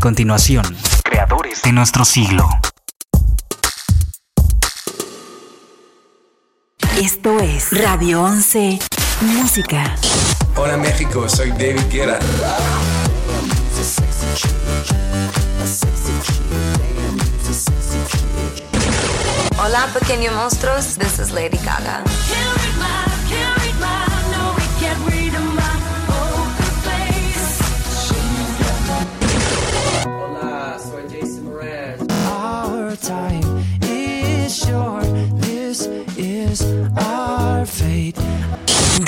continuación, creadores de nuestro siglo. Esto es Radio 11 Música. Hola México, soy David Guerra. Hola pequeños monstruos, this is Lady Gaga.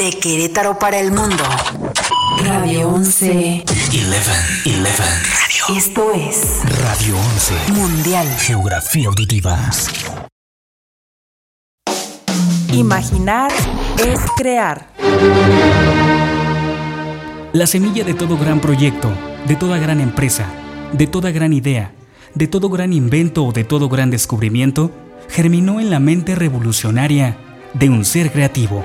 De Querétaro para el mundo. Radio 11. 11, 11. Radio. Esto es Radio 11. Mundial. Geografía auditiva. Imaginar es crear. La semilla de todo gran proyecto, de toda gran empresa, de toda gran idea, de todo gran invento o de todo gran descubrimiento, germinó en la mente revolucionaria de un ser creativo.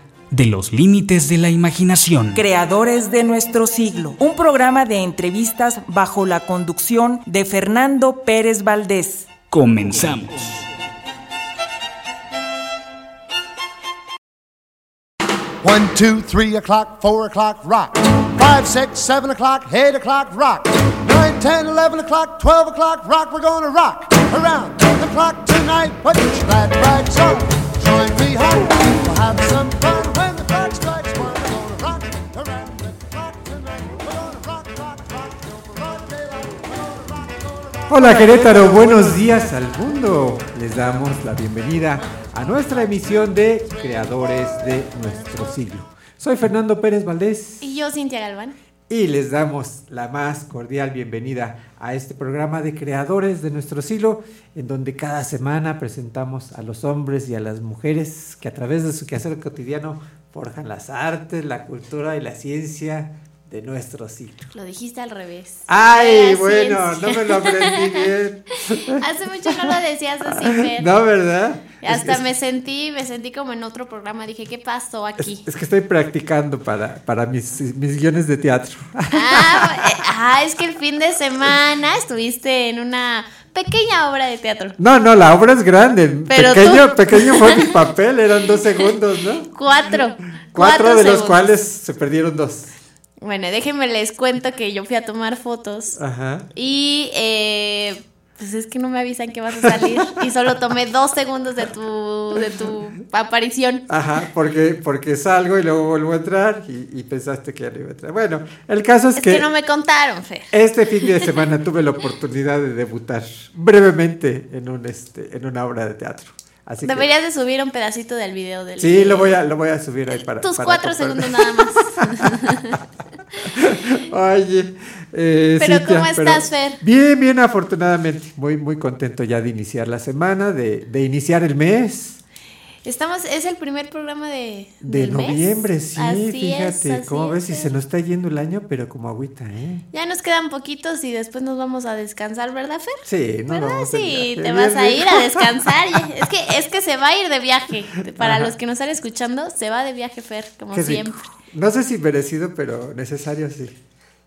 de los límites de la imaginación. Creadores de nuestro siglo, un programa de entrevistas bajo la conducción de Fernando Pérez Valdés. Comenzamos. One, two, three o'clock, four o'clock, rock. Five, six, seven o'clock, eight o'clock, rock. Nine, ten, eleven o'clock, twelve o'clock, rock. We're gonna rock around the clock tonight. Put your glad rags on. Join me home. We'll have some fun Hola Querétaro, buenos días al mundo. Les damos la bienvenida a nuestra emisión de Creadores de nuestro siglo. Soy Fernando Pérez Valdés Y yo, Cintia Galván. y les damos la más cordial bienvenida a este programa de Creadores de nuestro siglo, en donde cada semana presentamos a los hombres y a las mujeres que a través de su quehacer cotidiano forjan las artes, la cultura y la ciencia de nuestro siglo. Lo dijiste al revés. Ay, bueno, ciencia. no me lo aprendí bien. Hace mucho no lo decías así, Fer. No, ¿verdad? Hasta Es- es- me sentí, me sentí como en otro programa. Dije, ¿qué pasó aquí? Es, es que estoy practicando para, para mis, mis guiones de teatro. Ah, eh, ah, es que el fin de semana estuviste en una pequeña obra de teatro. No, no, la obra es grande. Pero pequeño, tú- pequeño fue mi papel, eran dos segundos, ¿no? Cuatro. Cuatro, de los cuales se perdieron dos. Bueno, déjenme les cuento que yo fui a tomar fotos. Ajá. Y eh, pues es que no me avisan que vas a salir. y solo tomé dos segundos de tu, de tu aparición. Ajá, porque, porque salgo y luego vuelvo a entrar y, y pensaste que ya no iba a entrar. Bueno, el caso es, Es que no me contaron, Fer. este fin de semana tuve la oportunidad de debutar brevemente en, un, este, en una obra de teatro. Así que- Deberías de subir un pedacito del video del Sí, lo voy a, lo voy a subir ahí para. Tus para cuatro segundos nada más. Oye, eh, Pero Cintia, ¿cómo estás, Fer? Bien, bien, afortunadamente. Muy, muy contento ya de iniciar la semana, de, de iniciar el mes Estamos, es el primer programa de, de del mes. noviembre, sí, Así fíjate, es, cómo ves, es, y se nos está yendo el año, pero como agüita, ¿eh? Ya nos quedan poquitos y después nos vamos a descansar, ¿verdad, Fer? Sí, no ¿Verdad? de Sí, te vas a ir a descansar. Es que, es que se va a ir de viaje. Para Ajá. los que nos están escuchando, se va de viaje, Fer, como Qué rico. siempre. No sé si merecido, pero necesario sí.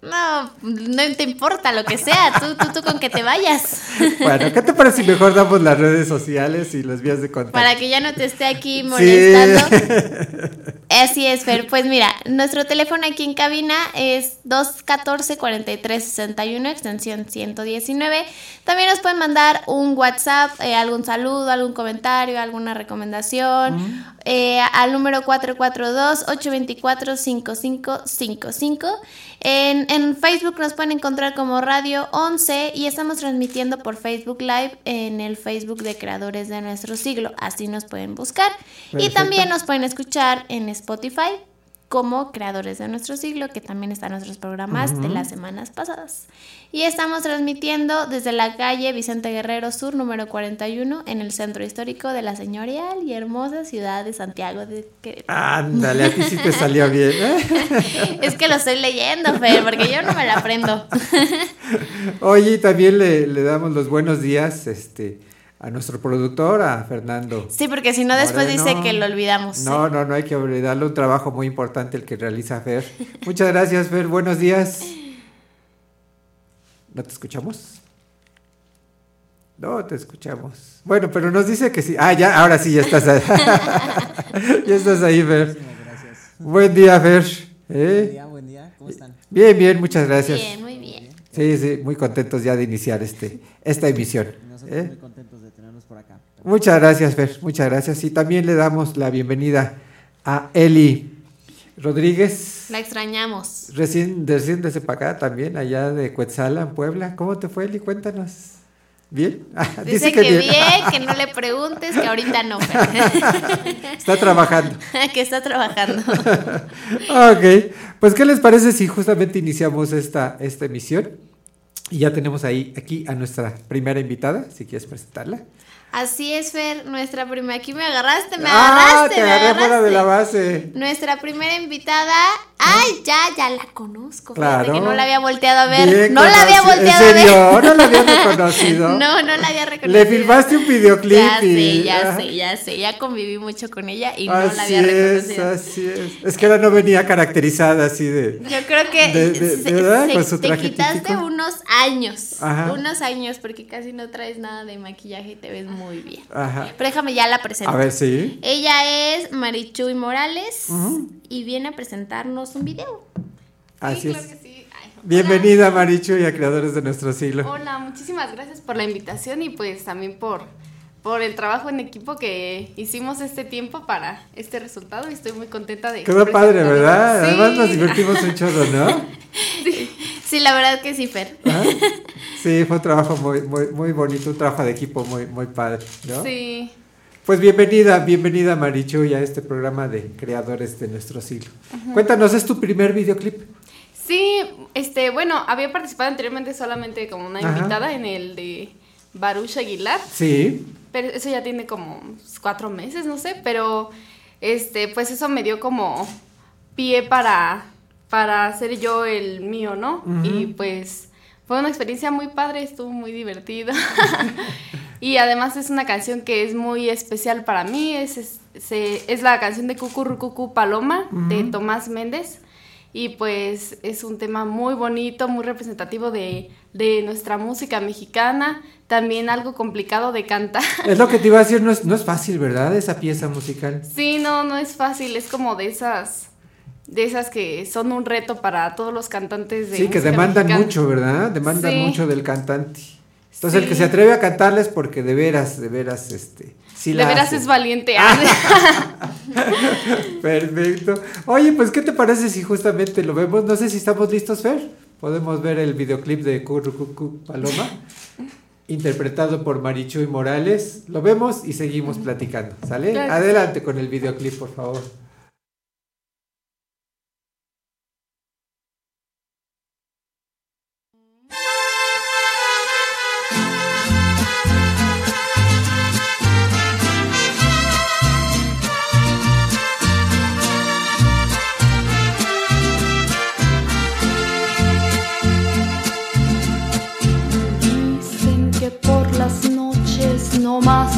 No, no te importa lo que sea, tú, tú, tú con que te vayas. Bueno, ¿qué te parece si mejor damos las redes sociales y las vías de contacto? Para que ya no te esté aquí molestando. Sí. Así es, Fer. Pues mira, nuestro teléfono aquí en cabina es 214-4361, extensión 119. También nos pueden mandar un WhatsApp, eh, algún saludo, algún comentario, alguna recomendación eh, al número 442-824-5555. En, en Facebook nos pueden encontrar como Radio 11 y estamos transmitiendo por Facebook Live en el Facebook de Creadores de Nuestro Siglo. Así nos pueden buscar. Y también nos pueden escuchar en Spotify como Creadores de Nuestro Siglo, que también están nuestros programas de las semanas pasadas. Y estamos transmitiendo desde la calle Vicente Guerrero Sur, número 41, en el centro histórico de la señorial y hermosa ciudad de Santiago de Querétaro. Ándale, a ti sí te salió bien. ¿eh? Es que lo estoy leyendo, Fer, porque yo no me la aprendo. Oye, y también le, le damos los buenos días este, a nuestro productor, a Fernando. Sí, porque si no después Moreno. dice que lo olvidamos. No, no, no hay que olvidarle un trabajo muy importante el que realiza Fer. Muchas gracias, Fer. Buenos días. ¿No te escuchamos? No, te escuchamos. Bueno, pero nos dice que sí. Ah, ya, ahora sí, ya estás ahí. ya estás ahí, Fer. Buen día, Fer. ¿Eh? Buen día, buen día. ¿Cómo están? Bien, bien, muchas gracias. Bien, muy bien. Sí, sí, muy contentos ya de iniciar este, esta emisión. Nosotros ¿eh? muy contentos de. Muchas gracias, Fer, muchas gracias. Y también le damos la bienvenida a Eli Rodríguez, La extrañamos. recién, recién desde para acá también, allá de Cuetzala, en Puebla. ¿Cómo te fue, Eli? Cuéntanos. ¿Bien? Ah, Dice, que, bien, que no le preguntes, que ahorita no. Está trabajando. que está trabajando. ok, pues ¿qué les parece si justamente iniciamos esta, esta emisión? Y ya tenemos ahí, aquí a nuestra primera invitada, si quieres presentarla. Así es, Fer, nuestra primera. Aquí me agarraste, me ah, agarraste. te me agarré fuera de agarraste. la base. Nuestra primera invitada. Ay, ya, ya la conozco. Claro. que no la había volteado a ver. Bien no la había volteado ¿En serio? a ver. ¿No la había reconocido? No, no la había reconocido. Le filmaste un videoclip Ya sé, y- ya ah. sé, ya sé. Ya conviví mucho con ella y no así la había es, reconocido. así es. Es que ahora no venía caracterizada así de... Yo creo que De- de- se- ¿verdad? se- Con su te quitaste típico. unos años. Ajá. Unos años porque casi no traes nada de maquillaje y te ves muy bien. Ajá. Pero déjame ya la presento. A ver, sí. Ella es Marichuy Morales y viene a presentarnos un video. Así claro es. que sí. Ay, Bienvenida, Marichu, y a Creadores de Nuestro Siglo. Hola, muchísimas gracias por la invitación y pues también por, por el trabajo en equipo que hicimos este tiempo para este resultado y estoy muy contenta de Quedó padre. ¿verdad? Sí. Además nos divertimos un chorro, ¿no? Sí, la verdad que sí, Fer. ¿Ah? Sí, fue un trabajo muy, muy, muy bonito, un trabajo de equipo muy, muy padre, ¿no? Sí. Pues bienvenida, bienvenida Marichu a este programa de Creadores de Nuestro Siglo. Cuéntanos, ¿es tu primer videoclip? Sí, este, bueno, había participado anteriormente solamente como una Ajá. invitada en el de Baruch Aguilar, Sí. pero eso ya tiene como cuatro meses, no sé, pero este, pues eso me dio como pie para, para hacer yo el mío, ¿no? Y pues fue una experiencia muy padre, estuvo muy divertida. y además es una canción que es muy especial para mí, es, es, es la canción de Cucurrucucu Paloma de. Tomás Méndez. Y pues es un tema muy bonito, muy representativo de, de nuestra música mexicana, también algo complicado de cantar. Es lo que te iba a decir, no es, no es fácil, ¿verdad? Esa pieza musical. Sí, no, no es fácil, es como de esas, de esas que son un reto para todos los cantantes de Sí, que demandan mexicana. mucho, ¿verdad? Demandan Sí. mucho del cantante. Entonces el que se atreve a cantarles porque de veras, de veras, este, sí de la veras hace. es valiente. Perfecto. Oye, pues, ¿qué te parece si justamente lo vemos? No sé si estamos listos, Fer. Podemos ver el videoclip de Currucucu Paloma, interpretado por Marichuy Morales. Lo vemos y seguimos platicando, ¿sale? Claro. Adelante con el videoclip, por favor.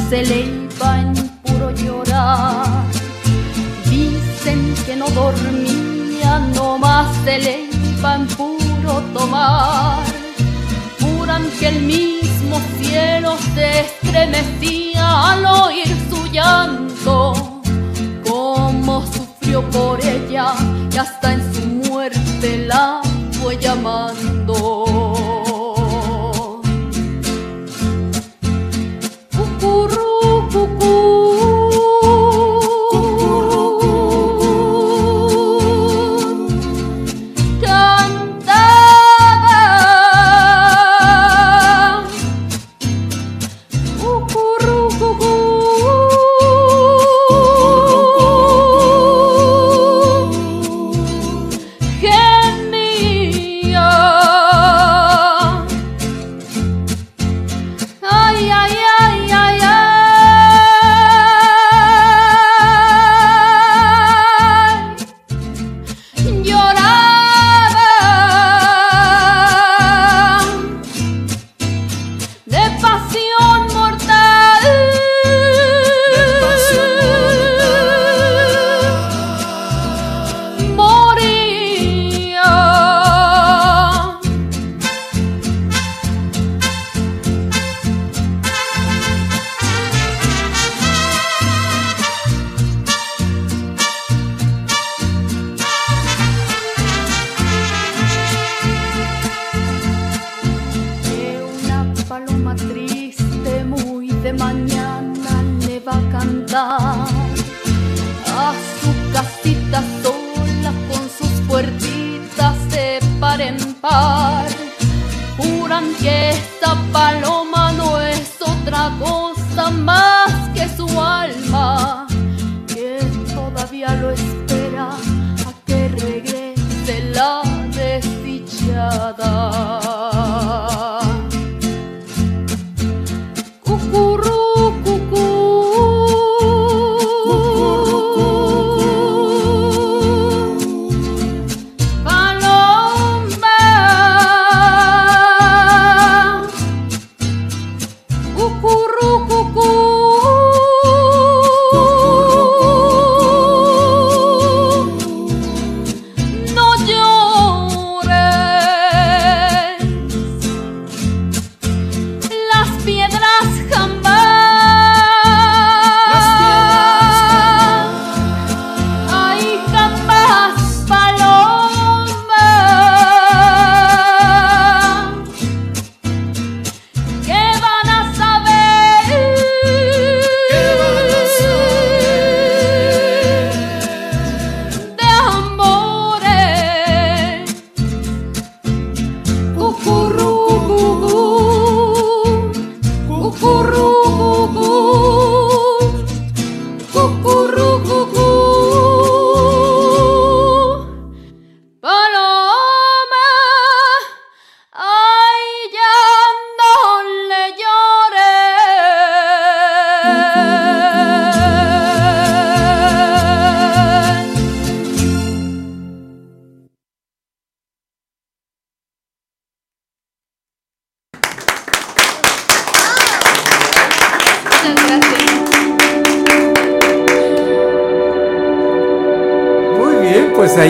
Se le iba en puro llorar. Dicen que no dormía, no más se le iba en puro tomar. Juran que el mismo cielo se estremecía al oír su llanto. Cómo sufrió por ella y hasta en su muerte la fue llamando.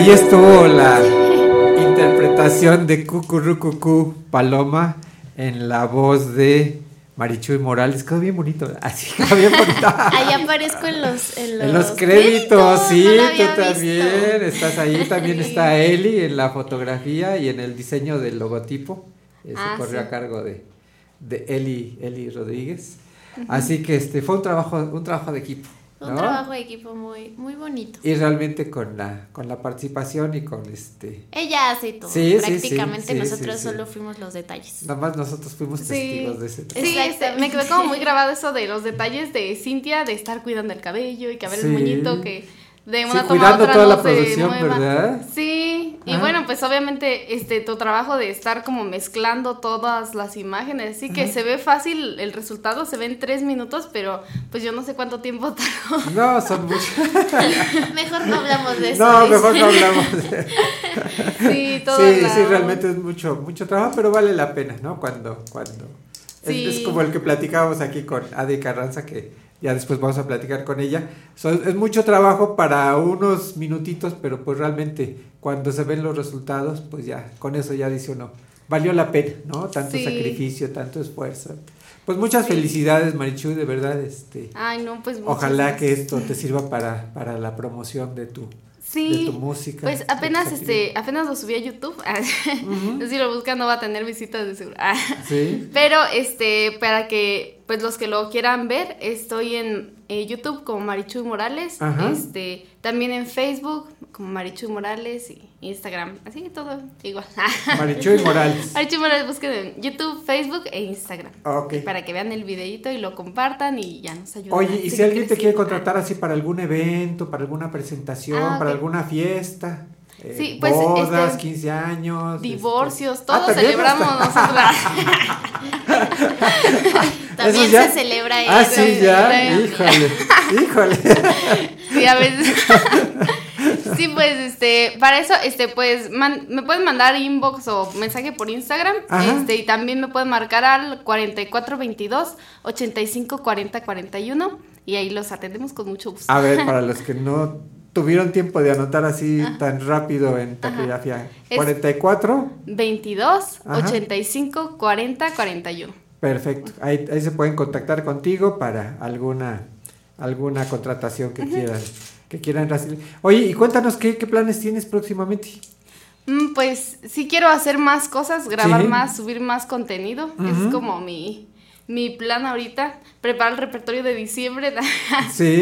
Ahí estuvo la interpretación de Cucurrucucú Paloma en la voz de Marichuy Morales. Quedó bien bonito. Así quedó bien bonito. Ahí aparezco en los, en los, En los créditos, sí, no tú también. visto. Estás ahí, también está Eli en la fotografía y en el diseño del logotipo. Ese Ah, corrió sí. a cargo de, de Eli, Eli Rodríguez. Así que este fue un trabajo, un trabajo de equipo. ¿no? De equipo muy, muy bonito. Y realmente con la, con la participación y con este. Ella hace todo. Sí, Prácticamente sí, nosotros sí, sí. solo fuimos los detalles. Nada más nosotros fuimos Sí, testigos de ese trabajo. sí este, me quedó como muy grabado eso de los detalles de Cintia, de estar cuidando el cabello y que a ver Sí. el moñito que de Sí, una toma a cuidando otra toda no la se producción, mueva. ¿verdad? Sí, y Ah. bueno, pues obviamente este tu trabajo de estar como mezclando todas las imágenes, así que Ajá. se ve fácil el resultado, se ve en tres minutos, pero pues yo no sé cuánto tiempo tardó. No, son muchos. Mejor no hablamos de eso. No, mejor no hablamos de Sí, todo Sí, la- sí, realmente es mucho, mucho trabajo, pero vale la pena, ¿no? Cuando, cuando. es- Sí. Es, como el que platicábamos aquí con Ade Carranza, que ya después vamos a platicar con ella. So, es mucho trabajo para unos minutitos, pero pues realmente cuando se ven los resultados, pues ya, con eso ya dice uno, valió la pena, ¿no? Tanto Sí. sacrificio, tanto esfuerzo. Pues muchas felicidades, Marichu, de verdad, este. Ay, no, pues Ojalá que esto te sirva para, para la promoción de tu, Sí, de tu música. Pues apenas este, apenas lo subí a YouTube. Si lo buscan no va a tener visitas de seguro. Sí. Pero este, para que pues los que lo quieran ver, estoy en eh, YouTube como Marichuy Morales, Ajá. este, también en Facebook como Marichuy Morales y Instagram, así todo igual. Marichuy Morales. Marichuy Morales busquen en YouTube, Facebook e Instagram. Ok. Para que vean el videito y lo compartan y ya nos ayuden. Oye, y si alguien te quiere contratar así para algún evento, para alguna presentación, Ah, para alguna fiesta, eh, Sí, pues, bodas, este, 15 años, Divorcios, Ah, todos ¿también celebramos nosotros. También se celebra Ah, eso. sí, ya. celebra. Híjole, híjole. Sí, a veces. Sí, pues, este, para eso, este, pues, man- me pueden mandar inbox o mensaje por Instagram, Ajá. este, y también me pueden marcar al 4422 85 40 41 y ahí los atendemos con mucho gusto. A ver, para los que no tuvieron tiempo de anotar así tan rápido en taquigrafía, Es- 44, 22 Ajá. 85 40 41. Perfecto. Ahí, ahí se pueden contactar contigo para alguna alguna contratación que quieran que quieran recibir. Oye, y cuéntanos qué, qué planes tienes próximamente. Mm, Pues sí quiero hacer más cosas, grabar Sí. más, subir más contenido. Es como mi, mi plan ahorita, preparar el repertorio de diciembre. Sí.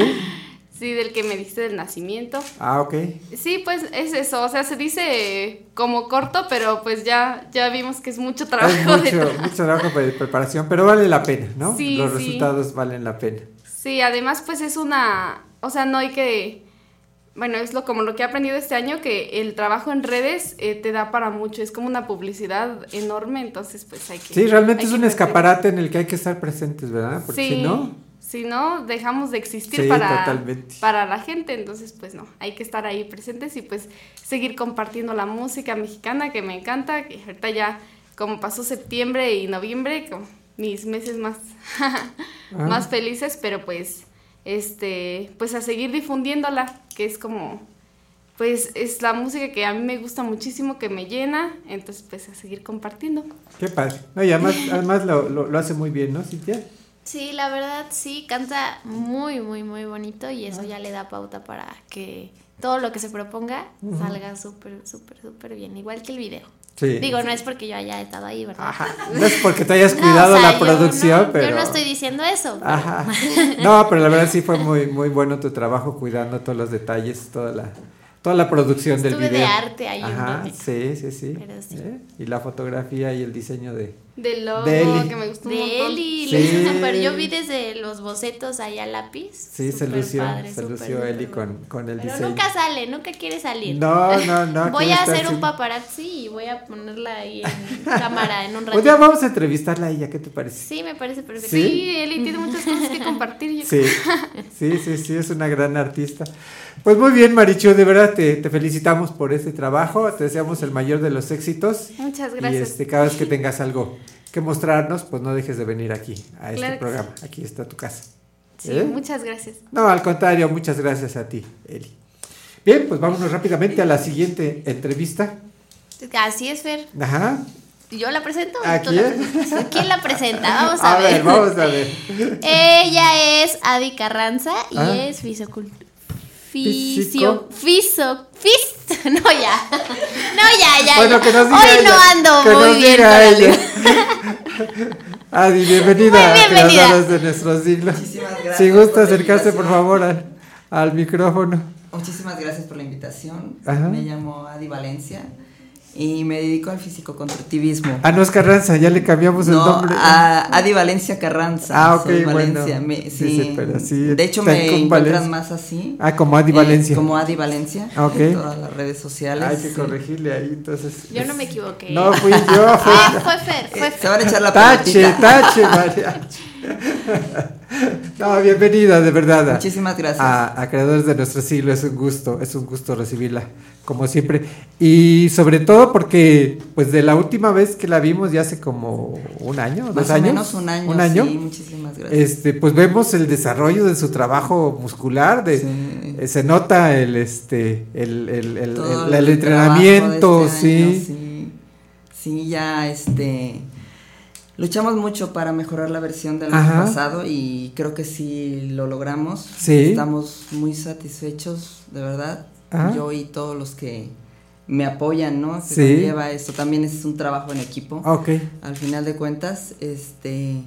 Sí, del que me dijiste del nacimiento. Ah, ok. Sí, pues es eso, o sea, se dice como corto, pero pues ya, ya vimos que es mucho trabajo. Es mucho, mucho trabajo de preparación, pero vale la pena, ¿no? Sí, Los sí. resultados valen la pena. Sí, además pues es una, o sea, no hay que, bueno, es lo como lo que he aprendido este año, que el trabajo en redes eh, te da para mucho, es como una publicidad enorme, entonces pues hay que... Sí, realmente es un escaparate en el que hay que estar presentes, ¿verdad? Porque Sí, si no, si no, dejamos de existir Sí, para, totalmente. para la gente, entonces pues no, hay que estar ahí presentes y pues seguir compartiendo la música mexicana que me encanta, que ahorita ya como pasó septiembre y noviembre, como mis meses más, Ah. más felices, pero pues este, pues a seguir difundiéndola, que es como pues es la música que a mí me gusta muchísimo, que me llena, entonces pues a seguir compartiendo. qué padre. No, y además, además lo, lo, lo hace muy bien, ¿no, Cintia? Sí, la verdad sí, canta muy, muy, muy bonito y eso ya le da pauta para que todo lo que se proponga salga súper, súper, súper bien, igual que el video. Sí. Digo, no es porque yo haya estado ahí, ¿verdad? No es porque te hayas No, cuidado o sea, la yo producción, no- pero... Yo no estoy diciendo eso. pero- Ajá. No, pero la verdad sí fue muy, muy bueno tu trabajo cuidando todos los detalles, toda la, toda la producción del video. de arte ahí Ajá, sí, sí, sí. Pero sí. ¿Eh? Y la fotografía y el diseño de... Del logo, De Eli. que me gustó un De montón. Eli, Sí. lo hizo súper. Yo vi desde los bocetos ahí a lápiz. Sí, se súper lució, padre, se lució súper Eli con, con el Pero diseño. nunca sale, nunca quiere salir. No, no, no, Voy a hacer un paparazzi y voy a ponerla ahí en cámara en un ratito. Un día vamos a entrevistarla a ella, ¿qué te parece? Sí, me parece perfecto. ¿Sí? Sí, Eli tiene muchas cosas que compartir. yo Sí, sí, sí, sí, es una gran artista. Pues muy bien, Marichu, de verdad te, te felicitamos por este trabajo, te deseamos el mayor de los éxitos. Muchas Y gracias. este, cada vez que tengas algo que mostrarnos, pues no dejes de venir aquí, a este Claro programa. Aquí está tu casa. Sí, ¿Eh? muchas gracias. No, al contrario, muchas gracias a ti, Eli. Bien, pues vámonos rápidamente a la siguiente entrevista. Así es, Fer. Ajá. ¿Yo la presento? ¿A tú la quién? ¿Quién la presenta? Vamos a, A ver, vamos a ver. Ella es Adi Carranza y Ah. es. Fisio... Fiso... Fis... No, ya. No, ya, ya. Bueno, ya. que nos diga Hoy ella, no ando que muy nos bien diga ella. Adi, bienvenida, Muy a bienvenida. Creadoras de nuestro siglo. Muchísimas gracias Si gusta por acercarse, por invitación. favor, al, al micrófono. Muchísimas gracias por la invitación. Ajá. Me llamo Adi Valencia y me dedico al físico-constructivismo. A Nos Carranza, ya le cambiamos el No, nombre. a Adi Valencia Carranza. Ah, ok, soy bueno. Me- Sí, sí, sí, pero sí, de hecho, me encuentran Valencia. más así. Ah, como Adi eh, Valencia. como Adi Valencia. Ah, ok. En todas las redes sociales. Hay que sí. corregirle ahí, entonces. Yo no me equivoqué. No, fui yo, fui Ah, fue Fer, fue Eh, Fer. Se van a echar la Tache, pelotita. tache, mariachi. No, bienvenida, de verdad. Muchísimas gracias. A, a Creadores de Nuestro Siglo, es un gusto, es un gusto recibirla, como siempre. Y sobre todo porque, pues de la última vez que la vimos, ya hace como un año, dos Más o años. menos un año. Un año. Sí, muchísimas gracias. Este, pues vemos el desarrollo de su trabajo muscular, de, Sí. eh, se nota el, este, el, el, el, entrenamiento, este año, sí. sí. Sí, ya este luchamos mucho para mejorar la versión del Ajá. año pasado y creo que sí lo logramos. Sí. Estamos muy satisfechos, de verdad. Ajá. Yo y todos los que me apoyan, ¿no? Que Sí. lleva esto también es un trabajo en equipo. Ok. Al final de cuentas, este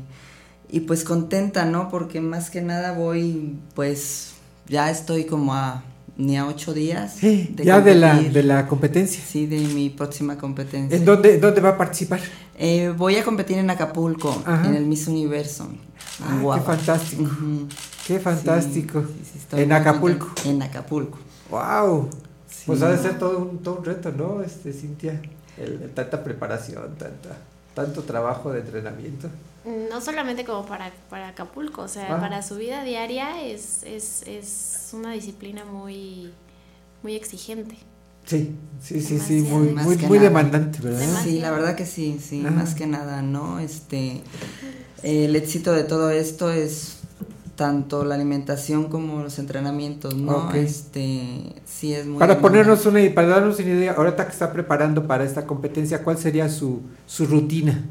y pues contenta, ¿no? Porque más que nada voy, pues ya estoy como a ni a ocho días. Sí, ya de la, de la competencia. Sí, de mi próxima competencia. ¿En dónde, en dónde va a participar? Eh, voy a competir en Acapulco, Ajá. en el Miss Universo. Ah, qué fantástico. Qué fantástico. Sí, sí, sí, estoy en Acapulco. contenta. En Acapulco. Wow. Pues ha de ser todo un, todo un reto, ¿no, este, Cintia? El- el tanta preparación, tanta, tanto trabajo de entrenamiento. No solamente como para, para Acapulco, o sea, Ah. para su vida diaria es, es, es una disciplina muy, muy exigente. Sí, sí, sí, sí, muy, muy, muy demandante, ¿verdad? Demasiado. Sí, la verdad que sí, sí, Ajá. más que nada, ¿no? Este, el éxito de todo esto es tanto la alimentación como los entrenamientos, ¿no? Este, sí es muy Para ponernos una, para darnos una idea, ahorita que está preparando para esta competencia, ¿cuál sería su, su rutina?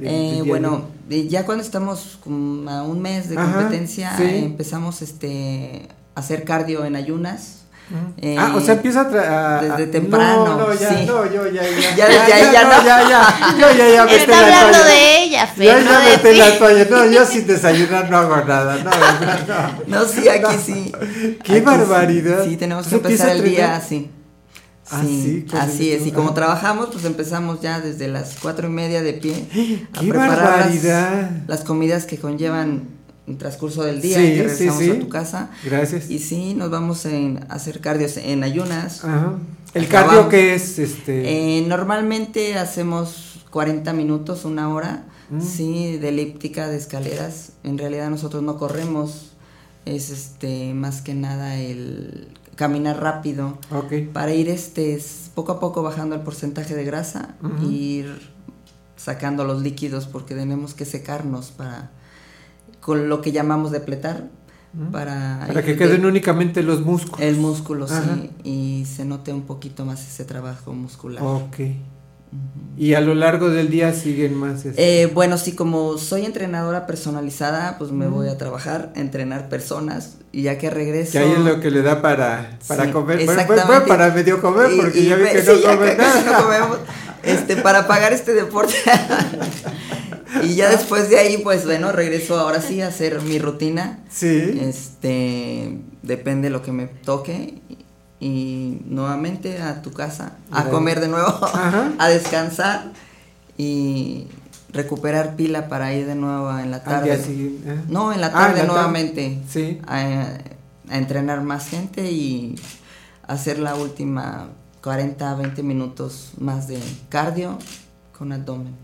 de- de- Eh, bueno, eh, ya cuando estamos a un mes de Ajá, competencia, sí. empezamos este, a hacer cardio en ayunas. Eh, ah, o sea, empieza a, a- desde temprano. No, no, ya, sí. no, yo ya, ya. Ya desde ahí ya no, no. ya, ya. Yo ya, ya metí Está la hablando toalla. de ella, Fer, Yo no ya metí ti. la toalla. No, yo sin desayunar no hago nada. No, no, no. No, sí, aquí sí. Qué Aquí barbaridad. Sí, sí, tenemos que Entonces, empezar el día así. Ah, Sí, sí, con así es. Y como trabajamos, pues empezamos ya desde las cuatro y media de pie a ¡Qué preparar barbaridad! las, las comidas que conllevan transcurso del día Sí, y que regresamos sí. a tu casa. Gracias. Y sí, nos vamos en, a hacer cardios en ayunas. Ajá. ¿El cardio qué es? Este... Eh, normalmente hacemos 40 minutos, una hora, Mm. sí, de elíptica, de escaleras. En realidad nosotros no corremos, es este más que nada el caminar rápido Ok. para ir este poco a poco bajando el porcentaje de grasa e ir sacando los líquidos porque tenemos que secarnos para con lo que llamamos depletar Mm. para Para que queden de- únicamente los músculos. el músculo Ajá. sí y se note un poquito más ese trabajo muscular. Ok. Y a lo largo del día siguen más. este, Eh, bueno, sí, como soy entrenadora personalizada, pues me Mm. voy a trabajar, a entrenar personas y ya que regreso. que ahí es lo que le da para, para Sí, comer. Pues, exactamente. bueno, para medio comer, porque y ya vi ve- que sí, no ya come que casi nada. no comemos, este, para pagar este deporte. y ya después de ahí, pues bueno, regreso ahora sí a hacer mi rutina. Sí. Este, depende lo que me toque. Y, nuevamente a tu casa, a comer de nuevo, Ajá. a descansar y recuperar pila para ir de nuevo en la Al tarde. día siguiente, ah. No, en la Ah, en la tarde. nuevamente. Sí. A, a entrenar más gente y hacer la última 40, 20 minutos más de cardio con abdomen.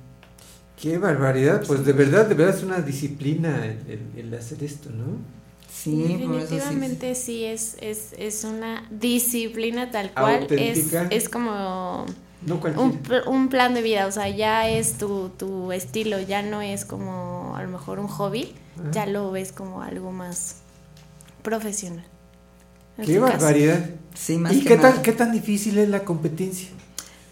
Qué barbaridad. Pues de verdad, de verdad es una disciplina el, el- el hacer esto, ¿no? Sí, por eso sí. Definitivamente sí, es, es, es una disciplina tal cual. Es, Auténtica. es como No un, un plan de vida, o sea, ya es tu, tu estilo, ya no es como a lo mejor un hobby, Ajá. ya lo ves como algo más profesional. Qué barbaridad. Sí, más ¿Y que qué tan, qué tan difícil es la competencia?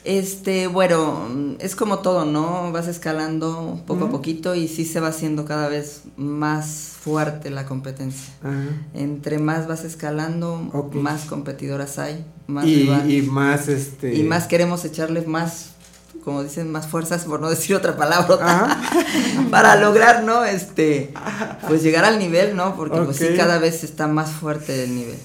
Este, bueno, es como todo, ¿no? Vas escalando poco a poquito y sí se va haciendo cada vez más fuerte la competencia. Entre más vas escalando, más competidoras hay, más Y, y más este. y más queremos echarle más, como dicen, más fuerzas, por no decir otra palabra, Ajá. para lograr, ¿no? Este, pues llegar al nivel, ¿no? Porque pues sí, cada vez está más fuerte el nivel.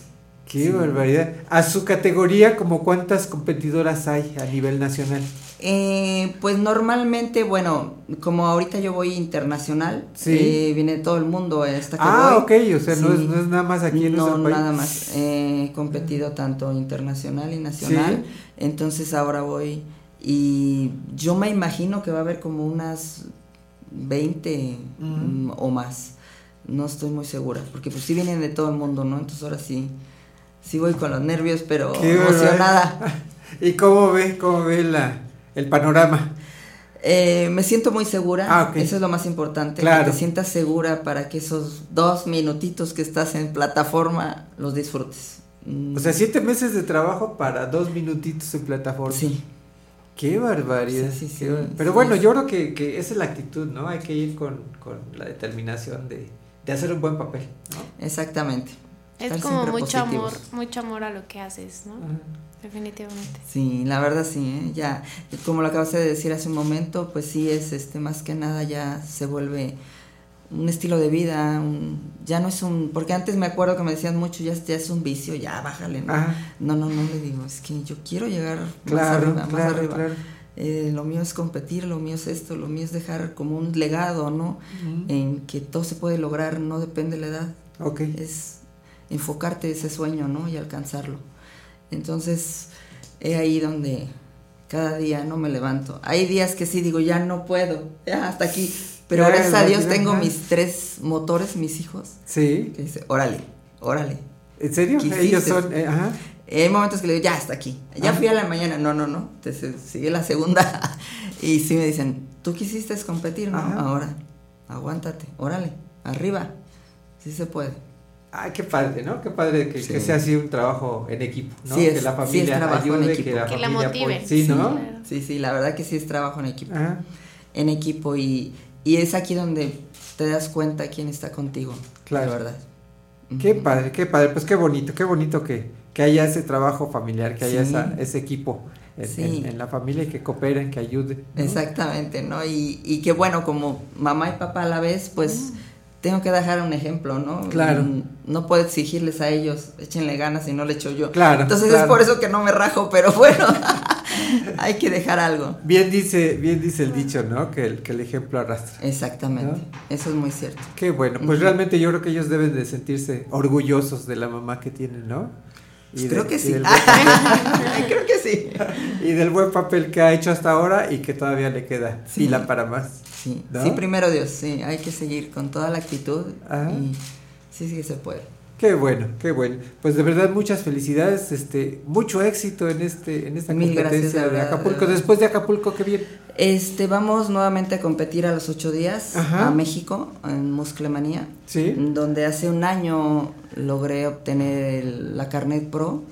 Qué barbaridad. A su categoría, como cuántas competidoras hay a nivel nacional? Eh, pues normalmente, bueno, como ahorita yo voy internacional, Sí. eh, viene todo el mundo a esta que Ah, voy. ok, o sea, no, es, no es nada más aquí en no, país. nada más. Eh, He competido tanto internacional y nacional. Entonces ahora voy y yo me imagino que va a haber como unas 20 Ujú. mm, o más. No estoy muy segura, porque pues sí vienen de todo el mundo, ¿no? Entonces ahora sí, sí voy con los nervios, pero Qué emocionada. ¿Y cómo ve, cómo ve la, el panorama? Eh, me siento muy segura, Ah, eso es lo más importante, Claro. que te sientas segura para que esos dos minutitos que estás en plataforma los disfrutes. O sea, siete meses de trabajo para dos minutitos en plataforma. Sí. Qué barbaridad. Sí, sí, qué sí, bar- Pero bueno, yo creo que, que esa es la actitud, ¿no? Hay que ir con, con la determinación de, de hacer un buen papel, ¿no? Exactamente. Es Estar como mucho positivos. amor, mucho amor a lo que haces, ¿no? Definitivamente. Sí, la verdad sí, ¿eh? ya, como lo acabaste de decir hace un momento, pues sí es, este, más que nada ya se vuelve un estilo de vida, un- ya no es un, porque antes me acuerdo que me decían mucho, ya, ya es un vicio, ya bájale, ¿no? Ajá. No, no, no le digo, es que yo quiero llegar Claro, más arriba, más arriba. claro. Eh, lo mío es competir, lo mío es esto, lo mío es dejar como un legado, ¿no? En que todo se puede lograr, no depende de la edad. Ok. Es enfocarte ese sueño, ¿no? Y alcanzarlo. Entonces, es ahí donde cada día no me levanto. Hay días que sí digo, ya no puedo, ya hasta aquí. Pero Ya, gracias a Dios tengo mis tres motores, mis hijos, Sí. que dice, órale, órale. ¿En serio? ¿Qué Ellos son, eh, ajá. Hay momentos que le digo, ya, hasta aquí. Ya fui a la mañana. No, no, no. Entonces sigue la segunda. y sí me dicen, tú quisiste competir, ¿no? Ajá. Ahora, aguántate, órale, arriba. Sí se puede. Ay, qué padre, ¿no? Qué padre que, Sí. que sea así un trabajo en equipo, ¿no? Sí es- que la sí familia es trabajo en equipo. que la Que la motive. apoye. Sí, ¿no? claro. Sí, sí, la verdad que sí es trabajo en equipo. Ajá. En equipo y, y es aquí donde te das cuenta quién está contigo. Claro. La verdad. Qué padre, qué padre, pues qué bonito, qué bonito que, que haya ese trabajo familiar, que haya Sí. esa- ese equipo en, Sí. en- en la familia y que cooperen, que ayuden. ¿no? Exactamente, ¿no? Y, y que bueno, como mamá y papá a la vez, pues tengo que dejar un ejemplo, ¿no? Claro. Mm, No puedo exigirles a ellos, échenle ganas y no le echo yo. Claro, Entonces claro. es por eso que no me rajo, pero bueno, hay que dejar algo. Bien dice, bien dice el dicho, ¿no? Que el, que el ejemplo arrastra. Exactamente, eso es muy cierto. Qué bueno, pues realmente yo creo que ellos deben de sentirse orgullosos de la mamá que tienen, ¿no? Y creo de- que y sí. creo que sí. y del buen papel que ha hecho hasta ahora y que todavía le queda fila para más. Sí, ¿no? sí, primero Dios, sí, hay que seguir con toda la actitud Ajá. y sí, sí se puede. Qué bueno, qué bueno. Pues de verdad muchas felicidades, este, mucho éxito en este, en esta Mil competencia de Acapulco. verdad. Después de Acapulco, qué bien. Este, vamos nuevamente a competir a los ocho días Ajá. a México, en Musclemanía, Sí. donde hace un año logré obtener el- la Carnet Pro,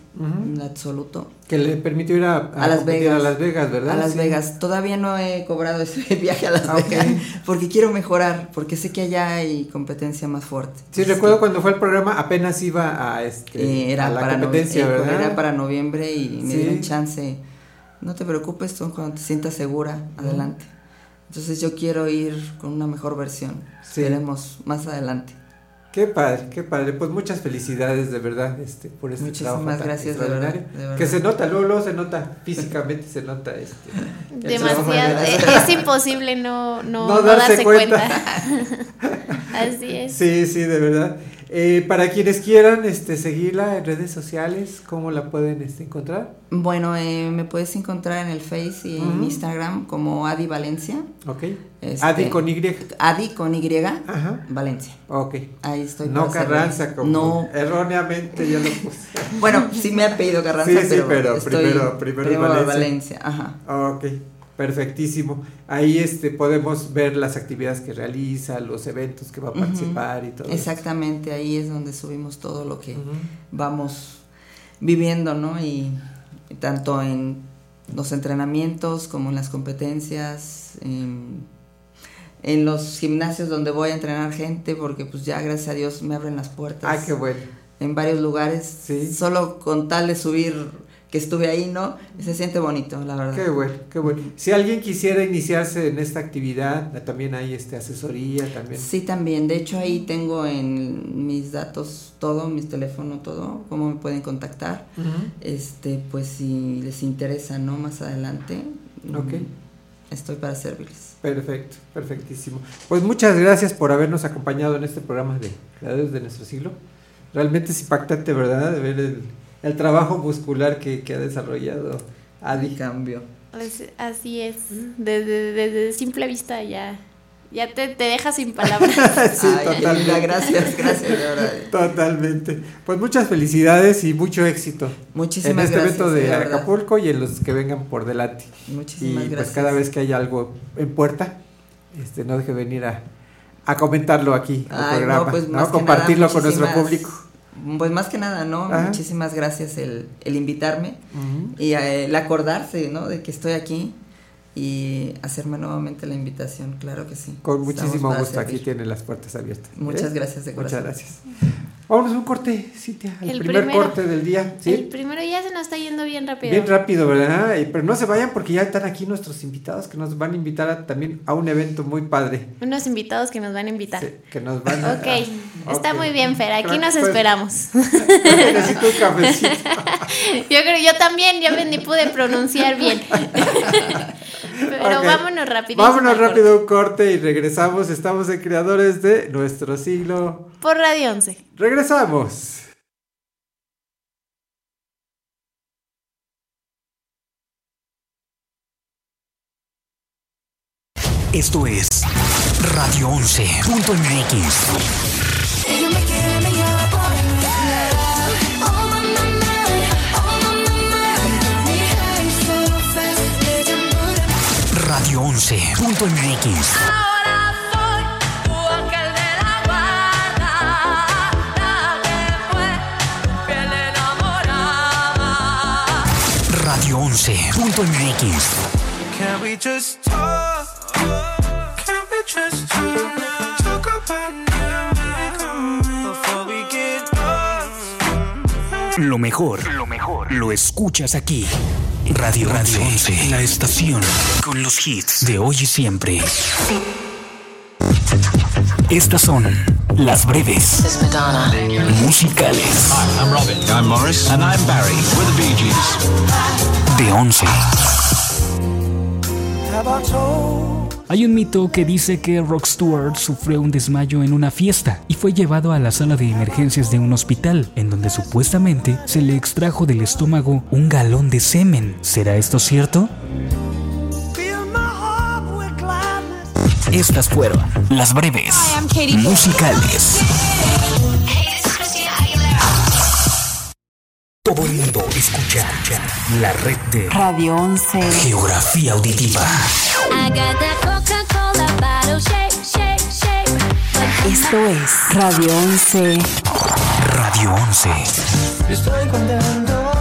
el absoluto. Que le permitió ir a, A Las Vegas. A Las Vegas, ¿verdad? A Las Sí. Vegas. Todavía no he cobrado ese viaje a Las Ah. Vegas porque quiero mejorar, porque sé que allá hay competencia más fuerte. Sí, recuerdo cuando fue el programa, apenas iba a, este, Eh, era, la para competencia, eh, ¿verdad? era para noviembre y me Sí. dieron chance. No te preocupes, tú cuando te sientas segura, adelante. Entonces yo quiero ir con una mejor versión. Sí. Veremos más adelante. Qué padre, qué padre. Pues muchas felicidades de verdad este, por este Muchísimas trabajo tan gracias, de verdad, de verdad. Que se nota, luego, luego se nota, físicamente se nota este. Demasiado. las- Es, es imposible no, no, No no darse darse, cuenta. cuenta. Así es. Sí, sí, de verdad. Eh, para quienes quieran este, seguirla en redes sociales, ¿cómo la pueden este, encontrar? Bueno, eh, me puedes encontrar en el Face y en. Instagram como Adi Valencia. Ok. Este, Adi con Y. Adi con Y, Ajá. Valencia. Ok. Ahí estoy. No Carranza, como No. erróneamente ya lo puse. Bueno, sí me ha pedido Carranza, Sí, sí, pero, pero estoy primero- primero es Valencia. Valencia. Ajá. Ok, perfectísimo. Ahí este, podemos ver las actividades que realiza, los eventos que va a participar y todo. eso. Exactamente, ahí es donde subimos todo lo que vamos viviendo, ¿no? Y tanto en los entrenamientos como en las competencias, en, en los gimnasios donde voy a entrenar gente, porque pues ya gracias a Dios me abren las puertas. Ay, qué bueno. En varios lugares, Sí. solo con tal de subir que estuve ahí, ¿no? Se siente bonito, la verdad. Qué bueno, qué bueno. Si alguien quisiera iniciarse en esta actividad, también hay este asesoría también. Sí, también. De hecho, ahí tengo en mis datos todo, mis teléfonos, todo, cómo me pueden contactar. Este, pues si les interesa, ¿no? Más adelante. mm, Ok. Estoy para servirles. Perfecto, perfectísimo. Pues muchas gracias por habernos acompañado en este programa de Creadores de nuestro siglo. Realmente es impactante, ¿verdad? De ver el, el trabajo muscular que, que ha desarrollado Adi. cambio. Pues, así es. Desde, desde simple vista ya, ya te, te deja sin palabras. Sí, Ay, totalmente. linda, gracias, gracias. Totalmente. Pues muchas felicidades y mucho éxito. Muchísimas en este gracias, evento de de verdad. Acapulco y en los que vengan por delante. Muchísimas y gracias. pues cada vez que haya algo en puerta, este no deje venir a, a comentarlo aquí al Ay, programa, no, pues ¿no? más que compartirlo nada, con nuestro público. Pues más que nada, ¿no? Ajá. Muchísimas gracias el, el invitarme y el acordarse, ¿no? De que estoy aquí y hacerme nuevamente la invitación, claro que sí. Con muchísimo gusto, aquí tiene las puertas abiertas. ¿eh? Muchas gracias de corazón. Muchas gracias. Vámonos a un corte, Cintia, el, El primer primero. corte del día. ¿sí? El primero ya se nos está yendo bien rápido. Bien rápido, ¿verdad? Y- Pero no se vayan porque ya están aquí nuestros invitados que nos van a invitar a- también a un evento muy padre. Unos invitados que nos van a invitar. Sí, que nos van a... Ok, está Ok. muy bien, Fer. Aquí nos pues, esperamos. Necesito un cafecito. Yo creo, yo también, yo ni pude pronunciar bien. Pero vámonos rapidísimo. Vámonos rápido a un corte y regresamos. Estamos en Creadores de Nuestro Siglo. Por Radio 11. Regresamos. Esto es Radio 11.mx. 11.mx. Ahora soy tú aquel de la guarda, la que fue fiel enamorada. Radio 11.mx. Can we just talk? Can we just talk? Talk about now before we get Lo mejor, lo mejor, lo escuchas aquí. Radio Radio 11, la estación con los hits de hoy y siempre. Estas son las breves musicales I'm Robin. I'm Morris. And I'm Barry. We're the Bee Gees. de 11. Hay un mito que dice que Rock Stewart sufrió un desmayo en una fiesta y fue llevado a la sala de emergencias de un hospital, en donde supuestamente se le extrajo del estómago un galón de semen. ¿Será esto cierto? Estas fueron las breves musicales. Todo el mundo escucha la red de Radio 11. Geografía Auditiva. Esto es Radio 11. Radio 11. Estoy contento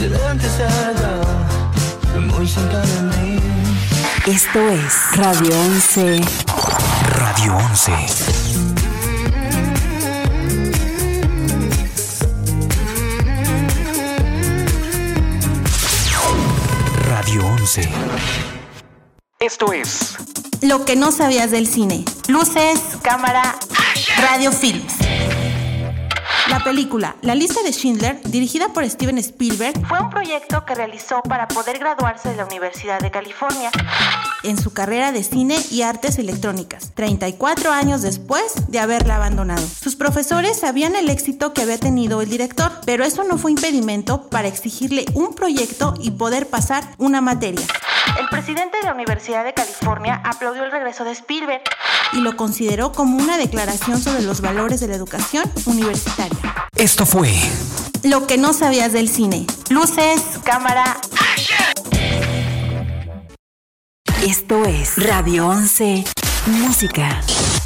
de verte cerca, muy cerca de mí. Esto es Radio 11. Radio 11. Radio 11. Esto es Lo que no sabías del cine. Luces, cámara, radio films. La película La lista de Schindler, dirigida por Steven Spielberg, fue un proyecto que realizó para poder graduarse de la Universidad de California en su carrera de cine y artes electrónicas, 34 años después de haberla abandonado. Sus profesores sabían el éxito que había tenido el director, pero eso no fue impedimento para exigirle un proyecto y poder pasar una materia. El presidente de la Universidad de California aplaudió el regreso de Spielberg y lo consideró como una declaración sobre los valores de la educación universitaria. Esto fue Lo que no sabías del cine. Luces, cámara. Esto es Radio 11. Música.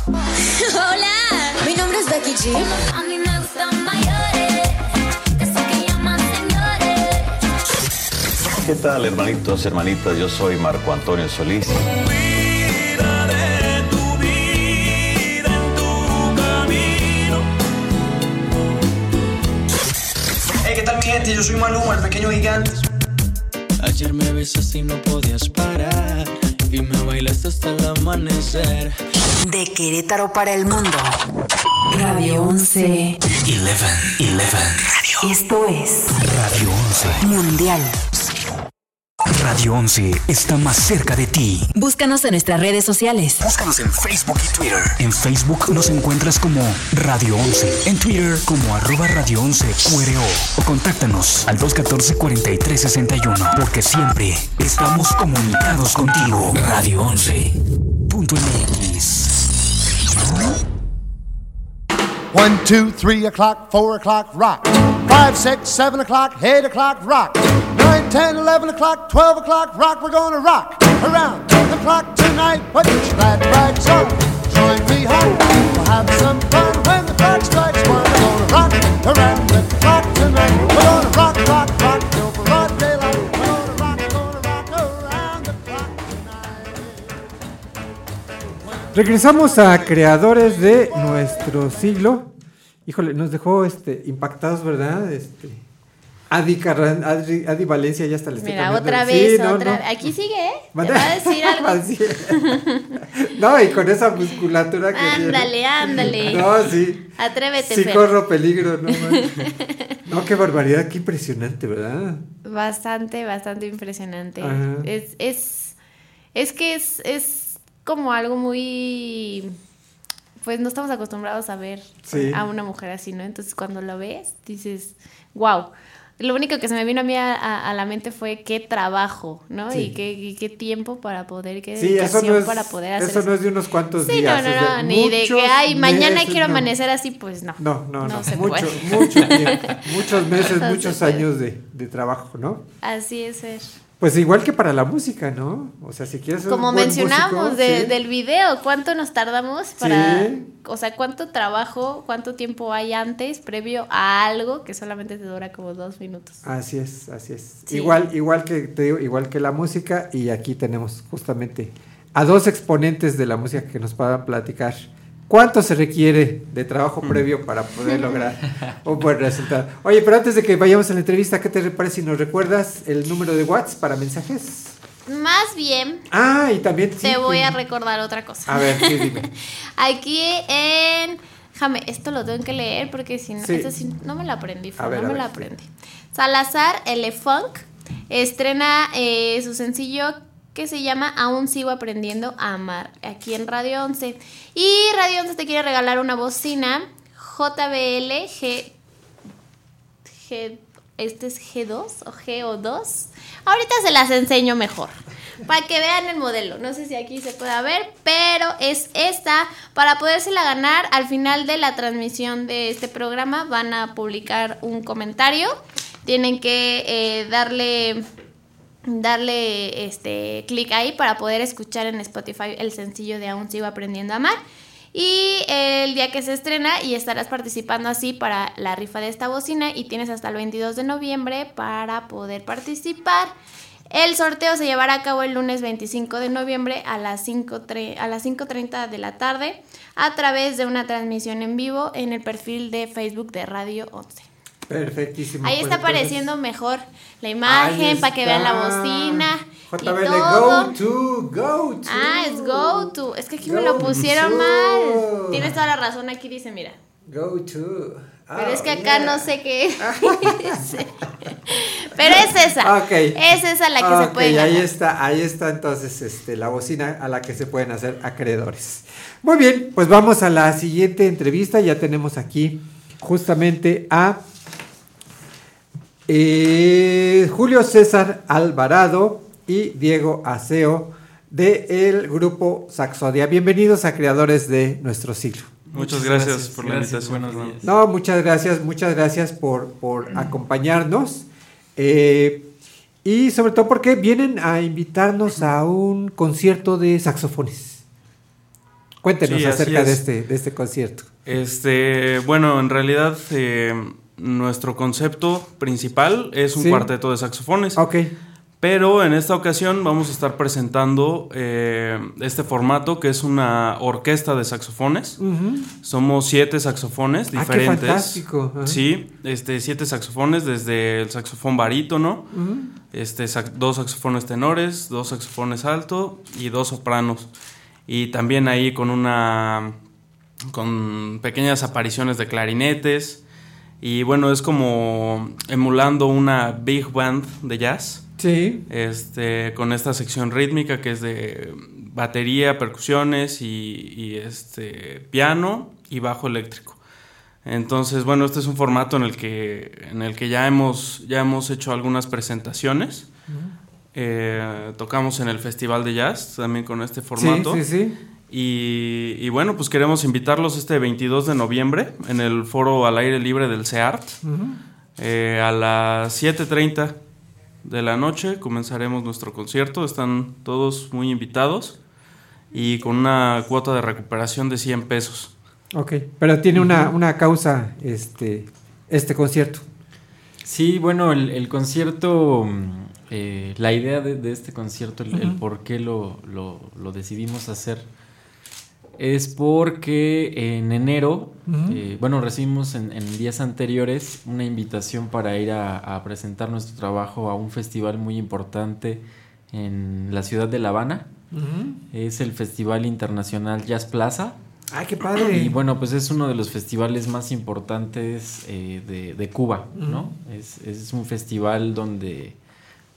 Hola, mi nombre es Becky G. A mí me gustan mayores, que llaman señores. ¿Qué tal, hermanitos, hermanitas? Yo soy Marco Antonio Solís. Gente? Yo soy Maluma, el pequeño gigante. Ayer me besaste y no podías parar y me bailaste hasta el amanecer. De Querétaro para el mundo. Radio 11. 11. 11. Esto es Radio 11. Mundial. Radio 11 está más cerca de ti. Búscanos en nuestras redes sociales. Búscanos en Facebook y Twitter. En Facebook nos encuentras como Radio 11. En Twitter como arroba Radio 11 QRO. O contáctanos al 214-4361. Porque siempre estamos comunicados contigo. Radio 11. Punto MX. One, two, three o'clock, four o'clock, rock. Five, six, seven o'clock, eight o'clock, rock. Nine, ten, eleven o'clock, twelve o'clock, rock. We're gonna rock around the clock tonight. Put your glad rags on, join me home. We'll have some fun when the clock strikes one. We're gonna rock around the clock tonight. We're gonna rock, rock, rock around the clock Regresamos a creadores de nuestro siglo. Híjole, nos dejó este, impactados, ¿verdad? Este, Adi, Carran- Adi, Adi Valencia ya está le está Mira, otra Sí, vez, no, otra. no. Aquí sigue, ¿eh? Te va a decir algo. No, y con esa musculatura que tiene. Ándale, ándale. No, sí. Atrévete, Sí Fer. corro peligro, no. No, qué barbaridad, qué impresionante, ¿verdad? Bastante, bastante impresionante. Ajá. Es, es, es que es, es como algo muy... Pues no estamos acostumbrados a ver Sí. a una mujer así, ¿no? Entonces cuando lo ves, dices, wow. Lo único que se me vino a mí a, a- a la mente fue qué trabajo, ¿no? Sí. Y, qué, y qué tiempo para poder, qué Sí, dedicación no es, para poder hacer eso no es de unos cuantos Sí, días. no, es no, no, ni de que, ay, mañana meses, quiero no. amanecer así, pues no. No, no, no. se mucho, puede. mucho tiempo, muchos meses, No se muchos años de, de trabajo, ¿no? Así es, Fer. Pues igual que para la música, ¿no? O sea, si quieres Como mencionamos músico, de- sí. del video, ¿cuánto nos tardamos para, Sí. o sea, cuánto trabajo, cuánto tiempo hay antes, previo a algo que solamente te dura como dos minutos? Así es, así es. Sí. Igual, igual que te digo, igual que la música, y aquí tenemos justamente a dos exponentes de la música que nos puedan platicar ¿Cuánto se requiere de trabajo previo para poder lograr un buen resultado? Oye, pero antes de que vayamos a la entrevista, ¿qué te parece si nos recuerdas el número de WhatsApp para mensajes? Más bien, Ah, y también... sí, te voy a recordar otra cosa. A ver, sí, dime. Aquí en. Déjame, esto lo tengo que leer porque si no, Sí. esto no me lo aprendí, A ver, no a me ver, lo aprendí. Salazar Elefunk estrena eh, su sencillo que se llama Aún sigo aprendiendo a amar aquí en Radio 11. Y Radio 11 te quiere regalar una bocina JBL G, G este es G2 o GO2. Ahorita se las enseño mejor. Para que vean el modelo. No sé si aquí se pueda ver, pero es esta. Para podérsela ganar, al final de la transmisión de este programa van a publicar un comentario. Tienen que eh, darle darle este clic ahí para poder escuchar en Spotify el sencillo de Aún sigo aprendiendo a amar. Y el día que se estrena y estarás participando así para la rifa de esta bocina y tienes hasta el 22 de noviembre para poder participar. El sorteo se llevará a cabo el lunes 25 de noviembre a las 5 tre- a las 5.30 de la tarde a través de una transmisión en vivo en el perfil de Facebook de Radio 11. Perfectísimo. Ahí pues, está entonces- apareciendo mejor la imagen para que vean la bocina. y JBL, todo. go to, go to. Ah, es go to. Es que aquí me lo pusieron to. mal. Tienes toda la razón. Aquí dice, mira. Go to. Pero Ah, es que acá yeah. no sé qué. dice. Pero es esa. Ok. Es esa la que se puede ahí está, ahí está entonces este, la bocina a la que se pueden hacer acreedores. Muy bien, pues vamos a la siguiente entrevista. Ya tenemos aquí justamente a eh, Julio César Alvarado y Diego Aseo del grupo Saxodia. Bienvenidos a Creadores de Nuestro Siglo. Muchas gracias, por la Gracias, invitación. buenos Fernando. días. No, muchas gracias, muchas gracias por, por acompañarnos. Eh, y sobre todo porque vienen a invitarnos a un concierto de saxofones. Cuéntenos Sí, acerca de es. este, de este concierto. Este, bueno, en realidad eh, nuestro concepto principal es un Sí. cuarteto de saxofones. Ok. Pero en esta ocasión vamos a estar presentando eh, este formato que es una orquesta de saxofones. Somos siete saxofones Ah, qué diferentes. fantástico. Sí, este, siete saxofones, desde el saxofón barítono, este, sax- dos saxofones tenores, dos saxofones alto y dos sopranos. Y también ahí con una con pequeñas apariciones de clarinetes. Y bueno, es como emulando una big band de jazz. Sí. Este, con esta sección rítmica que es de batería, percusiones y, y, este piano y bajo eléctrico. Entonces, bueno, este es un formato en el que, en el que ya, hemos, ya hemos hecho algunas presentaciones. Eh, tocamos en el Festival de Jazz también con este formato. sí, sí. Y, y bueno, pues queremos invitarlos este 22 de noviembre en el foro al aire libre del CEART. Eh, a las 7.30 de la noche comenzaremos nuestro concierto. Están todos muy invitados y con una cuota de recuperación de 100 pesos. Ok, pero tiene una, una causa este, este concierto. Sí, bueno, el, el concierto, eh, la idea de, de este concierto, el, por qué lo, lo- lo decidimos hacer, es porque en enero, eh, bueno, recibimos en, en días anteriores una invitación para ir a, a presentar nuestro trabajo a un festival muy importante en la ciudad de La Habana. Es el Festival Internacional Jazz Plaza. ¡Ay, qué padre! Y bueno, pues es uno de los festivales más importantes eh, de, de Cuba, ¿no? Es, es un festival donde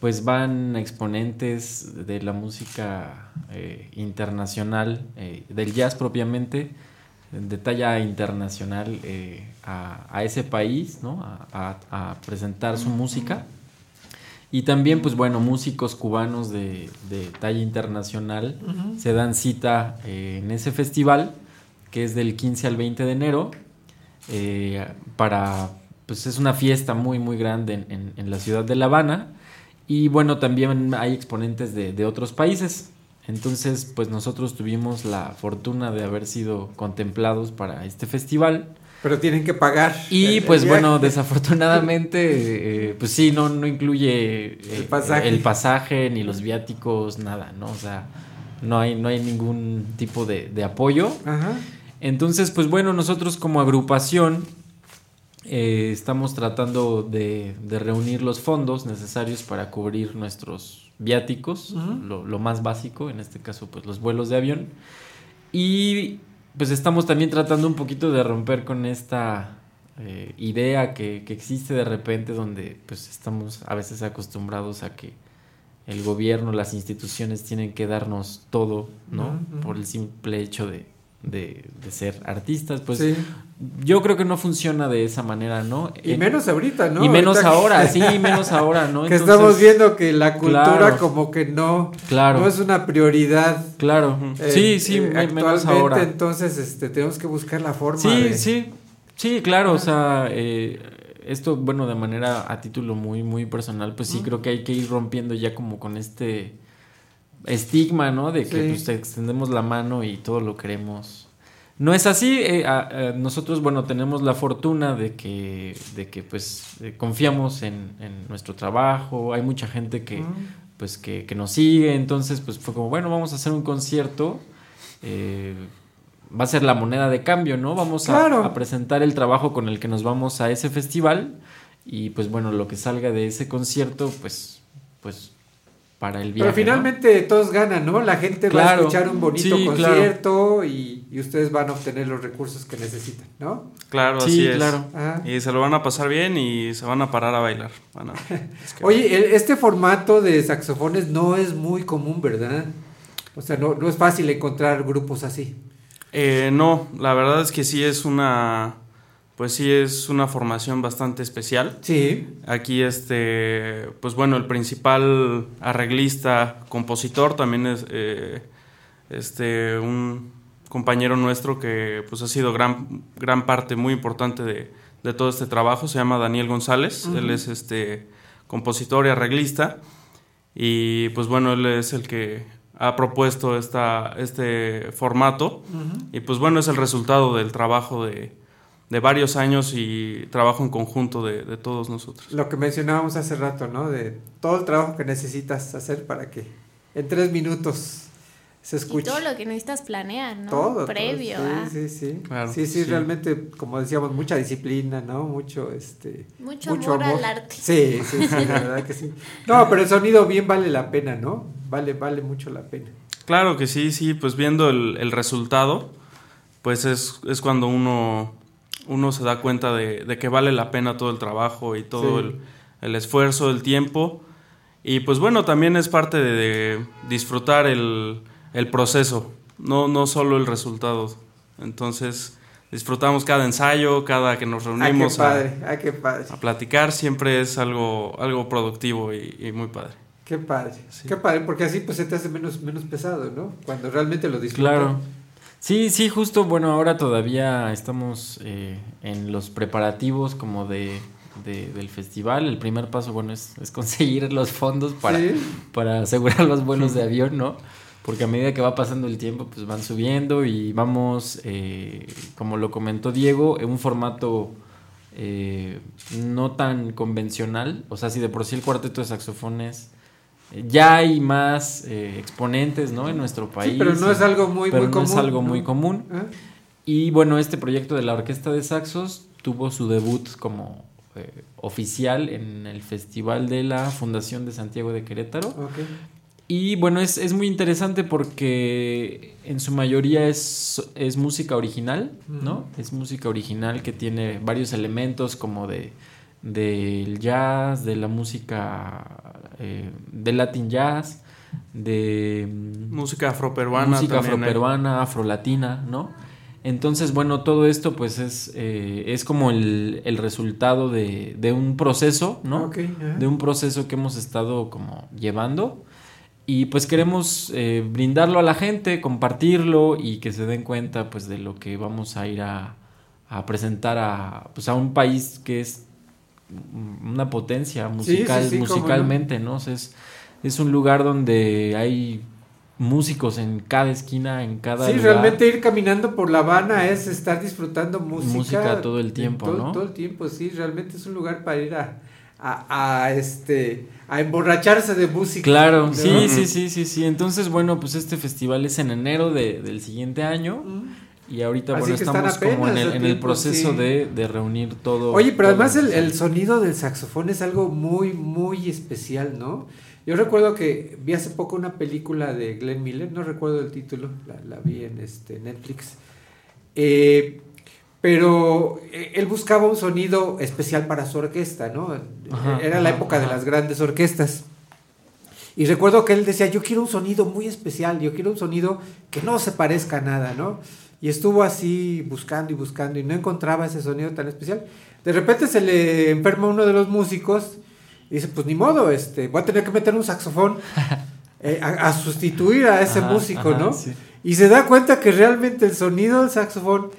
pues van exponentes de la música eh, internacional, eh, del jazz propiamente, de talla internacional eh, a, a ese país, ¿no? A, a- a presentar su música. Y también, pues bueno, músicos cubanos de, de talla internacional se dan cita en ese festival, que es del 15 al 20 de enero, para, pues es una fiesta muy, muy grande en, en- en la ciudad de La Habana. Y bueno, también hay exponentes de, de otros países. Entonces, pues nosotros tuvimos la fortuna de haber sido contemplados para este festival. Pero tienen que pagar. Y el- pues bueno, desafortunadamente, eh, pues sí, no, no incluye eh, El pasaje. el pasaje, ni los viáticos, nada, ¿no? O sea, no hay, no hay ningún tipo de, de apoyo. Ajá. Entonces, pues bueno, nosotros como agrupación eh, estamos tratando de, de reunir los fondos necesarios para cubrir nuestros viáticos, lo, lo más básico, en este caso, pues los vuelos de avión. Y pues estamos también tratando un poquito de romper con esta eh, idea que, que existe de repente donde pues estamos a veces acostumbrados a que el gobierno, las instituciones tienen que darnos todo, ¿no? Por el simple hecho de, de- de ser artistas, pues Sí. yo creo que no funciona de esa manera, ¿no? Y En- menos ahorita, ¿no? Y menos Ahorita que- ahora, sí, menos ahora, ¿no? que Entonces- estamos viendo que la cultura Claro. como que no, Claro. no es una prioridad. Claro. eh, Sí, sí, eh, me- menos actualmente, ahora. entonces este, tenemos que buscar la forma. Sí, de- sí, sí, claro, o sea, eh, esto, bueno, de manera a título muy, muy personal, pues sí creo que hay que ir rompiendo ya como con este estigma, ¿no? De que Sí. pues extendemos la mano y todo lo queremos. No es así, eh, a- a- nosotros, bueno, tenemos la fortuna de que, de que pues, eh, confiamos en, en nuestro trabajo, hay mucha gente que, pues, que, que nos sigue, entonces, pues, fue como, bueno, vamos a hacer un concierto, eh, va a ser la moneda de cambio, ¿no? Vamos a- a, presentar el trabajo con el que nos vamos a ese festival y, pues, bueno, lo que salga de ese concierto, pues, pues, para el viaje, Pero finalmente todos ganan, ¿no? La gente va a escuchar un bonito Sí, claro. concierto y, y ustedes van a obtener los recursos que necesitan, ¿no? Claro, Sí, así es. claro. Ah. Y se lo van a pasar bien y se van a parar a bailar. Van a ver. Es que- Oye, el- este formato de saxofones no es muy común, ¿verdad? O sea, no, no es fácil encontrar grupos así. Eh, no, la verdad es que sí es una, pues sí es una formación bastante especial. Sí. Aquí este, pues bueno, el principal arreglista, compositor también es eh, este un compañero nuestro que pues ha sido gran, gran parte muy importante de, de todo este trabajo. Se llama Daniel González. Él es este compositor y arreglista. Y pues bueno, él es el que ha propuesto esta, este formato. Y pues bueno, es el resultado del trabajo de, de varios años y trabajo en conjunto de, de todos nosotros. Lo que mencionábamos hace rato, ¿no? De todo el trabajo que necesitas hacer para que en tres minutos se Y escuche. todo lo que necesitas planear, ¿no? Todo, todo, Previo sí, a... Sí, sí. Claro, sí, sí, sí. realmente, como decíamos, mucha disciplina, ¿no? Mucho, este... Mucho amor al arte. Sí, sí, sí, la verdad que sí. No, pero el sonido bien vale la pena, ¿no? Vale, vale mucho la pena. Claro que sí, sí, pues viendo el, el resultado, pues es, es cuando uno, uno se da cuenta de, de que vale la pena todo el trabajo y todo Sí. el, el esfuerzo, el tiempo. Y pues bueno, también es parte de, de disfrutar el, el proceso, no, no solo el resultado. Entonces, disfrutamos cada ensayo, cada que nos Ah, qué reunimos a- ah, qué padre. a, platicar, siempre es algo, algo productivo y, y muy padre. Qué padre. Qué padre, porque así pues se te hace menos, menos pesado, ¿no? Cuando realmente lo disfrutas. Claro. Sí, sí, justo, bueno, ahora todavía estamos eh, en los preparativos como de, de- del festival. El primer paso, bueno, es, es conseguir los fondos para, Sí. para asegurar los vuelos de avión, ¿no? Porque a medida que va pasando el tiempo, pues van subiendo y vamos, eh, como lo comentó Diego, en un formato eh, no tan convencional. O sea, si de por sí el cuarteto de saxofones ya hay más eh, exponentes, ¿no? En nuestro país. pero no es algo muy- pero muy no es común, algo ¿no? muy común. Y bueno, este proyecto de la Orquesta de Saxos tuvo su debut como eh, oficial en el Festival de la Fundación de Santiago de Querétaro. Ok. Y bueno, es, es muy interesante porque en su mayoría es, es música original, ¿no? Es música original que tiene varios elementos como de del jazz, de la música eh, del latin jazz, de mm, Música afroperuana música hay. afroperuana, afrolatina, ¿no? Entonces, bueno, todo esto pues es, eh, es como el, el resultado de, de un proceso, ¿no? Ok, ajá. De un proceso que hemos estado como llevando. Y pues queremos eh, brindarlo a la gente, compartirlo y que se den cuenta pues de lo que vamos a ir a, a presentar a, pues, a un país que es una potencia musical, sí, sí, cómo no. musicalmente, ¿no? O sea, es, es un lugar donde hay músicos en cada esquina, en cada Sí, lugar. realmente ir caminando por La Habana es estar disfrutando música. Música todo el tiempo, todo, ¿no? Todo el tiempo, sí, realmente es un lugar para ir a, a, a, este, a emborracharse de música. Claro, ¿no? sí, sí, sí, sí, sí. Entonces, bueno, pues este festival es en enero de- del siguiente año. Y ahorita, Así bueno, estamos como en el, en proceso sí. de, de reunir todo. Oye, pero todo además el, sonido del saxofón es algo muy, muy especial, ¿no? Yo recuerdo que vi hace poco una película de Glenn Miller, no recuerdo el título, la, la vi en este Netflix. Eh, pero eh, él buscaba un sonido especial para su orquesta, ¿no? Ajá, Era la ajá, época de las grandes orquestas. Y recuerdo que él decía, yo quiero un sonido muy especial, yo quiero un sonido que no se parezca a nada, ¿no? Y estuvo así buscando y buscando y no encontraba ese sonido tan especial. De repente se le enferma uno de los músicos y dice, pues ni modo, este, voy a tener que meter un saxofón eh, a, a sustituir a ese Ajá, músico, ajá, ¿no? sí. Y se da cuenta que realmente el sonido del saxofón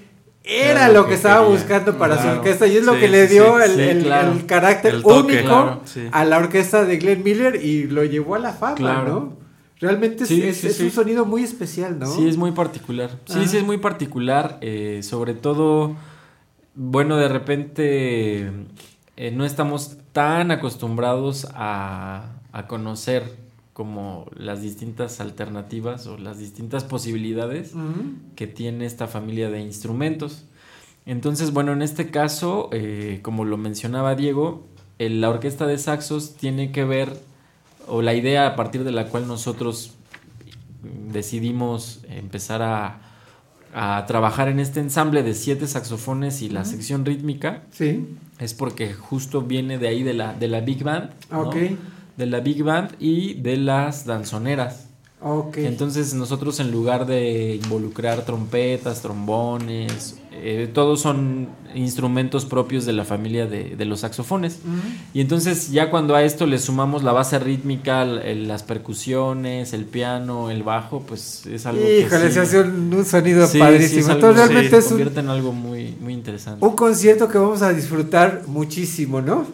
era, Era lo que, que estaba quería. buscando para su orquesta y es lo que le dio sí, el, sí, el- claro. el carácter El toque, único claro, a la orquesta de Glenn Miller y lo llevó a la fama. ¿no? Realmente es- Sí, es, sí, es sí. un sonido muy especial, ¿no? Sí, es muy particular. Sí, Ajá. sí, es muy particular. eh, sobre todo, bueno, de repente eh, no estamos tan acostumbrados a, a conocer como las distintas alternativas o las distintas posibilidades que tiene esta familia de instrumentos. Entonces, bueno, en este caso, eh, como lo mencionaba Diego, el- la orquesta de saxos tiene que ver, o la idea a partir de la cual nosotros decidimos empezar a, a trabajar en este ensamble de siete saxofones y la sección rítmica, Sí. es porque justo viene de ahí de la, de la Big Band, ¿no? Ok. de la Big Band y de las danzoneras. Ok. Entonces nosotros en lugar de involucrar trompetas, trombones, eh, todos son instrumentos propios de la familia de, de los saxofones. Y entonces ya cuando a esto le sumamos la base rítmica, el- las percusiones, el piano, el bajo, pues es algo Híjole, que sí- se hace un, un sonido Sí, sí, padrísimo. es algo- Entonces realmente se es un, convierte en algo muy, muy interesante. un concierto que vamos a disfrutar muchísimo, ¿no?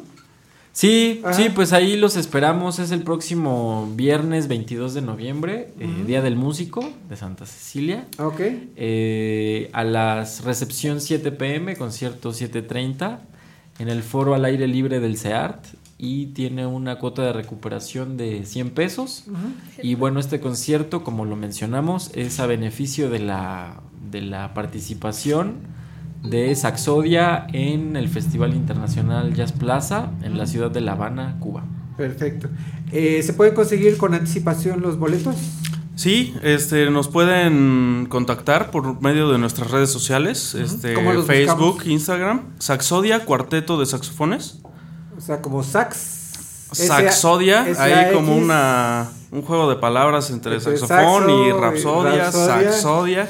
Sí, Ajá. sí, pues ahí los esperamos. Es el próximo viernes 22 de noviembre, eh. Día del Músico de Santa Cecilia. Ok. Eh, a las recepción 7 pm, concierto 7.30, en el foro al aire libre del CEART. Y tiene una cuota de recuperación de 100 pesos. Y bueno, este concierto, como lo mencionamos, es a beneficio de la, de la participación de Saxodia en el Festival Internacional Jazz Plaza en la ciudad de La Habana, Cuba. Perfecto. Eh, ¿Se pueden conseguir con anticipación los boletos? Sí, este, nos pueden contactar por medio de nuestras redes sociales, este, ¿Cómo los Facebook, buscamos? Instagram, Saxodia Cuarteto de Saxofones. O sea, como sax. Saxodia, ahí como una un juego de palabras entre Entre saxofón saxo y y rapsodia, rapsodia. Saxodia.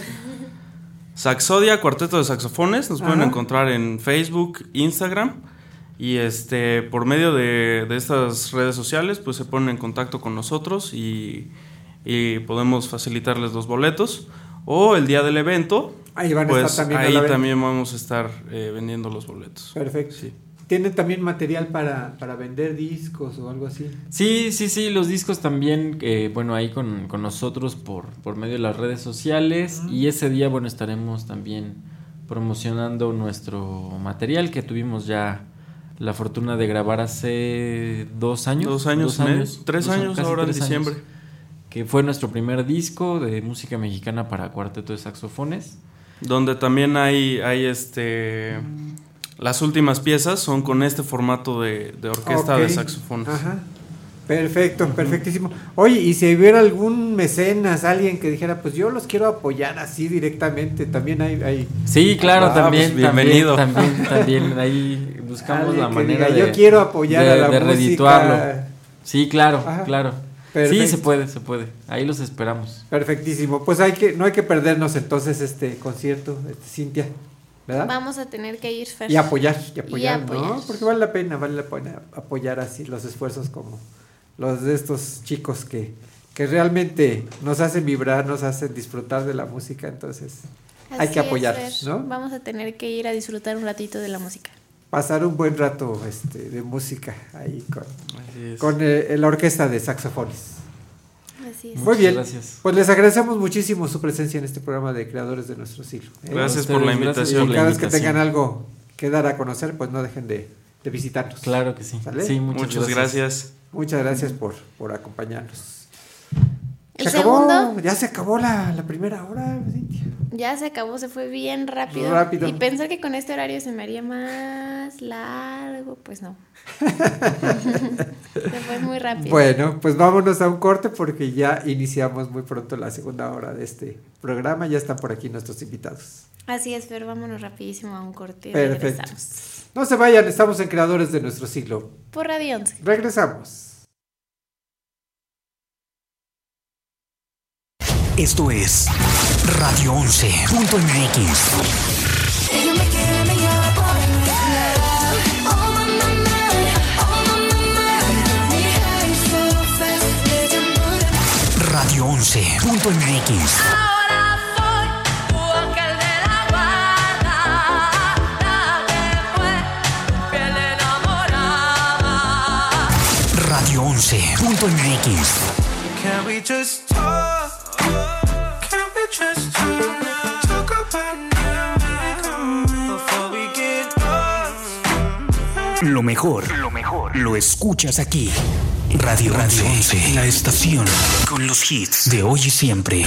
Saxodia Cuarteto de Saxofones, nos pueden encontrar en Facebook, Instagram y este por medio de, de estas redes sociales pues se ponen en contacto con nosotros y, y podemos facilitarles los boletos o el día del evento Ahí van a pues estar también ahí también vamos a estar eh, vendiendo los boletos. Perfecto. Sí. ¿Tienen también material para, para vender discos o algo así? Sí, sí, sí, los discos también, eh, bueno, ahí con, con nosotros por, por medio de las redes sociales y ese día, bueno, estaremos también promocionando nuestro material que tuvimos ya la fortuna de grabar hace dos años. Dos años medio, tres años ahora en diciembre. que fue nuestro primer disco de música mexicana para cuarteto de saxofones. Donde también hay, hay este. Las últimas piezas son con este formato de, de orquesta de saxofones. Ajá. Perfecto, perfectísimo. Oye, y si hubiera algún mecenas, alguien que dijera, pues yo los quiero apoyar así directamente, también hay... hay Sí, claro, Ah, también, pues, bienvenido. también, también, también, ahí buscamos Alguien la manera diga, de "Yo quiero apoyar de- a la de música". redituarlo. Sí, claro, Ajá. claro. Perfecto. Sí, se puede, se puede. Ahí los esperamos. Perfectísimo. Pues hay que, no hay que perdernos entonces este concierto, este, Cintia, ¿verdad? Vamos a tener que ir, Fer. Y apoyar, y apoyar, apoyar. ¿no? Porque vale la pena, vale la pena apoyar así los esfuerzos como los de estos chicos que, que realmente nos hacen vibrar, nos hacen disfrutar de la música, entonces hay que apoyarlos. ¿no? Vamos a tener que ir a disfrutar un ratito de la música. Pasar un buen rato este, de música ahí con, con eh, la orquesta de saxofones. Así es. Muy bien, gracias. pues les agradecemos muchísimo su presencia en este programa de Creadores de Nuestro Siglo. ¿eh? Gracias por la gracias invitación. la Cada vez que tengan algo que dar a conocer, pues no dejen de, de visitarnos. Claro que sí. ¿Sale? Sí, muchas, Muchas gracias. Muchas gracias por, por acompañarnos. El Se acabó, ya se acabó la, la primera hora. Cintia. ya se acabó, se fue bien rápido. Rápido. Y pensar que con este horario se me haría más largo, pues no. se fue muy rápido. Bueno, pues vámonos a un corte porque ya iniciamos muy pronto la segunda hora de este programa. Ya están por aquí nuestros invitados. Así es, pero vámonos rapidísimo a un corte Perfecto. regresamos. No se vayan, estamos en Creadores de nuestro siglo. Por Radio 11. Regresamos. Esto es Radio 11.mx. Radio 11.mx. Radio 11.mx. Can we just talk? Can we just we. Lo mejor, lo mejor, lo escuchas aquí. Radio, Radio 11, la estación con los hits de hoy y siempre.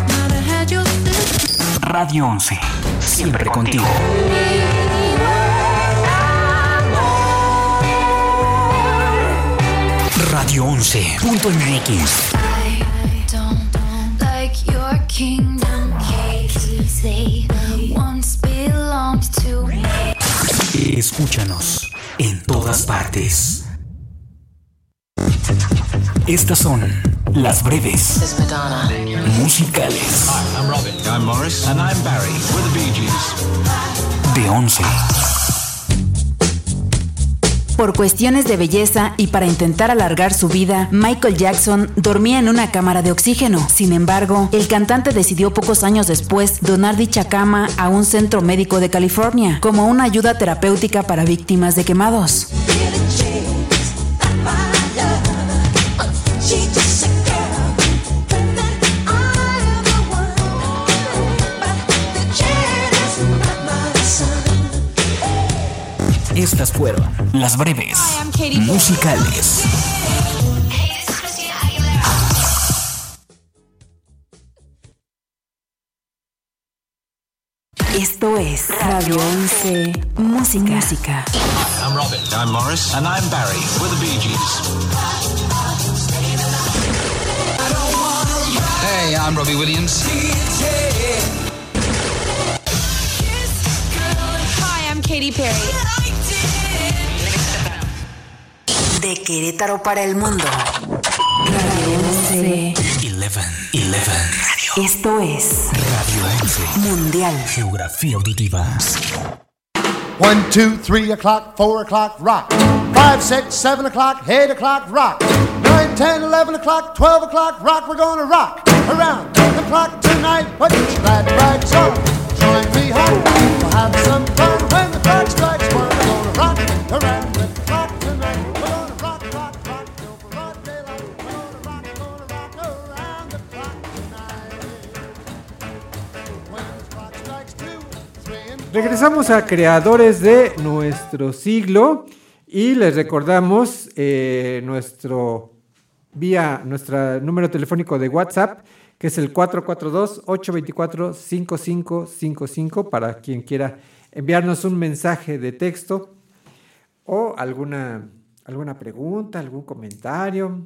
Siempre contigo. Radio 11.mx. Like your kingdom keys, they once belonged to me. Escúchanos en todas partes. Estas son las breves musicales I'm Robin. I'm Morris. And I'm Barry. We're the Bee Gees. de 11. Por cuestiones de belleza y para intentar alargar su vida, Michael Jackson dormía en una cámara de oxígeno. Sin embargo, el cantante decidió pocos años después donar dicha cama a un centro médico de California como una ayuda terapéutica para víctimas de quemados. Estas fueron las breves musicales. Esto es Radio 11 Música. Música. I'm Robin. I'm Morris. And I'm Barry. We're the Bee Gees. Hey, I'm Robbie Williams. Hi, I'm Katy Perry. De Querétaro para el mundo. Radio 11. 11. 11. Esto es Radio 11. Mundial. Geografía auditiva. One, two, three o'clock, four o'clock, rock. Five, six, seven o'clock, eight o'clock, rock. Nine, ten, eleven o'clock, twelve o'clock, rock. We're gonna rock around the clock tonight. Put your glad rags on. Join me home. We'll have some fun when the clock strikes one. We're gonna rock around Regresamos a creadores de nuestro siglo y les recordamos eh, nuestro vía nuestro número telefónico de WhatsApp que es el 442-824-5555 para quien quiera enviarnos un mensaje de texto o alguna, alguna pregunta, algún comentario.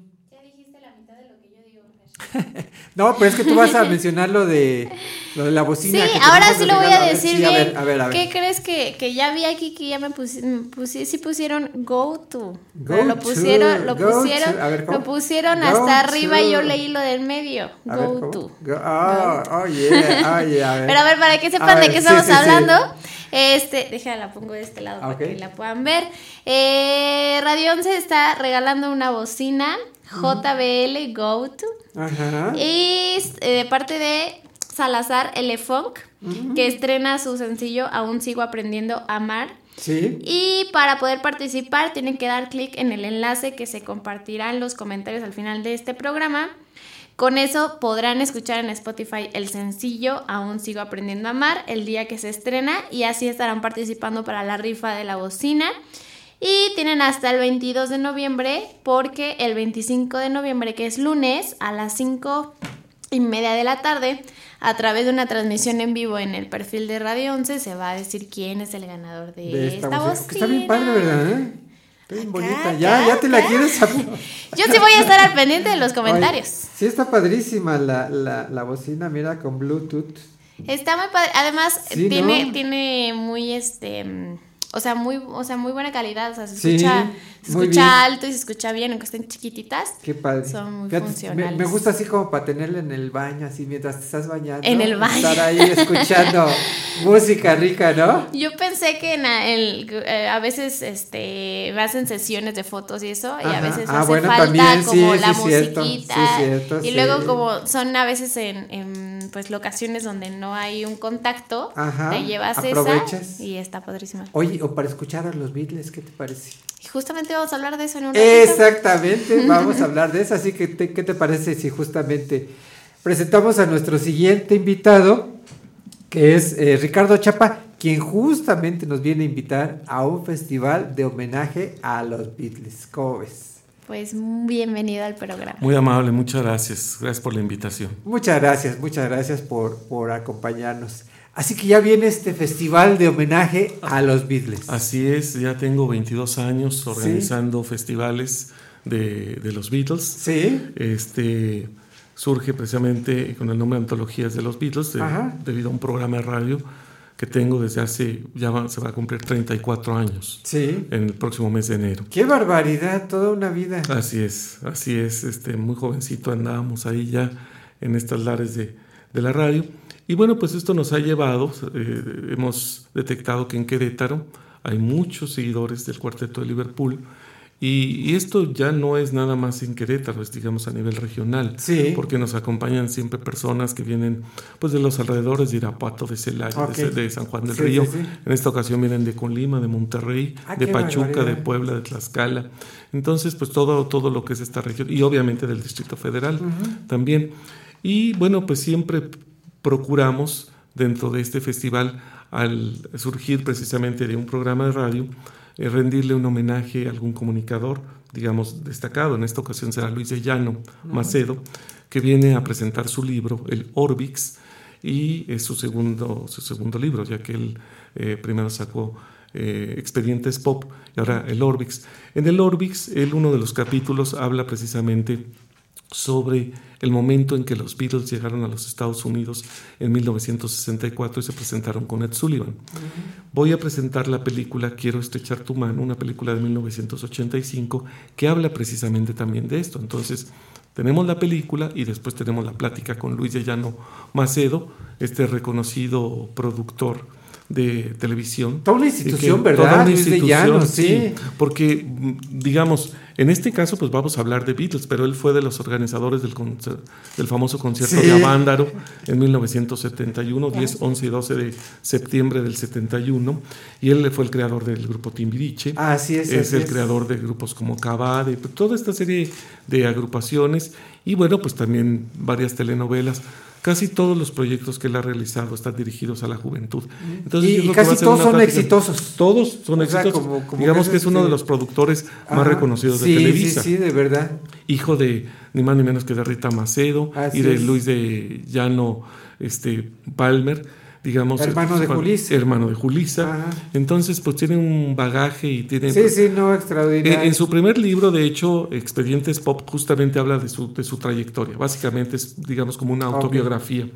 No, pero es que tú vas a mencionar lo de, lo de la bocina. Sí, ahora sí lo voy a decir a bien. ver, a ver, a ver. ¿Qué crees que, que ya vi aquí que ya me pusieron, sí pusieron go to? Go lo to, pusieron, lo pusieron, lo pusieron Go hasta arriba y yo leí lo del medio. Go to. Go- oh, oh, yeah, oh, yeah. Pero a ver, para que sepan de qué estamos sí, sí. hablando. Este, déjala, la pongo de este lado para que la puedan ver. Eh, Radio 11 está regalando una bocina JBL Go To. Ajá. Y eh, de parte de Salazar L. Funk, que estrena su sencillo Aún sigo aprendiendo a amar. Sí. Y para poder participar tienen que dar clic en el enlace que se compartirá en los comentarios al final de este programa. Con eso podrán escuchar en Spotify el sencillo Aún sigo aprendiendo a amar el día que se estrena y así estarán participando para la rifa de la bocina. Y tienen hasta el 22 de noviembre porque el 25 de noviembre, que es lunes, a las 5 y media de la tarde, a través de una transmisión en vivo en el perfil de Radio 11, se va a decir quién es el ganador de, De esta esta, bocina. Que está bien padre, ¿verdad? eh? Está bien bonita. Ya, ya te la quieres. Yo sí voy a estar al pendiente de los comentarios. Sí, está padrísima la, la, la bocina, mira, con Bluetooth. Está muy padre. Además, Sí, tiene, ¿no? tiene muy este. O sea, muy, o sea, muy buena calidad. O sea, se Sí, escucha, se muy escucha alto y se escucha bien, aunque estén chiquititas. Qué padre. Son muy Fíjate, funcionales. me gusta así como para tenerla en el baño, así mientras te estás bañando. En el baño. Estar ahí escuchando música rica, ¿no? Yo pensé que en el- eh, a veces este, me hacen sesiones de fotos y eso, y a veces Ah, hace bueno, falta también, como sí, la sí, musiquita. sí, cierto, y sí. luego como son a veces en, en, pues locaciones donde no hay un contacto, Ajá, te llevas aprovechas. esa y está padrísima. Oye, o para escuchar a los Beatles, ¿qué te parece? Y justamente vamos a hablar de eso en un ratito. Exactamente, vamos a hablar de eso. Así que, te- ¿qué te parece si justamente presentamos a nuestro siguiente invitado, que es eh, Ricardo Chapa, quien justamente nos viene a invitar a un festival de homenaje a los Beatles? ¿Cómo ves? Pues bienvenido al programa. Muy amable, muchas gracias. Gracias por la invitación. Muchas gracias, muchas gracias por, por acompañarnos. Así que ya viene este festival de homenaje a los Beatles. Así es, ya tengo 22 años organizando festivales de, de los Beatles. Sí. Este surge precisamente con el nombre Antologías de los Beatles, de- debido a un programa de radio que tengo desde hace, ya va- se va a cumplir 34 años. Sí. En el próximo mes de enero. Qué barbaridad, toda una vida. Así es, así es, este, muy jovencito andábamos ahí ya en estas lares de, de la radio. Y bueno, pues esto nos ha llevado, eh, hemos detectado que en Querétaro hay muchos seguidores del cuarteto de Liverpool. Y, y esto ya no es nada más en Querétaro, es digamos a nivel regional, Sí. porque nos acompañan siempre personas que vienen pues de los alrededores de Irapuato, de Celaya, de, de San Juan del Sí, Río. sí. En esta ocasión vienen de Colima, de Monterrey, Ah, de Pachuca, de. Puebla, de Tlaxcala. Entonces, pues todo, todo lo que es esta región y obviamente del Distrito Federal también. Y bueno, pues siempre procuramos dentro de este festival, al surgir precisamente de un programa de radio, rendirle un homenaje a algún comunicador, digamos, destacado. En esta ocasión será Luis de Llano. Macedo, que viene a presentar su libro, el Orbix, y es su segundo, su segundo libro, ya que él eh, primero sacó eh, Expedientes Pop y ahora el Orbix. En el Orbix, él uno de los capítulos habla precisamente sobre el momento en que los Beatles llegaron a los Estados Unidos en 1964 y se presentaron con Ed Sullivan. Voy a presentar la película Quiero estrechar tu mano, una película de 1985 que habla precisamente también de esto. Entonces, tenemos la película y después tenemos la plática con Luis de Llano Macedo, este reconocido productor de televisión. Toda una institución, ¿verdad? toda una institución, Llano, sí. Porque, digamos, en este caso, pues vamos a hablar de Beatles, pero él fue de los organizadores del, del famoso concierto Sí. de Avándaro en 1971, 10, 11 y 12 de septiembre del 71, y él fue el creador del grupo Timbiriche. Así es, Es así el es. creador de grupos como Cava, de toda esta serie de agrupaciones, y bueno, pues también varias telenovelas. Casi todos los proyectos que él ha realizado están dirigidos a la juventud. Entonces, Y- casi todos son exitosos. Todos son O sea, exitosos. como- como Digamos que que es uno de los productores Ajá. más reconocidos Sí, de Televisa. Sí, sí, de verdad. Hijo de ni más ni menos que de Rita Macedo Así y de es. Luis de Llano este, Palmer. Digamos... Hermano de Julissa. Hermano de Julissa. Ajá. Entonces, pues tiene un bagaje y tiene... Sí, sí, no, extraordinario. En, en su primer libro, de hecho, Expedientes Pop, justamente habla de su, de su trayectoria. Básicamente es, digamos, como una autobiografía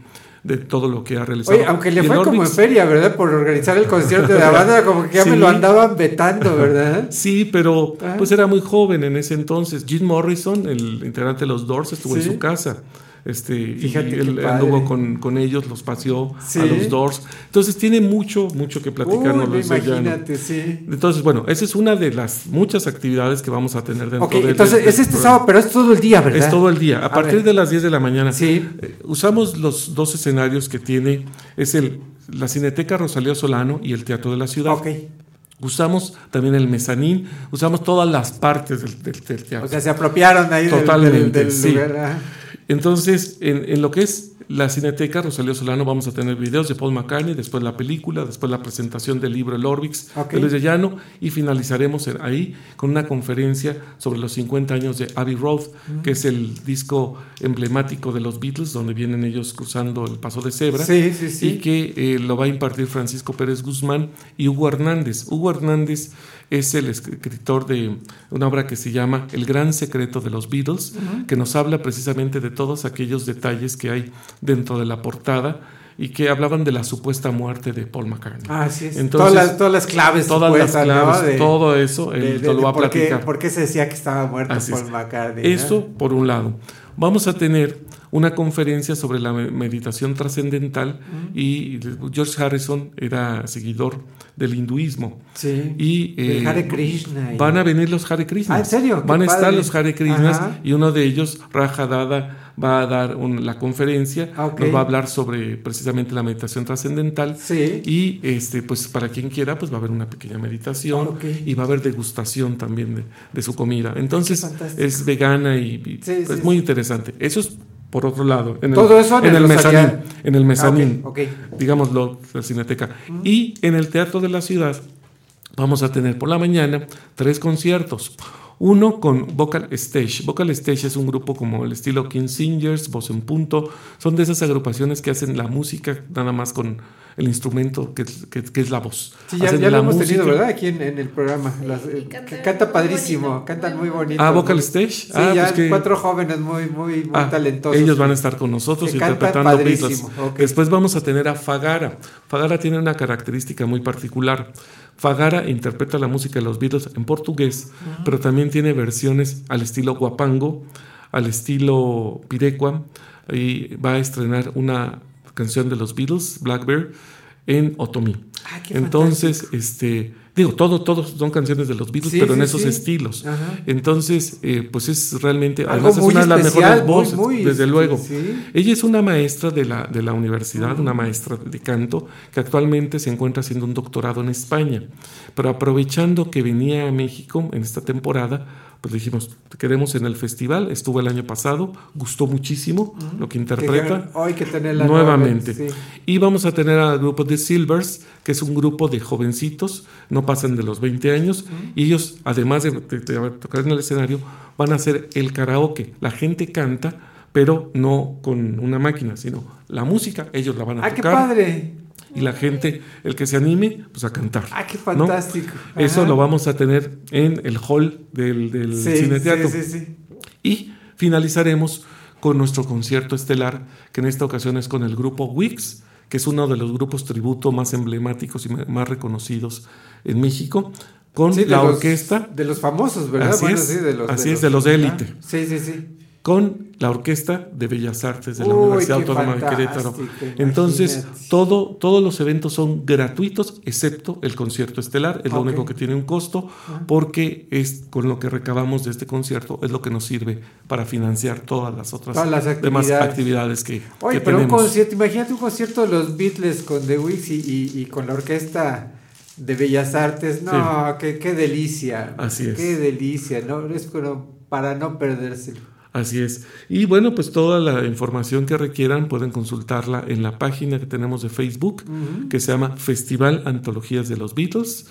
de todo lo que ha realizado. Oye, aunque le Y fue como en feria, ¿verdad? Por organizar el concierto de la banda, como que ya me lo andaban vetando, ¿verdad? Sí, pero Ah. pues era muy joven en ese entonces. Jim Morrison, el integrante de los Doors, estuvo en su casa. Este, y Fíjate qué él anduvo con, con ellos, los paseó Sí. a los Doors. Entonces tiene mucho, mucho que platicarnos Uy, imagínate, sí. Entonces, bueno, esa es una de las muchas actividades que vamos a tener dentro Ok, del- entonces del es este programa. sábado, pero es todo el día, ¿verdad? Es todo el día, a, A partir ver. de las 10 de la mañana. Eh, usamos los dos escenarios que tiene, es el la Cineteca Rosalía Solano y el Teatro de la Ciudad. Usamos también el mezanín, usamos todas las partes del, del- del teatro. O sea, se apropiaron ahí del- Totalmente, del, del sí. lugar. ajá. Entonces, en, en lo que es la Cineteca Rosalía Solano, vamos a tener videos de Paul McCartney, después la película, después la presentación del libro El Orbix Ok. de Luis de Llano y finalizaremos en- ahí con una conferencia sobre los 50 años de Abbey Road, Mm. que es el disco emblemático de los Beatles, donde vienen ellos cruzando el paso de cebra. Sí, sí, sí. Y que eh, lo va a impartir Francisco Pérez Guzmán y Hugo Hernández. Hugo Hernández es el escritor de una obra que se llama El gran secreto de los Beatles, Ujú. que nos habla precisamente de todos aquellos detalles que hay dentro de la portada y que hablaban de la supuesta muerte de Paul McCartney. Ah, así es. Todas las- todas las claves todas las supuestas, ¿no? claves, De- todo eso, de- él de- te lo va a qué- platicar. por qué se decía que estaba muerto Así es. Paul McCartney, ¿no? Eso por un lado. Vamos a tener una conferencia sobre la me- meditación trascendental y George Harrison era seguidor del hinduismo. Sí. Y eh, Hare Krishna van a venir los Hare Krishnas. Ah, ¿en serio? Van a estar los Hare Krishnas Ajá. y uno de ellos, Raja Dada, va a dar un- la conferencia, Ah, nos va a hablar sobre precisamente la meditación trascendental Sí. y este pues para quien quiera pues va a haber una pequeña meditación y va a haber degustación también de, de su comida. Entonces es vegana y, y, Sí, pues, sí, muy interesante. Eso es por otro lado. En Todo eso en en el el mezanín. En el mezanín. Ah. Digámoslo, la cineteca. Y en el Teatro de la Ciudad vamos a tener por la mañana tres conciertos. Uno con Vocal Stage. Vocal Stage es un grupo como el estilo King Singers, Voz en Punto. Son de esas agrupaciones que hacen la música nada más con el instrumento que, es- que- que es la voz. Sí, ya, ya lo la hemos tenido, música. ¿verdad? Aquí en, en el programa. Las- eh, canta padrísimo, cantan muy bonito. Ah, Vocal muy- Stage. Sí, Ah, ya pues que- cuatro jóvenes muy, muy, muy Ah, talentosos. Ellos van a estar con nosotros interpretando Beatles. padrísimo, ok. Después vamos a tener a Fagara. Fagara tiene una característica muy particular. Fagara interpreta la música de los Beatles en portugués, Ajá. pero también tiene versiones al estilo guapango, al estilo pirecua, y va a estrenar una canción de los Beatles, Blackbird, en otomí. Ah, qué Entonces, este, digo, todo, todos son canciones de los Beatles, Sí, pero en sí, esos sí. estilos. Ajá. Entonces, eh, pues es realmente, Algo además es una de las especial, mejores voces, muy, desde luego. Ella es una maestra de la, de la universidad, una maestra de canto, que actualmente se encuentra haciendo un doctorado en España. Pero aprovechando que venía a México en esta temporada, pues dijimos, te queremos en el festival, estuvo el año pasado, gustó muchísimo lo que interpreta. Que Hoy que tenerla nuevamente. sí. Y vamos a tener al grupo de Silvers, que es un grupo de jovencitos, no pasan de los 20 años, y ellos, además de, de- de tocar en el escenario, van a hacer el karaoke. La gente canta, pero no con una máquina, sino la música, ellos la van a Ah, qué tocar. padre. Y la gente, el que se anime, pues a cantar. Ah, qué ¿no? fantástico. Eso lo vamos a tener en el hall del, del Sí, cine teatro. sí, sí, sí. Y finalizaremos con nuestro concierto estelar, que en esta ocasión es con el grupo Wix, que es uno de los grupos tributo más emblemáticos y más reconocidos en México, con Sí, de la los- orquesta. De los famosos, ¿verdad? Así Bueno, es, sí, de los, así es, de los de élite. Sí, sí, sí. Con la Orquesta de Bellas Artes de la Uy, Universidad qué Autónoma de Querétaro. Entonces, todo, todos los eventos son gratuitos, excepto el concierto estelar, es lo único que tiene un costo, porque es con lo que recabamos de este concierto, es lo que nos sirve para financiar todas las otras Todas las demás actividades. actividades que, Oye, que pero un concierto, imagínate un concierto de los Beatles con The Wix y, y- y con la orquesta de Bellas Artes. No, qué, qué delicia. Así es. Qué delicia, ¿no? Es como para no perdérselo. Así es. Y bueno, pues toda la información que requieran pueden consultarla en la página que tenemos de Facebook, que se llama Festival Antologías de los Beatles,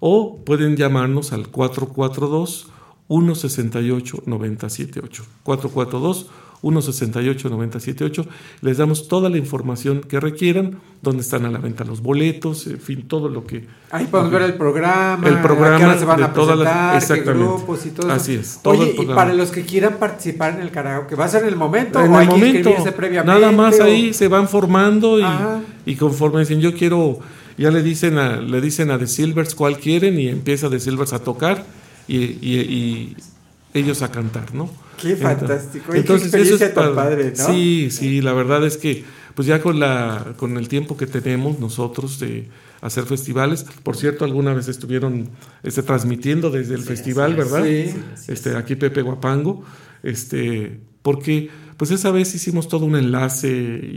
o pueden llamarnos al 442 168 978. 442 168-978. Les damos toda la información que requieran, dónde están a la venta los boletos, en fin, todo lo que... Ahí podemos ver el programa, el programa se van de a todas las- qué exactamente. grupos y todo. Así es, todo Oye, y para los que quieran participar en el karaoke, ¿va a ser en el momento En o hay el que momento, inscribirse previamente? nada más o- ahí se van formando y, y conforme dicen yo quiero, ya le dicen a, le dicen a The Silvers cuál quieren y empieza The Silvers a tocar y, y- y ellos a cantar, ¿no? Qué fantástico, oye, qué experiencia tan padre, ¿no? Sí, sí, la verdad es que pues ya con la con el tiempo que tenemos nosotros de hacer festivales, por cierto, alguna vez estuvieron este, transmitiendo desde el festival, es. ¿verdad? Sí, este, aquí Pepe Guapango, este, porque pues esa vez hicimos todo un enlace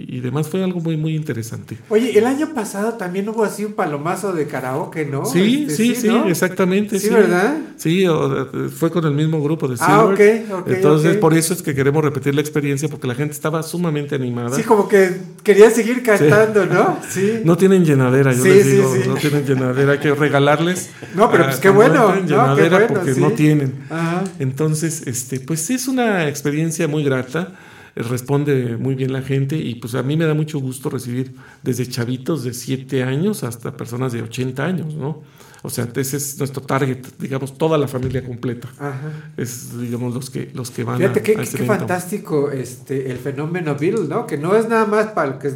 y, demás, fue algo muy, muy interesante. Oye, el año pasado también hubo así un palomazo de karaoke, ¿no? Sí, Este, sí, sí, ¿no? exactamente. Sí, ¿verdad? Sí, o- fue con el mismo grupo de Ah, Silver. ok, ok, Entonces, por eso es que queremos repetir la experiencia, porque la gente estaba sumamente animada. Sí, como que quería seguir cantando, ¿no? Sí. No tienen llenadera, yo Sí, les sí, digo, sí. no tienen llenadera, hay que regalarles. No, pero ah, pues qué bueno, ¿no? Qué llenadera bueno, porque sí. no tienen. Ajá. Entonces, este, pues sí es una experiencia muy grata, eh, responde muy bien la gente y pues a mí me da mucho gusto recibir desde chavitos de 7 años hasta personas de 80 años, ¿no? O sea, ese es nuestro target, digamos, toda la familia completa. Ajá. Es, digamos, los que, los que van Fíjate a, qué, a qué- este fantástico este el fenómeno Beatle, ¿no? Que no es nada más para, que,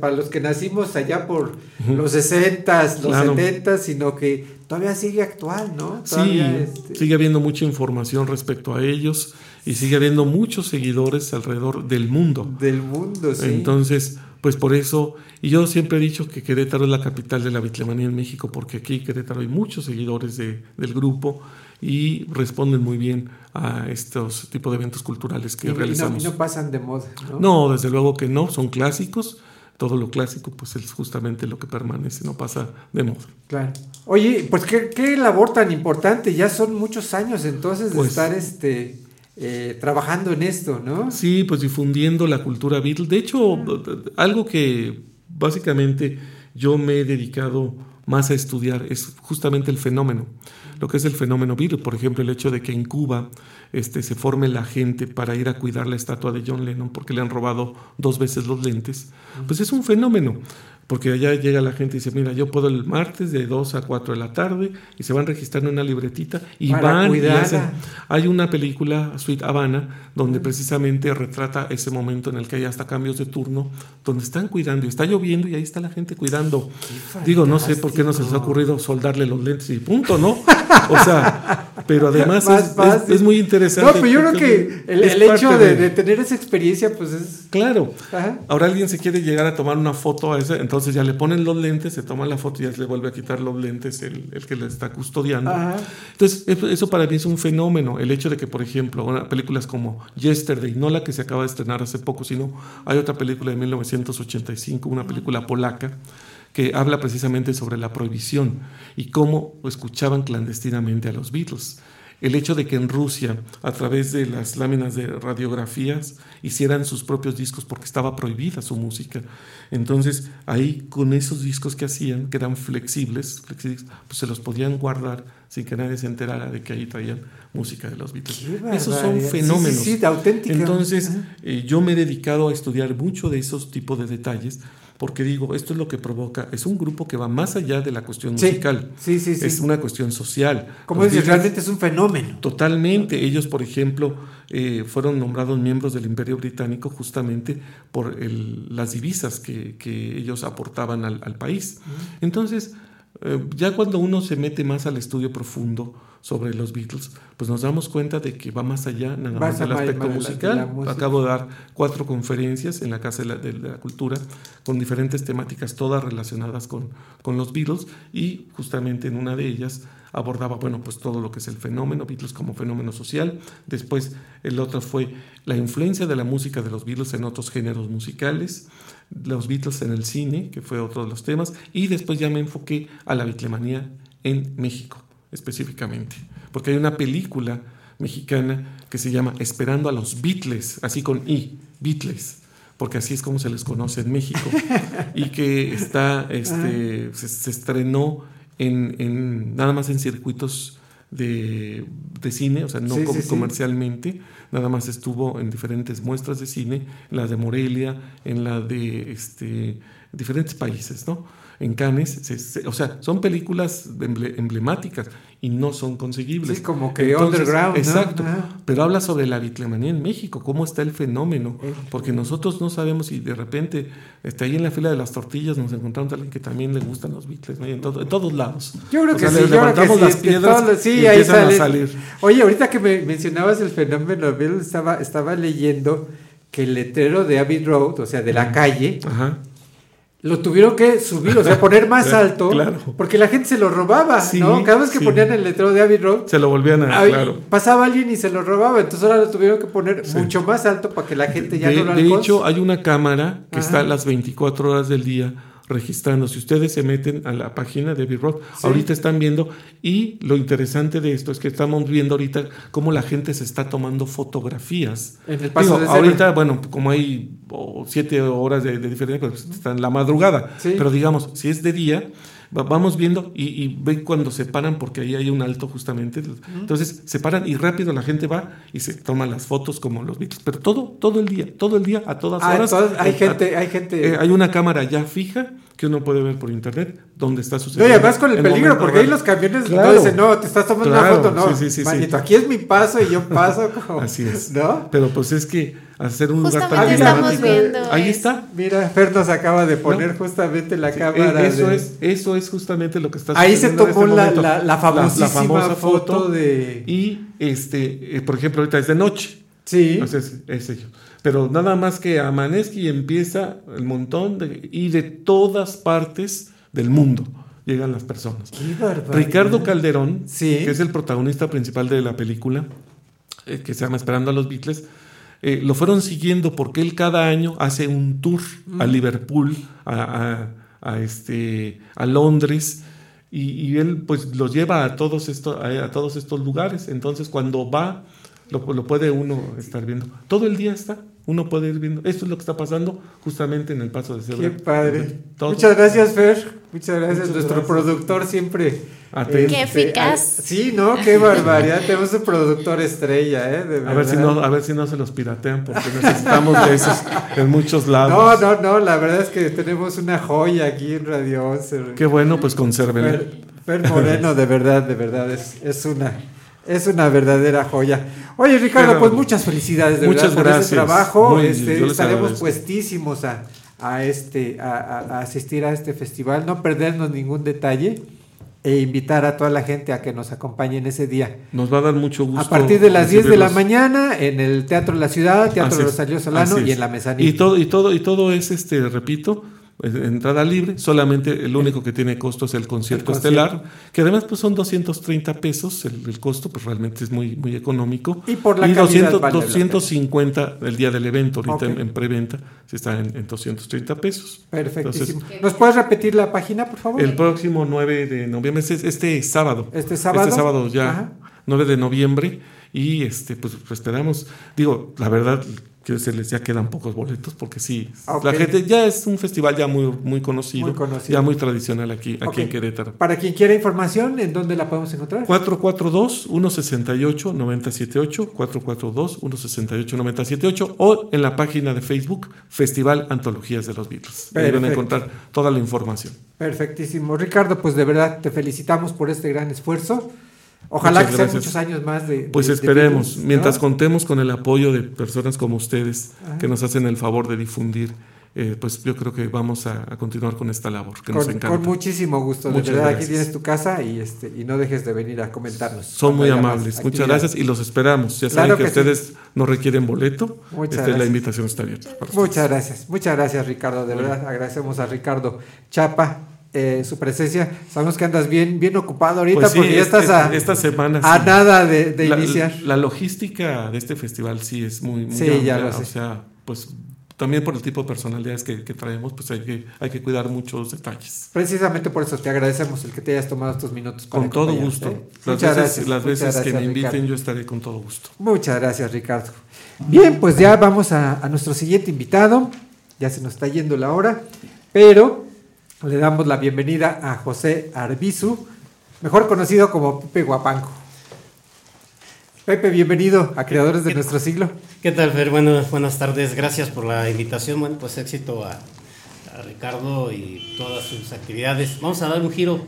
para los que nacimos allá por los 60s, los Claro. 70s, sino que todavía sigue actual, ¿no? Sí, Todavía, este, sigue habiendo mucha información respecto a ellos y sigue habiendo muchos seguidores alrededor del mundo. Del mundo, sí. Entonces, pues por eso, y yo siempre he dicho que Querétaro es la capital de la bitlemanía en México, porque aquí en Querétaro hay muchos seguidores de- del grupo y responden muy bien a estos tipos de eventos culturales que y, no- no, realizamos. y no pasan de moda, ¿no? No, desde luego que no, son clásicos. Todo lo clásico, pues es justamente lo que permanece, no pasa de moda. Claro. Oye, pues qué, qué labor tan importante, ya son muchos años entonces de Pues- estar este eh, trabajando en esto, ¿no? Sí, pues difundiendo la cultura Beatle. De hecho, algo que básicamente yo me he dedicado más a estudiar es justamente el fenómeno, lo que es el fenómeno Beatle. Por ejemplo, el hecho de que en Cuba este, se forme la gente para ir a cuidar la estatua de John Lennon porque le han robado dos veces los lentes, pues es un fenómeno. Porque allá llega la gente y dice, mira, yo puedo el martes de 2 a 4 de la tarde y se van registrando en una libretita y Para van y cuidarla. hacen, hay una película, Sweet Havana, donde precisamente retrata ese momento en el que hay hasta cambios de turno, donde están cuidando y está lloviendo y ahí está la gente cuidando. Digo, no sé por qué no se les ha ocurrido soldarle los lentes y punto, ¿no? O sea, pero además Más es, es- es muy interesante. No, pero yo creo que el, el hecho de, de tener esa experiencia, pues es. Claro. Ajá. Ahora alguien se quiere llegar a tomar una foto a ese, entonces ya le ponen los lentes, se toma la foto y ya se le vuelve a quitar los lentes el, el que le está custodiando. Ajá. Entonces, eso, eso para mí es un fenómeno. El hecho de que, por ejemplo, una- películas como Yesterday, no la que se acaba de estrenar hace poco, sino hay otra película de 1985, una película polaca, que habla precisamente sobre la prohibición y cómo escuchaban clandestinamente a los Beatles. El hecho de que en Rusia, a través de las láminas de radiografías, hicieran sus propios discos porque estaba prohibida su música. Entonces, ahí con esos discos que hacían, que eran flexibles, flexibles pues se los podían guardar sin que nadie se enterara de que ahí traían música de los Beatles. Esos son. Sí, fenómenos. sí, sí, de auténtica. Entonces, eh, yo me he dedicado a estudiar mucho de esos tipos de detalles porque digo, esto es lo que provoca, es un grupo que va más allá de la cuestión Sí, musical. sí, sí, sí. Es una cuestión social. Como dices, realmente es un fenómeno. Totalmente. Ellos, por ejemplo, eh, fueron nombrados miembros del Imperio Británico justamente por el- las divisas que, que ellos aportaban al, al país. Entonces, eh, ya cuando uno se mete más al estudio profundo sobre los Beatles, pues nos damos cuenta de que va más allá nada más del aspecto de la- de musical. la música. Acabo de dar cuatro conferencias en la Casa de la, de la Cultura con diferentes temáticas, todas relacionadas con, con los Beatles, y justamente en una de ellas abordaba, bueno, pues todo lo que es el fenómeno, Beatles como fenómeno social. Después el otro fue la influencia de la música de los Beatles en otros géneros musicales, los Beatles en el cine, que fue otro de los temas, y después ya me enfoqué a la bitlemanía en México, específicamente, porque hay una película mexicana que se llama Esperando a los Beatles, así con I, Beatles porque así es como se les conoce en México, y que está, este, se, se estrenó en, en- nada más en circuitos de, de cine, o sea, no Sí, com- sí, sí. comercialmente, nada más estuvo en diferentes muestras de cine, en la de Morelia, en la de este, diferentes países, ¿no? En Cannes, se- se- o sea, son películas emble- emblemáticas y no son conseguibles. Sí, como que underground, ¿no? Exacto. Pero habla sobre la bitlemanía en México, cómo está el fenómeno, porque nosotros no sabemos si de repente está ahí en la fila de las tortillas nos encontramos a alguien que también le gustan los Beatles, ¿no? Y en, todo- en todos lados. Yo creo O que sea, sí, le yo creo que levantamos sí, las piedras sí, y ahí empiezan sale. a salir. Oye, ahorita que me mencionabas el fenómeno Beatles, estaba, estaba leyendo que el letrero de Abbey Road, o sea, de la calle, lo tuvieron que subir, o sea, poner más Claro, alto, claro. porque la gente se lo robaba, Sí, ¿no? Cada vez que sí. ponían el letrero de Abbey Road, Se lo volvían a, ahí claro. pasaba alguien y se lo robaba, entonces ahora lo tuvieron que poner mucho más alto para que la gente ya de, no lo de hecho, hay una cámara que Ajá. está las 24 horas del día registrando. Si ustedes se meten a la página de Sí. ahorita están viendo. Y lo interesante de esto es que estamos viendo ahorita cómo la gente se está tomando fotografías. En el paso Digo, de cebra. ahorita, bueno, como hay oh, siete horas de, de diferencia, pues está en la madrugada. Sí. Pero digamos, si es de día, vamos viendo y, y ven cuando se paran, porque ahí hay un alto justamente. Entonces se paran y rápido la gente va y se toma las fotos como los Beatles. Pero todo, todo el día, todo el día, a todas Ah, horas. entonces hay eh, gente- hay gente- eh, hay una cámara ya fija que uno puede ver por internet donde está No, sucediendo. y además con el peligro, porque ahí real. los camiones Claro. no dicen, no, te estás tomando Claro, una foto, no. sí, sí, sí, manito, aquí es mi paso y yo paso como... Así es. ¿No? Pero pues es que hacer un lugar tan estamos viendo Ahí está. Mira, Fer nos acaba de poner justamente la cámara. Eh, eso, de- es, eso es justamente lo que está Ahí se sucediendo en tomó este la- la famosísima foto de- Y, este, eh, por ejemplo, ahorita es de noche. Sí. Es, ello. Pero nada más que amanezca y empieza el montón de... Y de todas partes del mundo llegan las personas. Qué. Ricardo Calderón, Sí. que es el protagonista principal de la película, eh, que se llama Esperando a los Beatles, eh, lo fueron siguiendo porque él cada año hace un tour a Mm. Liverpool, a, a- a este, a Londres, y, y él pues los lleva a todos, estos, a, a todos estos lugares. Entonces cuando va, lo, lo puede uno estar viendo. Todo el día está, uno puede ir viendo. Esto es lo que está pasando justamente en el paso de cebra. Qué padre. Todo. Muchas gracias, Fer. Muchas gracias. Muchas Nuestro gracias. productor siempre. Atento. Qué este, eficaz. sí, ¿no? Qué barbaridad. Tenemos un productor estrella, ¿eh? De A ver, si no, a ver si no se los piratean, porque necesitamos de esos en muchos lados. No, no, no, la verdad es que tenemos una joya aquí en Radio 11. Qué bueno, pues consérvenla. Fer, Fer Moreno, de verdad, de verdad, es, es una es una verdadera joya. Oye, Ricardo, pues muchas felicidades de Muchas verdad por gracias. ese trabajo. Muy- Este, estaremos puestísimos a, a este a, asistir a este festival, no perdernos ningún detalle e invitar a toda la gente a que nos acompañen ese día. Nos va a dar mucho gusto. A partir de las 10 de la mañana en el Teatro de la Ciudad, Teatro Así Rosario Solano y en la mezanita. Y todo, y todo, y todo es este, repito, entrada libre, solamente el único que tiene costo es el concierto, El concierto. estelar, que además pues son 230 pesos, el, el costo pues realmente es muy, muy económico. Y por la calidad 200, vale la 250 el día del evento, ahorita en, en preventa, se está en, en 230 pesos. Perfectísimo. Entonces, ¿Nos puedes repetir la página, por favor? el próximo 9 de noviembre, este, este sábado. Este sábado. Este sábado ya, Ajá. 9 de noviembre. Y este, pues esperamos. Digo, la verdad, quiero decirles, ya quedan pocos boletos porque sí, Ok. la gente ya es un festival ya muy, muy conocido, Muy conocido. ya muy tradicional aquí, aquí en Querétaro. Para quien quiera información, ¿en dónde la podemos encontrar? 442-168-978, 442-168-978 o en la página de Facebook Festival Antologías de los Beatles. Ahí van a encontrar toda la información. Perfectísimo. Ricardo, pues de verdad te felicitamos por este gran esfuerzo. Ojalá Muchas que sean muchos años más de. Pues de- de esperemos, Beatles, ¿no? mientras contemos con el apoyo de personas como ustedes Ajá. que nos hacen el favor de difundir, eh, pues yo creo que vamos a, a continuar con esta labor que nos Con, encanta. con muchísimo gusto, de Muchas verdad. Aquí gracias. tienes tu casa y este y no dejes de venir a comentarnos. Son muy amables, muchas gracias y los esperamos. Ya Claro saben que, que sí. ustedes no requieren boleto, Muchas este, la invitación está abierta. Muchas gracias, muchas gracias Ricardo, de Muy verdad agradecemos a Ricardo Chapa eh, su presencia. Sabemos que andas bien, bien ocupado ahorita Pues sí, porque ya este- estás a, esta semana a sí. nada de, de la, iniciar. La logística de este festival sí es muy, muy Sí, ya lo sé. O sea, pues también por el tipo de personalidades que, que traemos, pues hay que, hay que cuidar muchos detalles. Precisamente por eso te agradecemos el que te hayas tomado estos minutos. para Con todo gusto. ¿eh? Las Muchas veces, gracias, las veces que me inviten, Ricardo. yo estaré con todo gusto. Muchas gracias, Ricardo. Bien, pues ya vamos a, a nuestro siguiente invitado. Ya se nos está yendo la hora, pero le damos la bienvenida a José Arbizu, mejor conocido como Pepe Guapanco. Pepe, bienvenido a Creadores de Nuestro Siglo. ¿Qué tal, Fer? Bueno, buenas tardes. Gracias por la invitación. Bueno, pues éxito a, a Ricardo y todas sus actividades. Vamos a dar un giro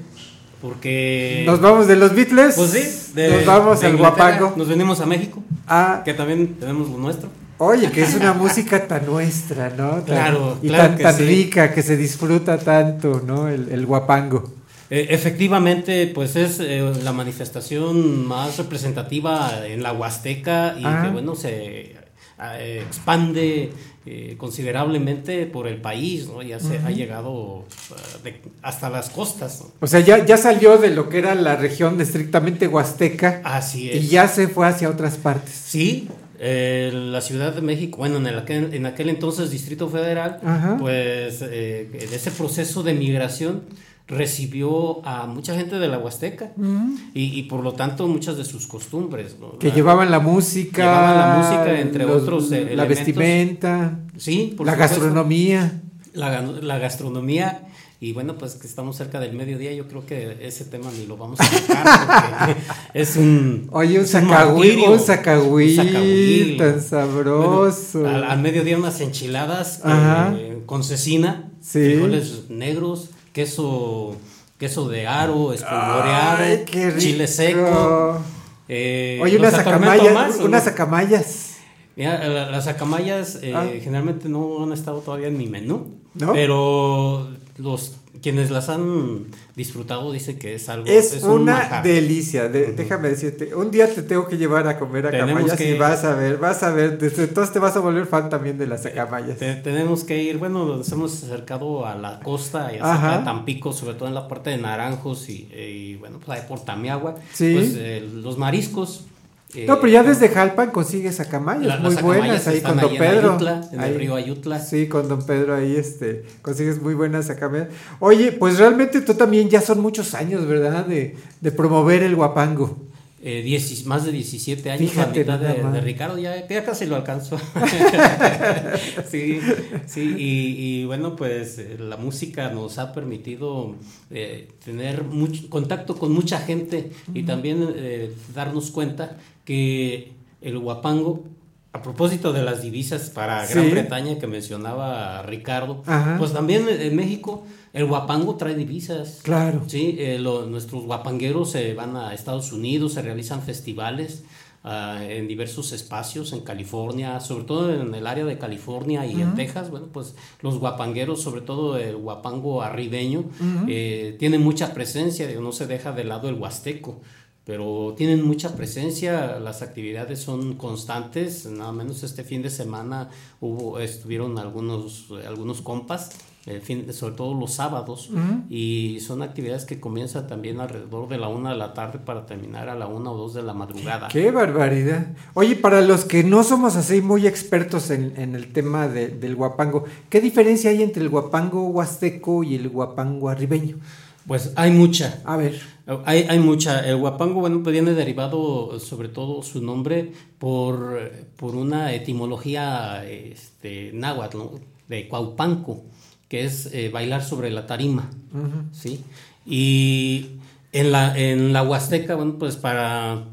porque... Nos vamos de los Beatles. Pues sí, de- Nos vamos de al guapango. Nos venimos a México, Ah, que también tenemos lo nuestro. Oye, que es una música tan nuestra, ¿no? Tan- Claro, y claro tan, que tan sí. rica, que se disfruta tanto, ¿no? El, el guapango. Eh, efectivamente, pues es eh, la manifestación más representativa en la Huasteca y Ah. que bueno, se eh, expande eh, considerablemente por el país, ¿no? Ya se ha llegado eh, de- hasta las costas. ¿no? O sea, ya, ya salió de lo que era la región estrictamente huasteca. Así es. Y ya se fue hacia otras partes. Sí, eh, la Ciudad de México, bueno, en, el aquel, en aquel entonces Distrito Federal, Ajá. pues eh, en ese proceso de migración recibió a mucha gente de la Huasteca Ujú. y, y por lo tanto muchas de sus costumbres. ¿no? Que La- llevaban la música. Llevaban la música, entre los- otros eh, La elementos. vestimenta. Sí, por La supuesto. gastronomía. La gastronomía. Y bueno, pues que estamos cerca del mediodía, yo creo que ese tema ni lo vamos a tocar porque es un. Oye, un martirio. un sacahuil. tan sabroso. Bueno, al, al mediodía unas enchiladas eh, con cecina, Sí. frijoles negros, queso, queso de aro, espolvoreado, chile seco. eh, Oye, ¿los unas atormento acamayas. más o unas no? acamayas. Mira, la- las acamayas eh, Ah. generalmente no han estado todavía en mi menú, ¿No? pero los quienes las han disfrutado dicen que es algo Es, un una delicia. de- Déjame decirte, un día te tengo que llevar a comer acamayas y que- vas a ver, vas a ver. desde entonces te vas a volver fan también de las acamayas. Te- tenemos que ir, bueno, nos hemos acercado a la costa y a Tampico, sobre todo en la parte de Naranjos y, y, bueno, pues ahí por Tamiagua. Sí. Pues eh, los mariscos. Eh, No, pero ya desde Jalpan consigues acamayas muy buenas ahí con Don Pedro. Ayutla, en el río Ayutla. Sí, con Don Pedro ahí este consigues muy buenas acamayas. Oye, pues realmente tú también ya son muchos años, ¿verdad? De, de promover el guapango. Eh, dieci- más de 17 años, Fíjate la mitad de, Ricardo, ya, ya casi lo alcanzó. sí, sí, y, y bueno, pues eh, la música nos ha permitido eh, tener mucho contacto con mucha gente y también eh, darnos cuenta que el guapango, a propósito de las divisas para Gran Sí. Bretaña que mencionaba Ricardo, Ajá. pues también en México el guapango trae divisas. Claro. Sí, eh, lo- nuestros guapangueros se van a Estados Unidos, se realizan festivales ah, en diversos espacios, en California, sobre todo en el área de California y en. Texas. Bueno, pues los guapangueros, sobre todo el guapango arribeño, Ujú. eh, tienen mucha presencia, no se deja de lado el huasteco. Pero tienen mucha presencia, las actividades son constantes, nada menos este fin de semana hubo, estuvieron algunos, algunos compas, el fin, sobre todo los sábados, y son actividades que comienzan también alrededor de la una de la tarde para terminar a la una o dos de la madrugada. Qué barbaridad. Oye, para los que no somos así muy expertos en, en el tema de- del guapango, ¿qué diferencia hay entre el guapango huasteco y el guapango arribeño? Pues hay mucha. A ver. Hay, hay mucha. El huapango, bueno, pues viene derivado, sobre todo su nombre, por, por una etimología este, náhuatl, ¿no? de cuaupanco, que es eh, bailar sobre la tarima. ¿sí? Y en la, en la Huasteca, bueno, pues para,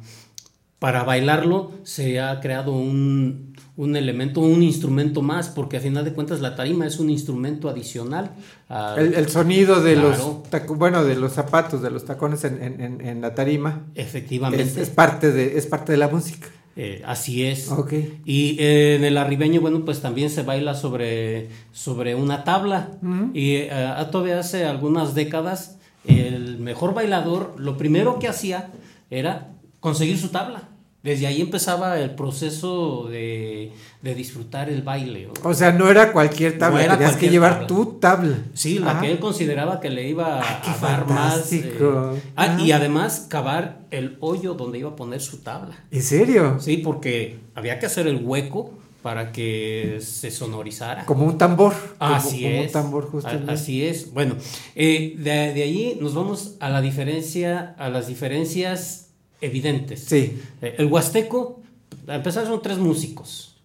para bailarlo se ha creado un, un elemento, un instrumento más, porque a final de cuentas la tarima es un instrumento adicional. a- El, el sonido de Claro. los bueno, de los zapatos, de los tacones en, en- la tarima. Efectivamente. Es, es parte de, es parte de la música. Eh, así es. Ok. Y eh, en el arribeño, bueno, pues también se baila sobre, sobre una tabla. Y eh, ah, todavía hace algunas décadas, el mejor bailador, lo primero que hacía era conseguir su tabla. Desde ahí empezaba el proceso de, de disfrutar el baile. O sea, no era cualquier tabla, No era tenías que cualquier llevar tabla. tu tabla. Sí, la Ajá. que él consideraba que le iba a dar más. eh, ah, y además cavar el hoyo donde iba a poner su tabla. ¿En serio? Sí, porque había que hacer el hueco para que se sonorizara. Como un tambor. como- Así como es. un tambor, justamente. Así es. Bueno, eh, de, de allí nos vamos a la diferencia, a las diferencias evidentes. Sí. Eh, el huasteco, a empezar son tres músicos.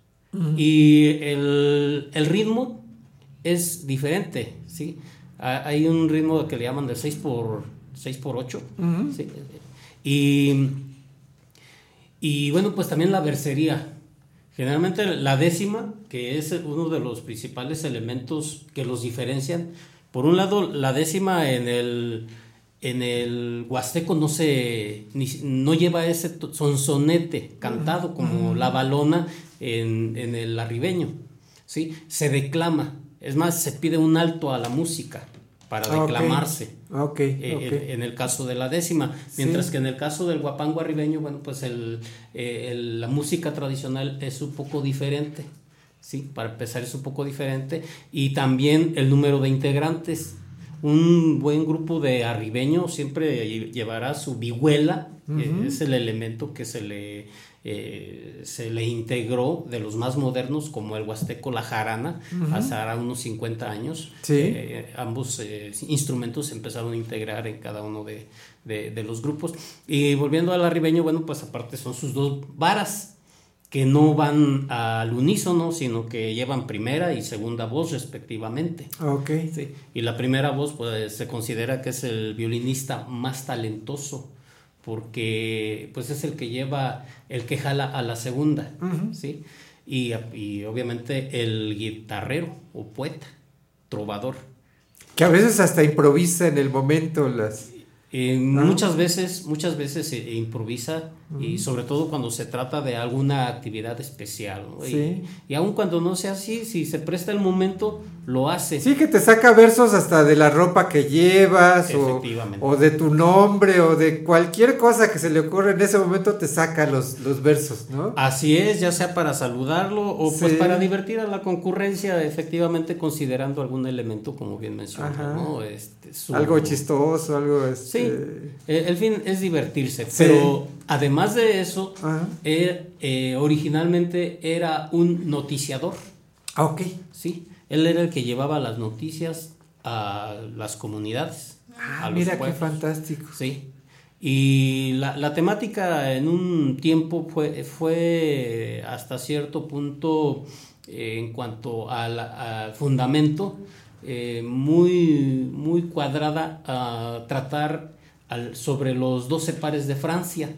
Y el, el ritmo es diferente, ¿sí? Ha- Hay un ritmo que le llaman de 6 por 6 por 8 Ujú. ¿sí? Y, Y bueno, pues también la versería. Generalmente la décima, que es uno de los principales elementos que los diferencian. Por un lado, la décima en el, en el huasteco no se ni- no lleva ese sonsonete cantado como la balona en, en el arribeño. ¿sí? Se declama. Es más, se pide un alto a la música para Ah, declamarse. Ok, Eh, ok. en- en el caso de la décima, mientras Sí. que en el caso del guapango arribeño, bueno, pues el, eh, el- la música tradicional es un poco diferente, ¿sí? Para empezar es un poco diferente y también el número de integrantes. Un buen grupo de arribeños siempre lle- llevará su vihuela, es el elemento que se le, eh, se le integró de los más modernos, como el huasteco, la jarana, Ujú. hace ahora unos 50 años. Sí. Eh, ambos eh, instrumentos se empezaron a integrar en cada uno de, de- de los grupos. Y volviendo al arribeño, bueno, pues aparte son sus dos varas que no van al unísono, sino que llevan primera y segunda voz respectivamente. Ok. Sí, Y la primera voz pues se considera que es el violinista más talentoso porque pues es el que lleva, el que jala a la segunda. ¿sí? Y, y obviamente el guitarrero o poeta, trovador. Que a veces hasta improvisa en el momento las... Eh, Ah. Muchas veces, muchas veces y sobre todo cuando se trata de alguna actividad especial. ¿no? Y- Sí. Y, aun cuando no sea así, si se presta el momento, lo hace. Sí, que te saca versos hasta de la ropa que llevas o, o de tu nombre o de cualquier cosa que se le ocurra en ese momento te saca los, los versos, ¿no? Así es, ya sea para saludarlo o pues Sí. para divertir a la concurrencia, efectivamente considerando algún elemento, como bien mencionó, Ajá. ¿no? Este, su- Algo chistoso, algo... Sí, Este... eh, el fin es divertirse, Sí. pero además de eso, él, eh, originalmente era un noticiador. Ah, ok. Sí, él era el que llevaba las noticias a las comunidades. Ah, a los mira qué fantástico. Sí. Y la, la temática en un tiempo fue, fue hasta cierto punto, eh, en cuanto al, al fundamento, eh, muy, muy cuadrada a tratar al- sobre los 12 pares de Francia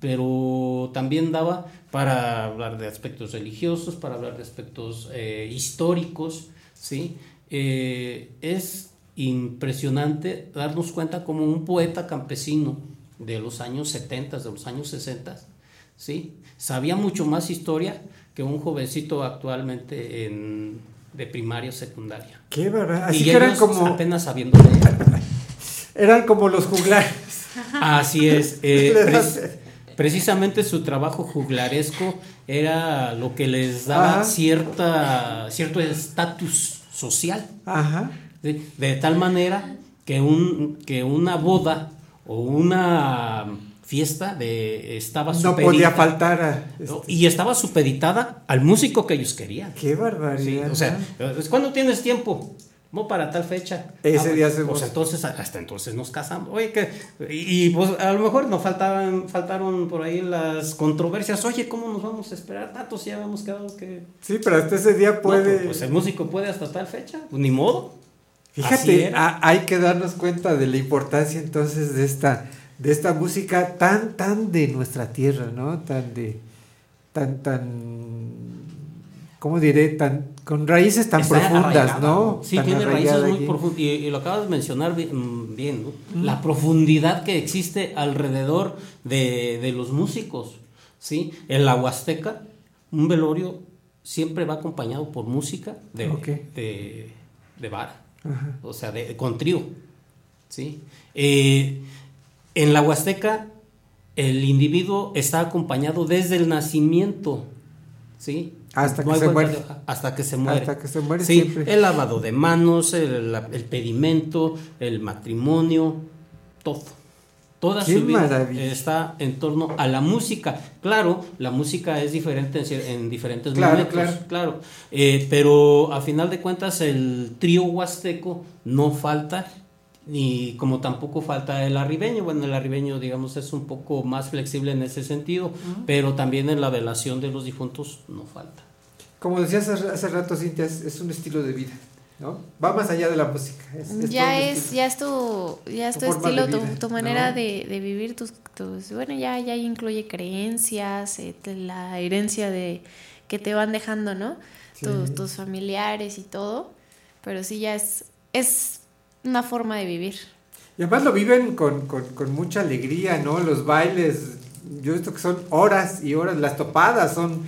pero también daba para hablar de aspectos religiosos, para hablar de aspectos eh, históricos, ¿sí? Eh, es impresionante darnos cuenta como un poeta campesino de los años 70, de los años 60, ¿sí? Sabía mucho más historia que un jovencito actualmente en, de primaria o secundaria. Qué verdad. Así y que eran como... apenas sabiendo leer. Eran como los juglares. Así es. eh, pre- precisamente su trabajo juglaresco era lo que les daba Ajá. cierta, cierto estatus social. Ajá. ¿sí? De tal manera que, un, que una boda o una fiesta de, estaba No podía faltar a... ¿no? Y estaba supeditada al músico que ellos querían. Qué barbaridad. Sí, o sea, cuando tienes tiempo. No para tal fecha. Ese Ah, día hacemos- Pues entonces, hasta entonces nos casamos. Oye, que. Y, y, pues a lo mejor nos faltaban, faltaron por ahí las controversias. Oye, ¿cómo nos vamos a esperar tanto si ya habíamos quedado que. Sí, pero hasta ese día No, puede... pues el músico puede hasta tal fecha. Pues ni modo. Fíjate, a- hay que darnos cuenta de la importancia entonces de esta, de esta música tan, tan de nuestra tierra, ¿no? Tan de, tan, tan, ¿cómo diré? Tan, con raíces tan Está profundas, arraigada, ¿no? Sí, Tan tiene raíces muy profundas. Y, y lo acabas de mencionar bi- mm, bien, ¿no? Mm. La profundidad que existe alrededor de, de los músicos, ¿sí? En la Huasteca, un velorio siempre va acompañado por música de, de, de vara, Ajá. o sea, de, con trío, ¿sí? Eh, en la Huasteca, el individuo está acompañado desde el nacimiento, ¿sí? Hasta que se muere. hasta que se muere. Hasta que se muere Sí, siempre. el lavado de manos, el, pedimento, el matrimonio, todo. Toda ¡Qué su vida maravilla! está en torno a la música. Claro, la música es diferente en diferentes Claro, momentos. claro. claro. Eh, pero a final de cuentas, el trío huasteco no falta. Ni como tampoco falta el arribeño. Bueno, el arribeño, digamos, es un poco más flexible en ese sentido, pero también en la velación de los difuntos no falta. Como decías hace, rato, Cintia, es, es un estilo de vida. ¿no? Va más allá de la música. Es, es todo ya es ya es tu ya es Tu estilo tu, vida, tu manera ¿no? de, de vivir tus, tus bueno ya ya incluye creencias eh, la herencia de que te van dejando no Sí. tus, tus familiares y todo pero sí ya es es una forma de vivir Y además lo viven con, con, con mucha alegría, ¿no? Los bailes, yo he visto que son horas y horas, las topadas son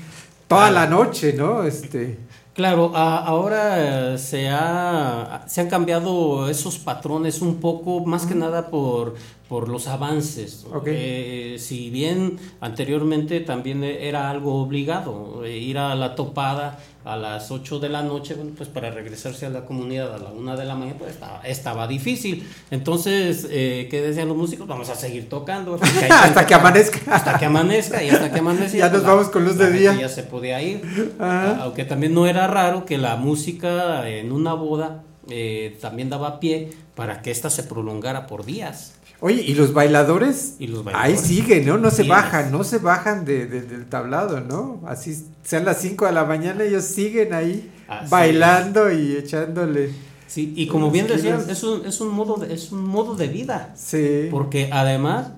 toda la noche, ¿no? Este, Claro, a- ahora eh, se, ha, se han cambiado esos patrones un poco, más que nada por, por los avances. ¿no? Ok. Eh, si bien anteriormente también era algo obligado, eh, ir a la topada a las 8 de la noche, bueno, pues para regresarse a la comunidad a la 1 de la mañana, pues estaba, estaba difícil. Entonces, eh, ¿qué decían los músicos? Vamos a seguir tocando. Hasta que amanezca. Hasta que amanezca y hasta que amanezca. Ya nos la- vamos con luz de día. Ya se podía ir. Ajá. Aunque también no era raro que la música en una boda eh, también daba pie para que ésta se prolongara por días. Oye, ¿y los bailadores? Y los Ahí siguen, ¿no? No se bajan, no se bajan de, de- del tablado, ¿no? Así sean las 5 de la mañana, ellos siguen ahí Así bailando y echándole. Sí, y como bien decían, es un, es un modo de, es un modo de vida. Sí. Porque además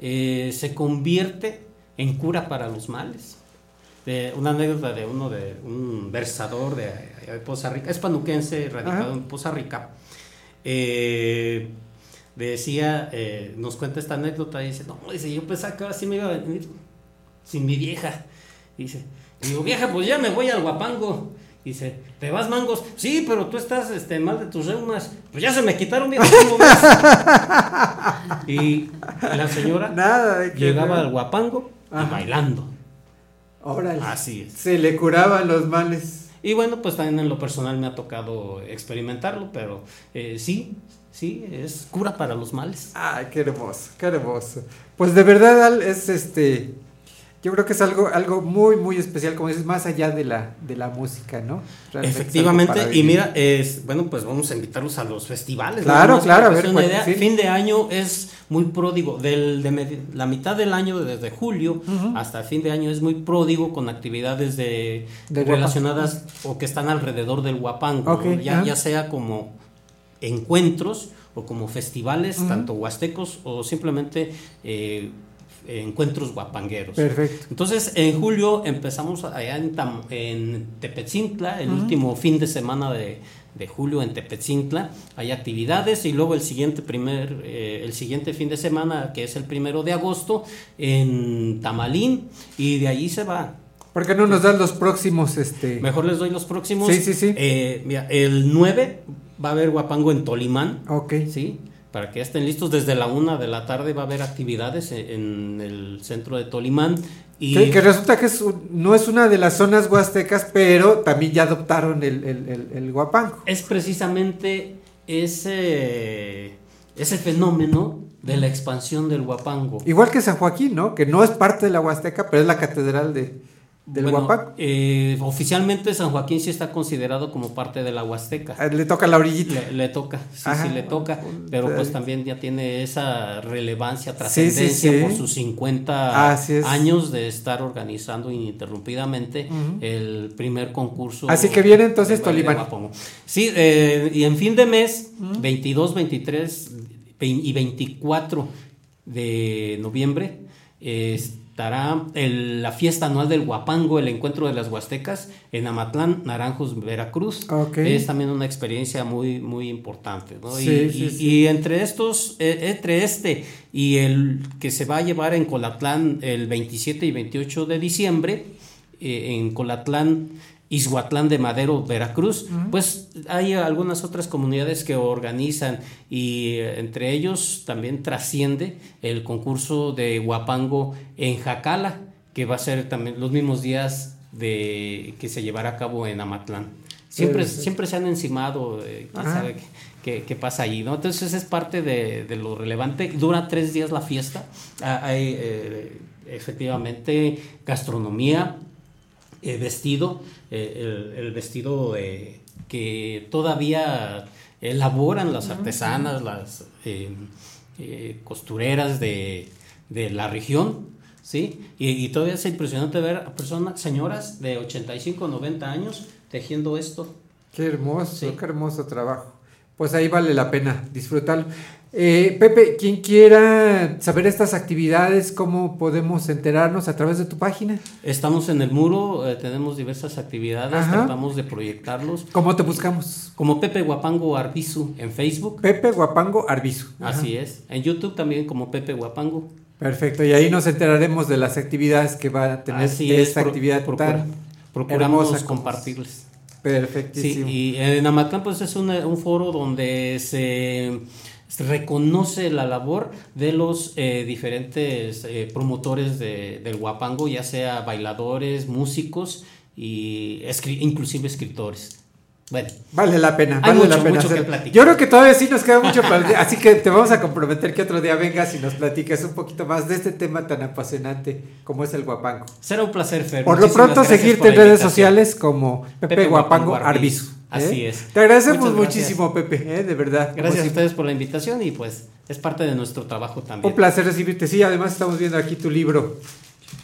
eh, se convierte en cura para los males. De una anécdota de uno de un versador de, de Poza Rica, es panuquense, radicado Ajá. en Poza Rica. eh, decía, eh, nos cuenta esta anécdota y dice, no, dice, yo pensaba que ahora sí me iba a venir sin mi vieja. Dice, y digo, vieja, pues ya me voy al guapango. Dice, ¿te vas mangos? Sí, pero tú estás este, mal de tus reumas. Pues ya se me quitaron, viejo, ¿cómo ves? y la señora Nada de llegaba al guapango y bailando. Órale. Así es. Se le curaban los males. Y bueno, pues también en lo personal me ha tocado experimentarlo, pero eh, sí, sí, es cura para los males. Ay, qué hermoso, qué hermoso. Pues de verdad Al, es este, yo creo que es algo, algo muy, muy especial, como dices, más allá de la, de la música, ¿no? Realmente Efectivamente, y mira, es, bueno, pues vamos a invitarlos a los festivales. Claro, más claro, a ver, cuál- idea. sí. Fin de año es muy pródigo, del, de la mitad del año, desde julio hasta fin de año, es muy pródigo con actividades de, De relacionadas o que están alrededor del guapango, Ok, ¿no? ya, ya sea como encuentros o como festivales, tanto huastecos o simplemente eh, encuentros guapangueros. Perfecto. Entonces, en julio empezamos allá en, Tam- en Tepetzintla, el último fin de semana de, de julio en Tepetzintla. Hay actividades y luego el siguiente, primer, eh, el siguiente fin de semana, que es el primero de agosto, en Tamalín, y de allí se va. ¿Por qué no nos dan los próximos, este? Mejor les doy los próximos. Sí, sí, sí. Eh, mira, el 9 va a haber guapango en Tolimán. Ok. Sí. Para que estén listos desde la una de la tarde va a haber actividades en, en el centro de Tolimán. Y Que, que resulta que es un- no es una de las zonas huastecas, pero también ya adoptaron el, el, el, el guapango. es precisamente ese, ese fenómeno de la expansión del guapango. Igual que San Joaquín, ¿no? Que no es parte de la huasteca, pero es la catedral de, del Bueno, eh, oficialmente San Joaquín sí está considerado como parte de la Huasteca. Ah, Le toca la orillita. Le, le toca, sí, Ajá. sí le toca, pero pues también ya tiene esa relevancia, sí, trascendencia sí. por sus 50 Así es. años de estar organizando ininterrumpidamente el primer concurso. Así que viene entonces Tolimán. Sí, eh, y en fin de mes, 22, 23 vein- y 24 de noviembre, eh, estará el- la fiesta anual del Guapango, el encuentro de las Huastecas, en Amatlán, Naranjos, Veracruz. Ok. Es también una experiencia muy, muy importante. ¿no? Sí, y, sí, y- sí. y entre estos, eh, entre este y el que se va a llevar en Colatlán el 27 y 28 de diciembre, eh, en Colatlán, Izhuatlán de Madero, Veracruz, pues hay algunas otras comunidades que organizan y eh, entre ellos también trasciende el concurso de Huapango en Jacala, que va a ser también los mismos días de que se llevará a cabo en Amatlán. Siempre, siempre se han encimado, eh, quién Ajá. sabe qué, pasa ahí, ¿no? Entonces es parte de, de lo relevante. Dura tres días la fiesta. Ah, Hay eh, efectivamente gastronomía, eh, vestido, eh, el, el vestido eh, que todavía elaboran las artesanas, las costureras de, de la región, ¿sí? Y, y todavía es impresionante ver a personas, señoras de 85, 90 años tejiendo esto. Qué hermoso, qué hermoso trabajo. Pues ahí vale la pena disfrutarlo. Eh, Pepe, quien quiera saber estas actividades, ¿cómo podemos enterarnos a través de tu página? Estamos en el muro, eh, tenemos diversas actividades, Ajá. tratamos de proyectarlos. ¿Cómo te buscamos? Como Pepe Guapango Arbizu en Facebook. Pepe Guapango Arbizu. Ajá. Así es. En YouTube también como Pepe Guapango. Perfecto, y ahí nos enteraremos de las actividades que va a tener Así esta actividad procura- tan procuramos hermosa compartirles. Perfectísimo. Sí, y en Amatlán pues es un, un foro donde se reconoce la labor de los eh, diferentes eh, promotores de- del guapango, ya sea bailadores, músicos y escri- inclusive escritores. Bueno, Vale la pena, vale mucho, la pena. mucho que. Yo creo que todavía sí nos queda mucho para así que te vamos a comprometer que otro día vengas y nos platiques un poquito más de este tema tan apasionante como es el guapango. será un placer, Fer. Por lo pronto seguirte en redes sociales como Pepe, Pepe Guapango Guapango Arbizu. Así ¿eh? es. Te agradecemos Muchas gracias. muchísimo, Pepe, ¿eh? de verdad. Gracias a ustedes por la invitación y pues es parte de nuestro trabajo también. Un placer recibirte. Sí, además estamos viendo aquí tu libro,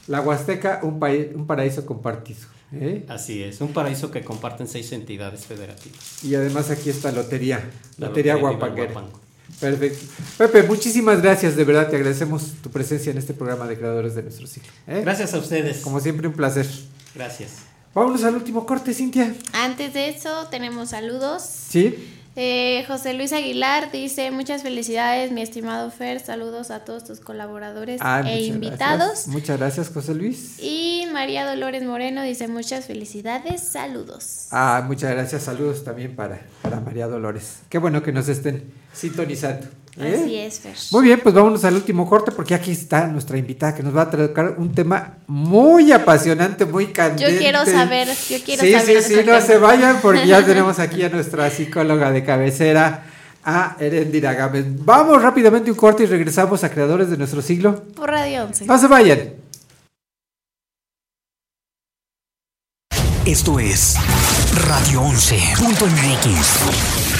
La Huasteca, un, un paraíso compartido. ¿eh? Así es, un paraíso que comparten seis entidades federativas. Y además aquí está Lotería, La Lotería Guapanguera. Perfecto. Pepe, muchísimas gracias, de verdad te agradecemos tu presencia en este programa de Creadores de nuestro siglo. ¿eh? Gracias a ustedes. Como siempre, un placer. Gracias. Vámonos al último corte, Cintia. Antes de eso, tenemos saludos. ¿Sí? Eh, José Luis Aguilar dice: Muchas felicidades, mi estimado Fer. Saludos a todos tus colaboradores Ah, e muchas invitados. gracias. Muchas gracias, José Luis. Y María Dolores Moreno dice: Muchas felicidades, saludos. Ah, muchas gracias. Saludos también para, para María Dolores. Qué bueno que nos estén sintonizando. ¿Eh? Así es, Fer. Muy bien, pues vámonos al último corte porque aquí está nuestra invitada que nos va a tocar un tema muy apasionante, muy candente. Yo quiero saber, yo quiero sí, saber. Sí, sí, ese no se vayan porque ya tenemos aquí a nuestra psicóloga de cabecera, a Erendira Gámez. Vamos rápidamente un corte y regresamos a Creadores de nuestro siglo. Por Radio 11. No se vayan. Esto es Radio 11.mx.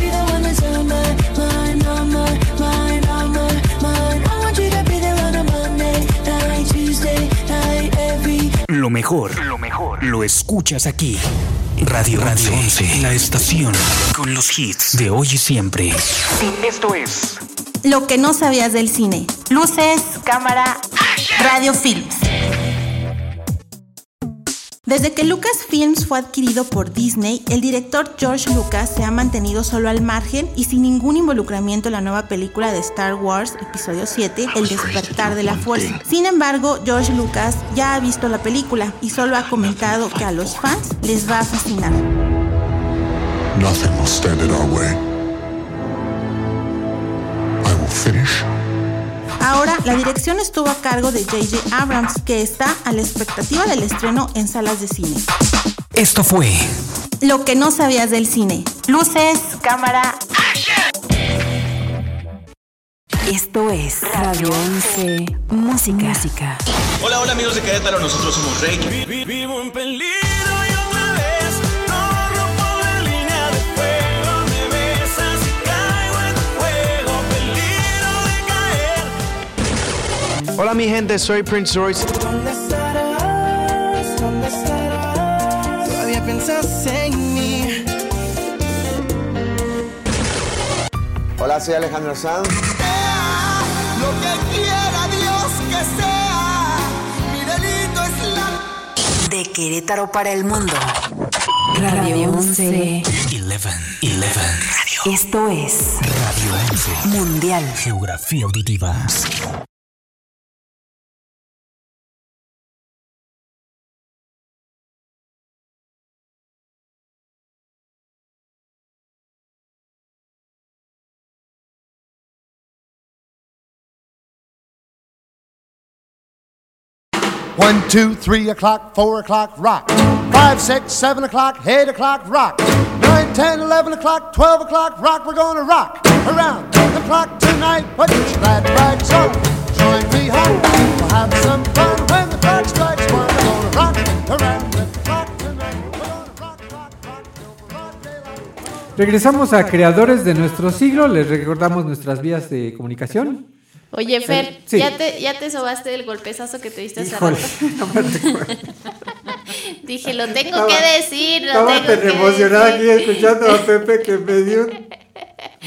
Lo mejor, lo mejor, lo escuchas aquí. Radio Radio 11, la estación con los hits de hoy y siempre. Esto es Lo que no sabías del cine. Luces, cámara, Radio Films. Desde que Lucasfilms fue adquirido por Disney, el director George Lucas se ha mantenido solo al margen y sin ningún involucramiento en la nueva película de Star Wars, episodio 7, El despertar de la fuerza. Sin embargo, George Lucas ya ha visto la película y solo ha comentado que a los fans les va a fascinar. Nothing will stand in our way. I will finish Ahora, la dirección estuvo a cargo de J.J. Abrams, que está a la expectativa del estreno en salas de cine. Esto fue Lo que no sabías del cine. Luces, cámara. Esto es Radio 11 Música. Música. Hola, hola amigos de Querétaro, nosotros somos Rey. Vivo en peligro Hola mi gente, soy Prince Royce. ¿Dónde estarás? ¿Dónde estarás? Todavía piensas en mí. Hola, soy Alejandro Sanz. Lo que quiera Dios que sea. Mi delito es la. De Querétaro para el mundo. Radio 11. 11. 11. Radio. Esto es Radio 11. Mundial. Geografía auditiva. One, two, three o'clock, four o'clock, rock. Five, six, seven o'clock, eight o'clock, rock. Nine, ten, eleven o'clock, twelve o'clock, rock. We're gonna rock around the o'clock tonight. Put your glad rags on. Join me, hon. We'll have some fun when the clock strikes. We're rock around clock. Regresamos a Creadores de nuestro siglo. Les recordamos nuestras vías de comunicación. Oye, Fer, Sí. ¿ya, te, ¿ya te sobaste del golpezazo que te diste hace rato? no me recuerdo. Dije, lo tengo Estaba- que decir, lo Estaba tengo tan emocionada aquí escuchando a Pepe que me dio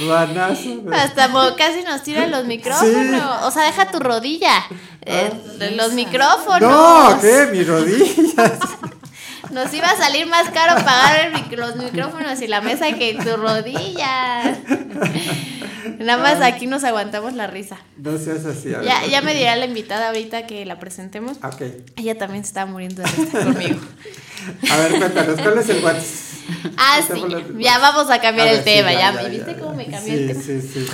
un banazo. Hasta casi nos tiran los micrófonos. O sea, deja tu rodilla. Eh, los micrófonos. No, ¿qué? Mi rodilla. Nos iba a salir más caro pagar el mic- los micrófonos y la mesa que tu rodilla. Nada más aquí nos aguantamos la risa. No seas así. a ver. Ya, ya me dirá la invitada ahorita que la presentemos. Ok. Ella también se estaba muriendo de risa conmigo. A ver, cuéntanos, ¿cuál es el WhatsApp? Ah, sí. Ya vamos a cambiar A el ver, tema. ya, ya, ya, me ya, viste cómo me cambió Sí, el tema. sí, sí.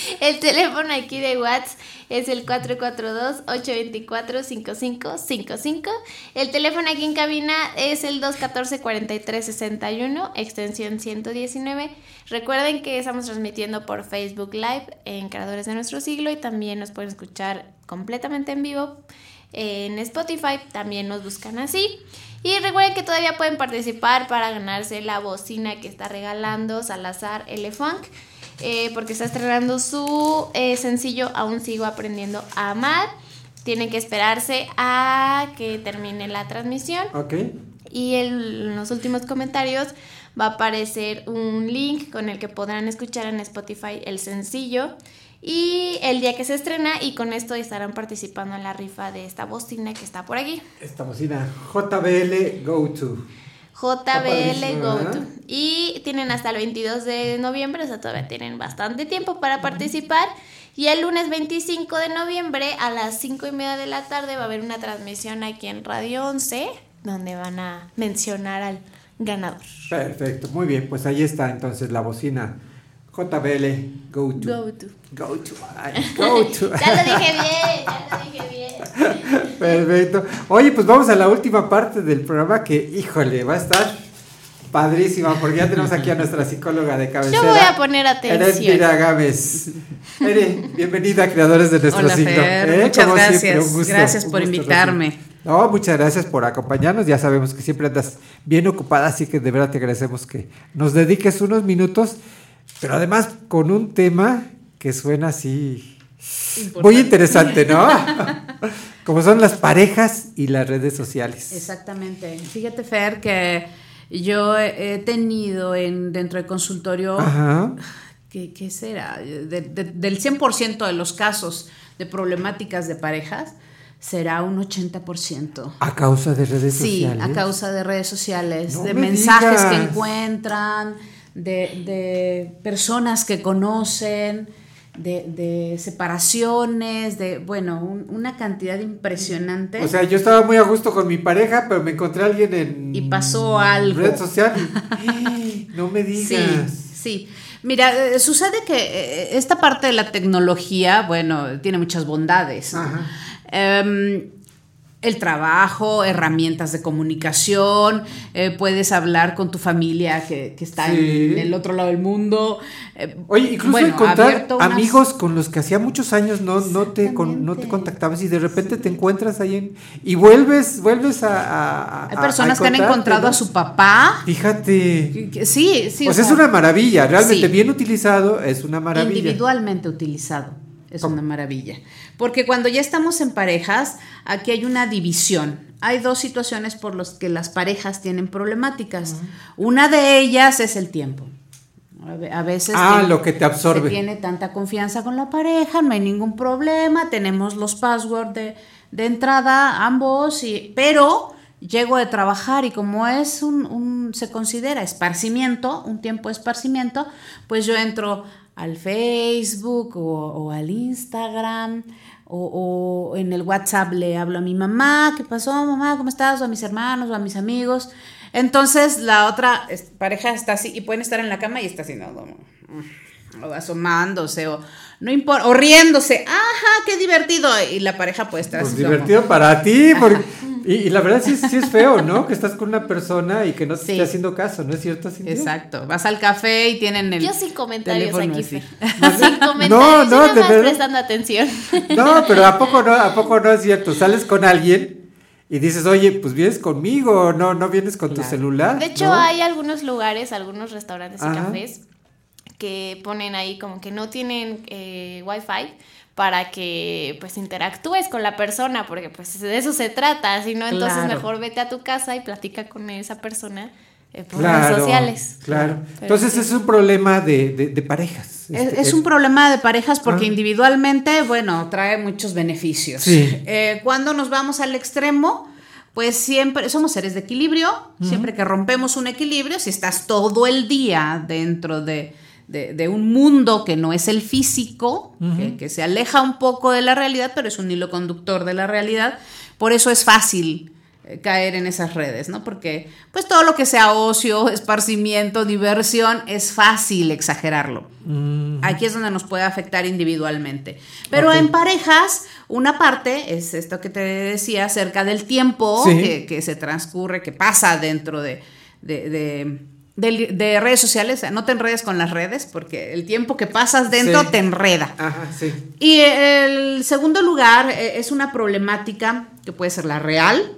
El teléfono aquí de WhatsApp es el 442-824-5555. El teléfono aquí en cabina es el 214-4361, extensión 119. Recuerden que estamos transmitiendo por Facebook Live en Creadores de Nuestro Siglo y también nos pueden escuchar completamente en vivo en Spotify. También nos buscan así. Y recuerden que todavía pueden participar para ganarse la bocina que está regalando Salazar Elefunk. Eh, porque está estrenando su eh, sencillo Aún sigo aprendiendo a amar. Tienen que esperarse a que termine la transmisión. Ok. Y el- en los últimos comentarios va a aparecer un link con el que podrán escuchar en Spotify el sencillo. Y el día que se estrena, y con esto estarán participando en la rifa de esta bocina que está por aquí. Esta bocina JBL Go To. JBL padrísimo, Go ¿verdad? To. Y tienen hasta el 22 de noviembre, o sea, todavía tienen bastante tiempo para participar. Y el lunes 25 de noviembre a las 5 y media de la tarde va a haber una transmisión aquí en Radio 11, donde van a mencionar al ganador. Perfecto, muy bien, pues ahí está entonces la bocina JBL Go To. Go To. Go To. ay, Go To. Ya lo dije bien, ya lo dije bien. Perfecto. Oye, pues vamos a la última parte del programa que, híjole, va a estar padrísima porque ya tenemos aquí a nuestra psicóloga de cabecera. Yo voy a poner atención. Erendira Gámez. Ere, bienvenida Creadores de Nuestro Hola, Siglo. Fer, ¿eh? muchas Como gracias. siempre, un gusto, Gracias un por gusto invitarme. recibir. No, muchas gracias por acompañarnos. Ya sabemos que siempre andas bien ocupada, así que de verdad te agradecemos que nos dediques unos minutos, pero además con un tema que suena así muy interesante, ¿no? Como son las parejas y las redes sociales. Exactamente. Fíjate, Fer, que yo he tenido en, dentro del consultorio, Ajá. ¿qué, qué será? De- de- del 100% de los casos de problemáticas de parejas, será un 80%. A causa de redes Sí, sociales. a causa de redes sociales, No de me mensajes que encuentran, de, de personas que conocen, de, de separaciones, de, bueno, un- una cantidad impresionante. O sea, yo estaba muy a gusto con mi pareja, pero me encontré a alguien en Y pasó algo. red social. y- no me Sí, digas. sí. Mira, eh, sucede que eh, esta parte de la tecnología, bueno, tiene muchas bondades. Em, el trabajo, herramientas de comunicación, eh, puedes hablar con tu familia que, que está en- Sí. en, el otro lado del mundo. Eh, Oye, incluso bueno, encontrar unas- amigos con los que hacía muchos años no, no, te, con- no te contactabas y de repente te encuentras ahí en, y vuelves, vuelves a, a- Hay personas a que han encontrado ¿no? a su papá. Fíjate. Sí, sí. Pues o es sea, una maravilla, realmente sí. bien utilizado, es una maravilla. Individualmente utilizado. Es una maravilla. Porque cuando ya estamos en parejas, aquí hay una división. Hay dos situaciones por las que las parejas tienen problemáticas. Una de ellas es el tiempo. A ve- A veces Ah, tiene- lo que te absorbe. se tiene tanta confianza con la pareja, no hay ningún problema, tenemos los passwords de, de entrada ambos, y, pero llego de trabajar y como es un, un- se considera esparcimiento, un tiempo de esparcimiento, pues yo entro al Facebook o, o al Instagram o, o en el WhatsApp le hablo a mi mamá, ¿qué pasó mamá? ¿Cómo estás? O a mis hermanos o a mis amigos. Entonces la otra pareja está así y pueden estar en la cama y está así, ¿no? Como, mm, o asomándose o no importa, o riéndose, ajá, qué divertido. Y la pareja puede estar Pues así como- divertido para ti, porque Y, y la verdad sí, es- sí es feo, ¿no? Que estás con una persona y que no te Sí. esté haciendo caso, ¿no es cierto? Cintia? Exacto. Vas al café y tienen el. Yo sin comentarios teléfono aquí, así. Sin comentarios. No, no, más verdad. prestando atención. No, pero ¿a poco no, ¿a poco no es cierto? Sales con alguien y dices, oye, pues vienes conmigo, no, no vienes con tu celular. De hecho, ¿no? hay algunos lugares, algunos restaurantes y Ajá. cafés que ponen ahí como que no tienen eh, wifi para que pues interactúes con la persona, porque pues de eso se trata, si no, entonces Claro. mejor vete a tu casa y platica con esa persona eh, por Claro, redes sociales. Claro. Pero Entonces sí. es un problema de, de- de parejas. Es, Este, es un problema de parejas porque Ah. individualmente, bueno, trae muchos beneficios. Sí. Eh, cuando nos vamos al extremo, pues siempre somos seres de equilibrio. Siempre que rompemos un equilibrio, si estás todo el día dentro de, de- de un mundo que no es el físico, que, que se aleja un poco de la realidad, pero es un hilo conductor de la realidad, por eso es fácil eh, caer en esas redes, ¿no? Porque pues todo lo que sea ocio, esparcimiento, diversión, es fácil exagerarlo. Aquí es donde nos puede afectar individualmente. Pero en parejas, una parte es esto que te decía acerca del tiempo Sí. que, que se transcurre, que pasa dentro de, de- de- de- de redes sociales. O sea, no te enredes con las redes porque el tiempo que pasas dentro Sí. te enreda. Ajá, sí. Y el segundo lugar eh, es una problemática que puede ser la real.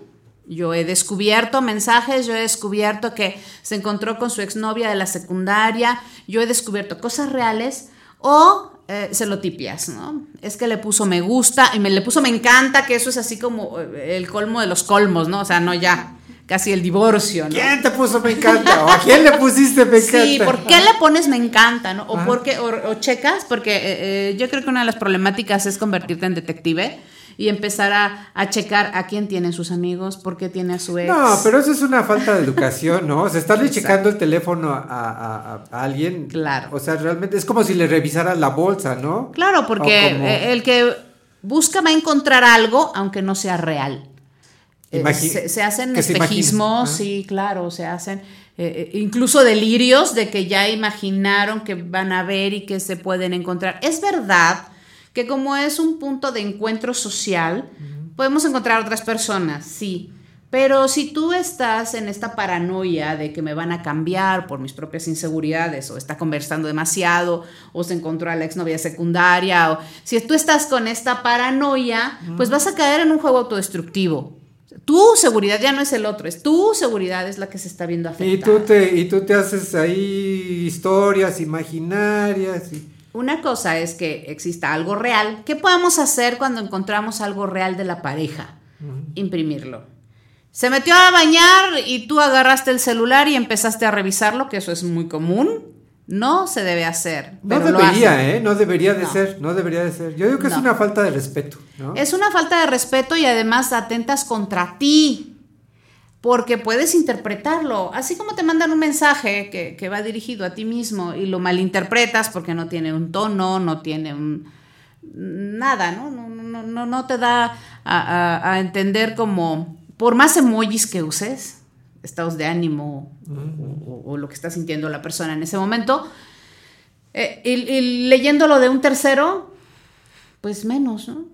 Yo he descubierto mensajes, yo he descubierto que se encontró con su exnovia de la secundaria, yo he descubierto cosas reales o eh, se lo tipias, ¿no? Es que le puso me gusta y me le puso me encanta, que eso es así como eh, el colmo de los colmos, ¿no? O sea, no ya, casi el divorcio, ¿no? ¿Quién te puso me encanta? ¿O a quién le pusiste me encanta? Sí, ¿por qué le pones me encanta? ¿no? O, Ah. porque, o, o checas, porque eh, eh, yo creo que una de las problemáticas es convertirte en detective y empezar a, a checar a quién tienen sus amigos, por qué tiene a su ex. No, pero eso es una falta de educación, ¿no? O sea, estarle Exacto. checando el teléfono a, a- alguien. Claro. O sea, realmente es como si le revisaras la bolsa, ¿no? Claro, porque como- el que busca va a encontrar algo, aunque no sea real. Eh, se, se hacen espejismos, sí, claro, se hacen eh, eh, incluso delirios de que ya imaginaron que van a ver y que se pueden encontrar. Es verdad que como es un punto de encuentro social, podemos encontrar otras personas, sí. Pero si tú estás en esta paranoia de que me van a cambiar por mis propias inseguridades, o está conversando demasiado, o se encontró a la exnovia secundaria, o si tú estás con esta paranoia, pues vas a caer en un juego autodestructivo. Tu seguridad ya no es el otro, es tu seguridad es la que se está viendo afectada. Y tú te, y tú te haces ahí historias imaginarias. y- Una cosa es que exista algo real. ¿Qué podemos hacer cuando encontramos algo real de la pareja? Imprimirlo. Se metió a bañar y tú agarraste el celular y empezaste a revisarlo, que eso es muy común. No se debe hacer. No pero debería. ¿eh? No debería de No. ser, no debería de ser. Yo digo que es una falta de respeto, ¿no? Es una falta de respeto y además atentas contra ti. Porque puedes interpretarlo. Así como te mandan un mensaje que, que va dirigido a ti mismo y lo malinterpretas porque no tiene un tono, no tiene un. nada, ¿no? No, no, no, no te da a, a- a entender como. Por más emojis que uses, estados de ánimo o, o- o lo que está sintiendo la persona en ese momento, eh, y, y leyéndolo de un tercero, pues menos, ¿no?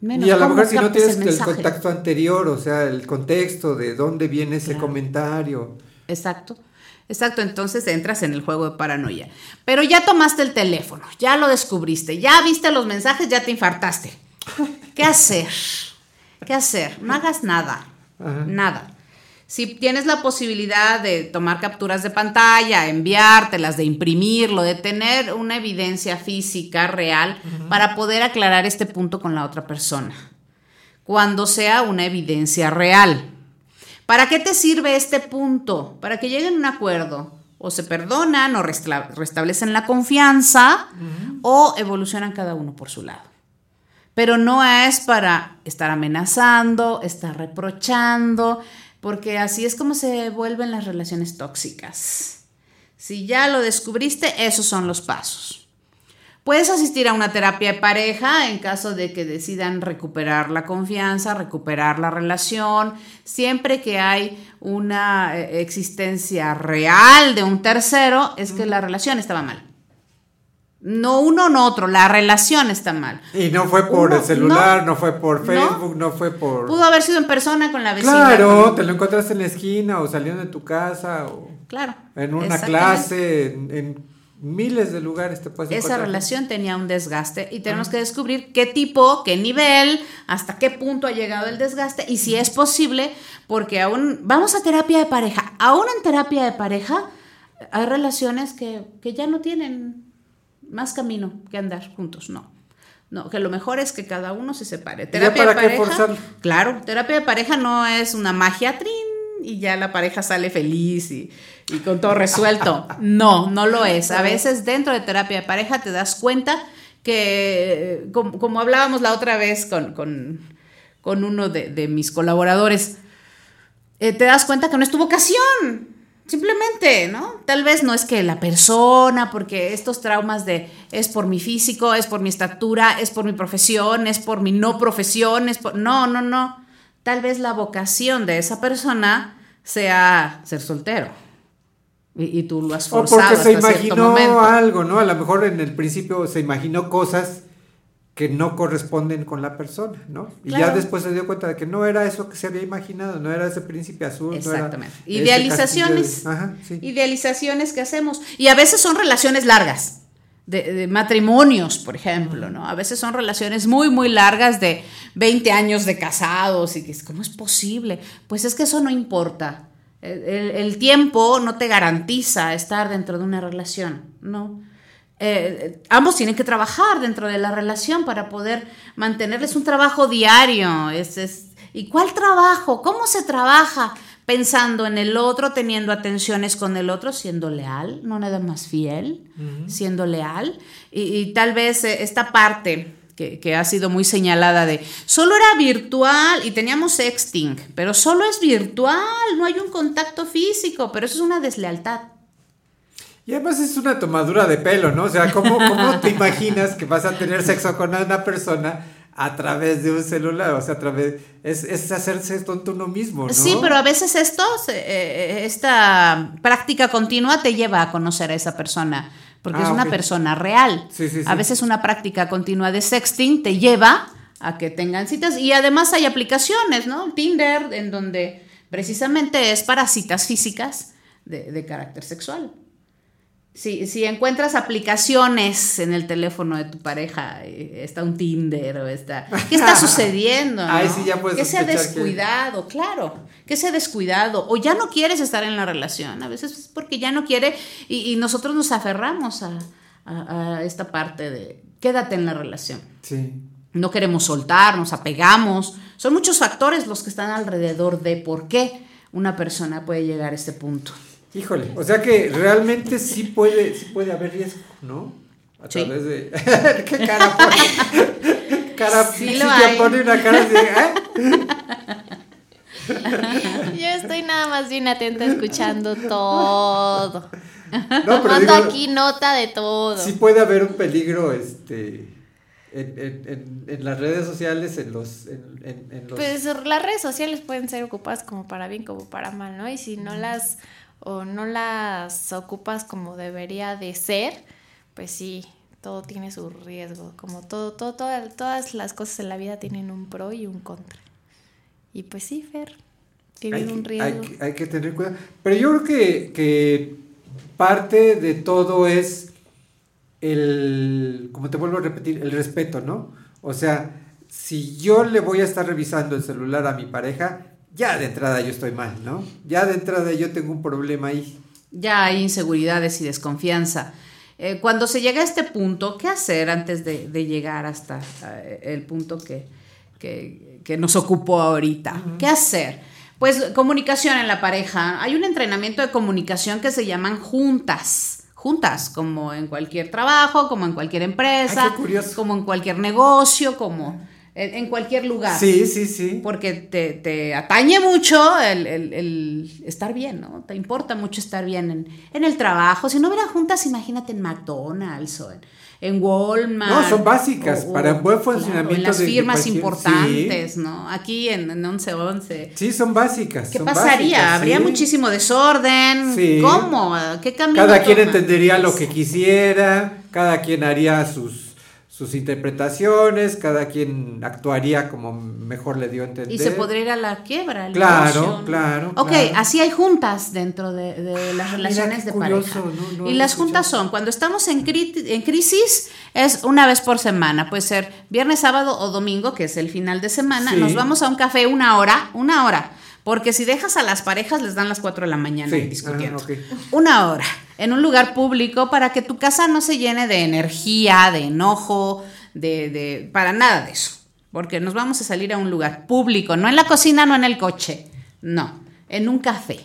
Menos. Y a lo ¿Cómo mejor si no tienes el, contacto anterior, o sea, el contexto de dónde viene ese comentario. Exacto. Exacto, entonces entras en el juego de paranoia. Pero ya tomaste el teléfono, ya lo descubriste, ya viste los mensajes, ya te infartaste. ¿Qué hacer? ¿Qué hacer? No hagas nada. Nada. Si tienes la posibilidad de tomar capturas de pantalla, enviártelas, de imprimirlo, de tener una evidencia física real para poder aclarar este punto con la otra persona. Cuando sea una evidencia real. ¿Para qué te sirve este punto? Para que lleguen a un acuerdo. O se perdonan, o resta- restablecen la confianza, o evolucionan cada uno por su lado. Pero no es para estar amenazando, estar reprochando, porque así es como se vuelven las relaciones tóxicas. Si ya lo descubriste, esos son los pasos. Puedes asistir a una terapia de pareja en caso de que decidan recuperar la confianza, recuperar la relación, siempre que hay una eh, existencia real de un tercero, es que la relación estaba mal. No uno, no otro. La relación está mal. Y no fue por Uno- el celular, no, no, fue por. Facebook, no, fue por... Pudo haber sido en persona con la vecina. Claro, con- te lo encontraste en la esquina o saliendo de tu casa o Claro. en una clase, en, en miles de lugares te puedes Esa encontrar. relación tenía un desgaste y tenemos que descubrir qué tipo, qué nivel, hasta qué punto ha llegado el desgaste y si es posible, porque aún vamos a terapia de pareja. Aún en terapia de pareja hay relaciones que, que ya no tienen más camino que andar juntos, no. No, que lo mejor es que cada uno se separe. ya Terapia para de qué pareja. forzarlo? Claro, terapia de pareja no es una magia trin y ya la pareja sale feliz y, y con todo resuelto. No, no lo es. A veces dentro de terapia de pareja te das cuenta que, como, como hablábamos la otra vez con, con, con uno de, de mis colaboradores, eh, te das cuenta que no es tu vocación. Simplemente, ¿no? Tal vez no es que la persona, porque estos traumas de es por mi físico, es por mi estatura, es por mi profesión, es por mi no profesión, es por... No, no, no. Tal vez la vocación de esa persona sea ser soltero. Y, y tú lo has O forzado porque se hasta cierto imaginó algo, ¿no? A lo mejor en el principio se imaginó cosas que no corresponden con la persona, ¿no? Y ya después se dio cuenta de que no era eso que se había imaginado, no era ese príncipe azul, Exactamente. no era Idealizaciones. de- Ajá, sí. Idealizaciones que hacemos. Y a veces son relaciones largas. De, de matrimonios, por ejemplo, ¿no? A veces son relaciones muy, muy largas de 20 años de casados y que es, ¿cómo es posible? Pues es que eso no importa. El, el- el tiempo no te garantiza estar dentro de una relación, ¿no? Eh, ambos tienen que trabajar dentro de la relación para poder mantenerles un trabajo diario. Es, es- ¿Y cuál trabajo? ¿Cómo se trabaja? Pensando en el otro, teniendo atenciones con el otro, siendo leal, no nada más fiel, siendo leal. Y, y tal vez eh, esta parte que, que ha sido muy señalada de solo era virtual y teníamos sexting, pero solo es virtual, no hay un contacto físico, pero eso es una deslealtad. Y además es una tomadura de pelo, ¿no? O sea, ¿cómo, cómo te imaginas que vas a tener sexo con una persona a través de un celular? O sea, a través... Es, es hacerse tonto uno mismo, ¿no? Sí, pero a veces esto, se- eh, esta práctica continua te lleva a conocer a esa persona, porque Ah, es una ok. persona real. Sí, sí, A sí. veces una práctica continua de sexting te lleva a que tengan citas y además hay aplicaciones, ¿no? Tinder, en donde precisamente es para citas físicas de, de carácter sexual. Si, si encuentras aplicaciones en el teléfono de tu pareja, eh, está un Tinder o está... ¿Qué está sucediendo? No? sí ya puedes que se ha que- descuidado, claro, que se ha descuidado o ya no quieres estar en la relación, a veces es porque ya no quiere y, y nosotros nos aferramos a, a- a esta parte de quédate en la relación. Sí. No queremos soltar, nos apegamos. Son muchos factores los que están alrededor de por qué una persona puede llegar a este punto. Híjole, o sea que realmente sí puede, sí puede haber riesgo, ¿no? A Sí. través de... ¿Qué cara pone? cara, Sí sí hay. pone una cara así, ¿eh? Yo estoy nada más bien atenta escuchando todo. No, pero Tomando digo, aquí nota de todo. sí puede haber un peligro, este... En, en- en- en las redes sociales, en los... En, en- en los Pues las redes sociales pueden ser ocupadas como para bien como para mal, ¿no? Y si no las o no las ocupas como debería de ser, pues sí, todo tiene su riesgo. Como todo, todo, todo- todas las cosas en la vida tienen un pro y un contra. Y pues sí, Fer, tienen hay, un riesgo. hay que- hay que tener cuidado. Pero yo creo que, que parte de todo es el, como te vuelvo a repetir, el respeto, ¿no? O sea, si yo le voy a estar revisando el celular a mi pareja, ya de entrada yo estoy mal, ¿no? Ya de entrada yo tengo un problema ahí. Ya hay inseguridades y desconfianza. Eh, cuando se llega a este punto, ¿qué hacer antes de, de llegar hasta eh, el punto que, que- que nos ocupó ahorita? ¿Qué hacer? Pues comunicación en la pareja. Hay un entrenamiento de comunicación que se llaman juntas. Juntas, como en cualquier trabajo, como en cualquier empresa, Ay, qué curioso. como en cualquier negocio, como en, cualquier lugar. Sí, sí, sí. Porque te, te atañe mucho el, el- el estar bien, ¿no? Te importa mucho estar bien en, en el trabajo. Si no hubiera juntas, imagínate en McDonald's o en, en Walmart. No, son básicas, o- para buen claro, funcionamiento en las de- firmas importantes, ¿no? Aquí en, en 1111. Sí, son básicas. ¿Qué son pasaría? básicas, Habría sí. muchísimo desorden. Sí. ¿Cómo? ¿Qué camino Cada quien entendería lo que quisiera, cada quien haría sus, sus interpretaciones, cada quien actuaría como mejor le dio a entender. Y se podría ir a la quiebra. el Claro, claro, Ok, claro. así hay juntas dentro de, de las relaciones de curioso, pareja. no, no y las juntas son, cuando estamos en, en crisis, es una vez por semana. Puede ser viernes, sábado o domingo, que es el final de semana. Sí. Nos vamos a un café una hora, una hora. Porque si dejas a las parejas, les dan las 4 de la mañana Sí, discutiendo. ah. Una hora en un lugar público para que tu casa no se llene de energía, de enojo, de, de para nada de eso. Porque nos vamos a salir a un lugar público, no en la cocina, no en el coche, no, en un café.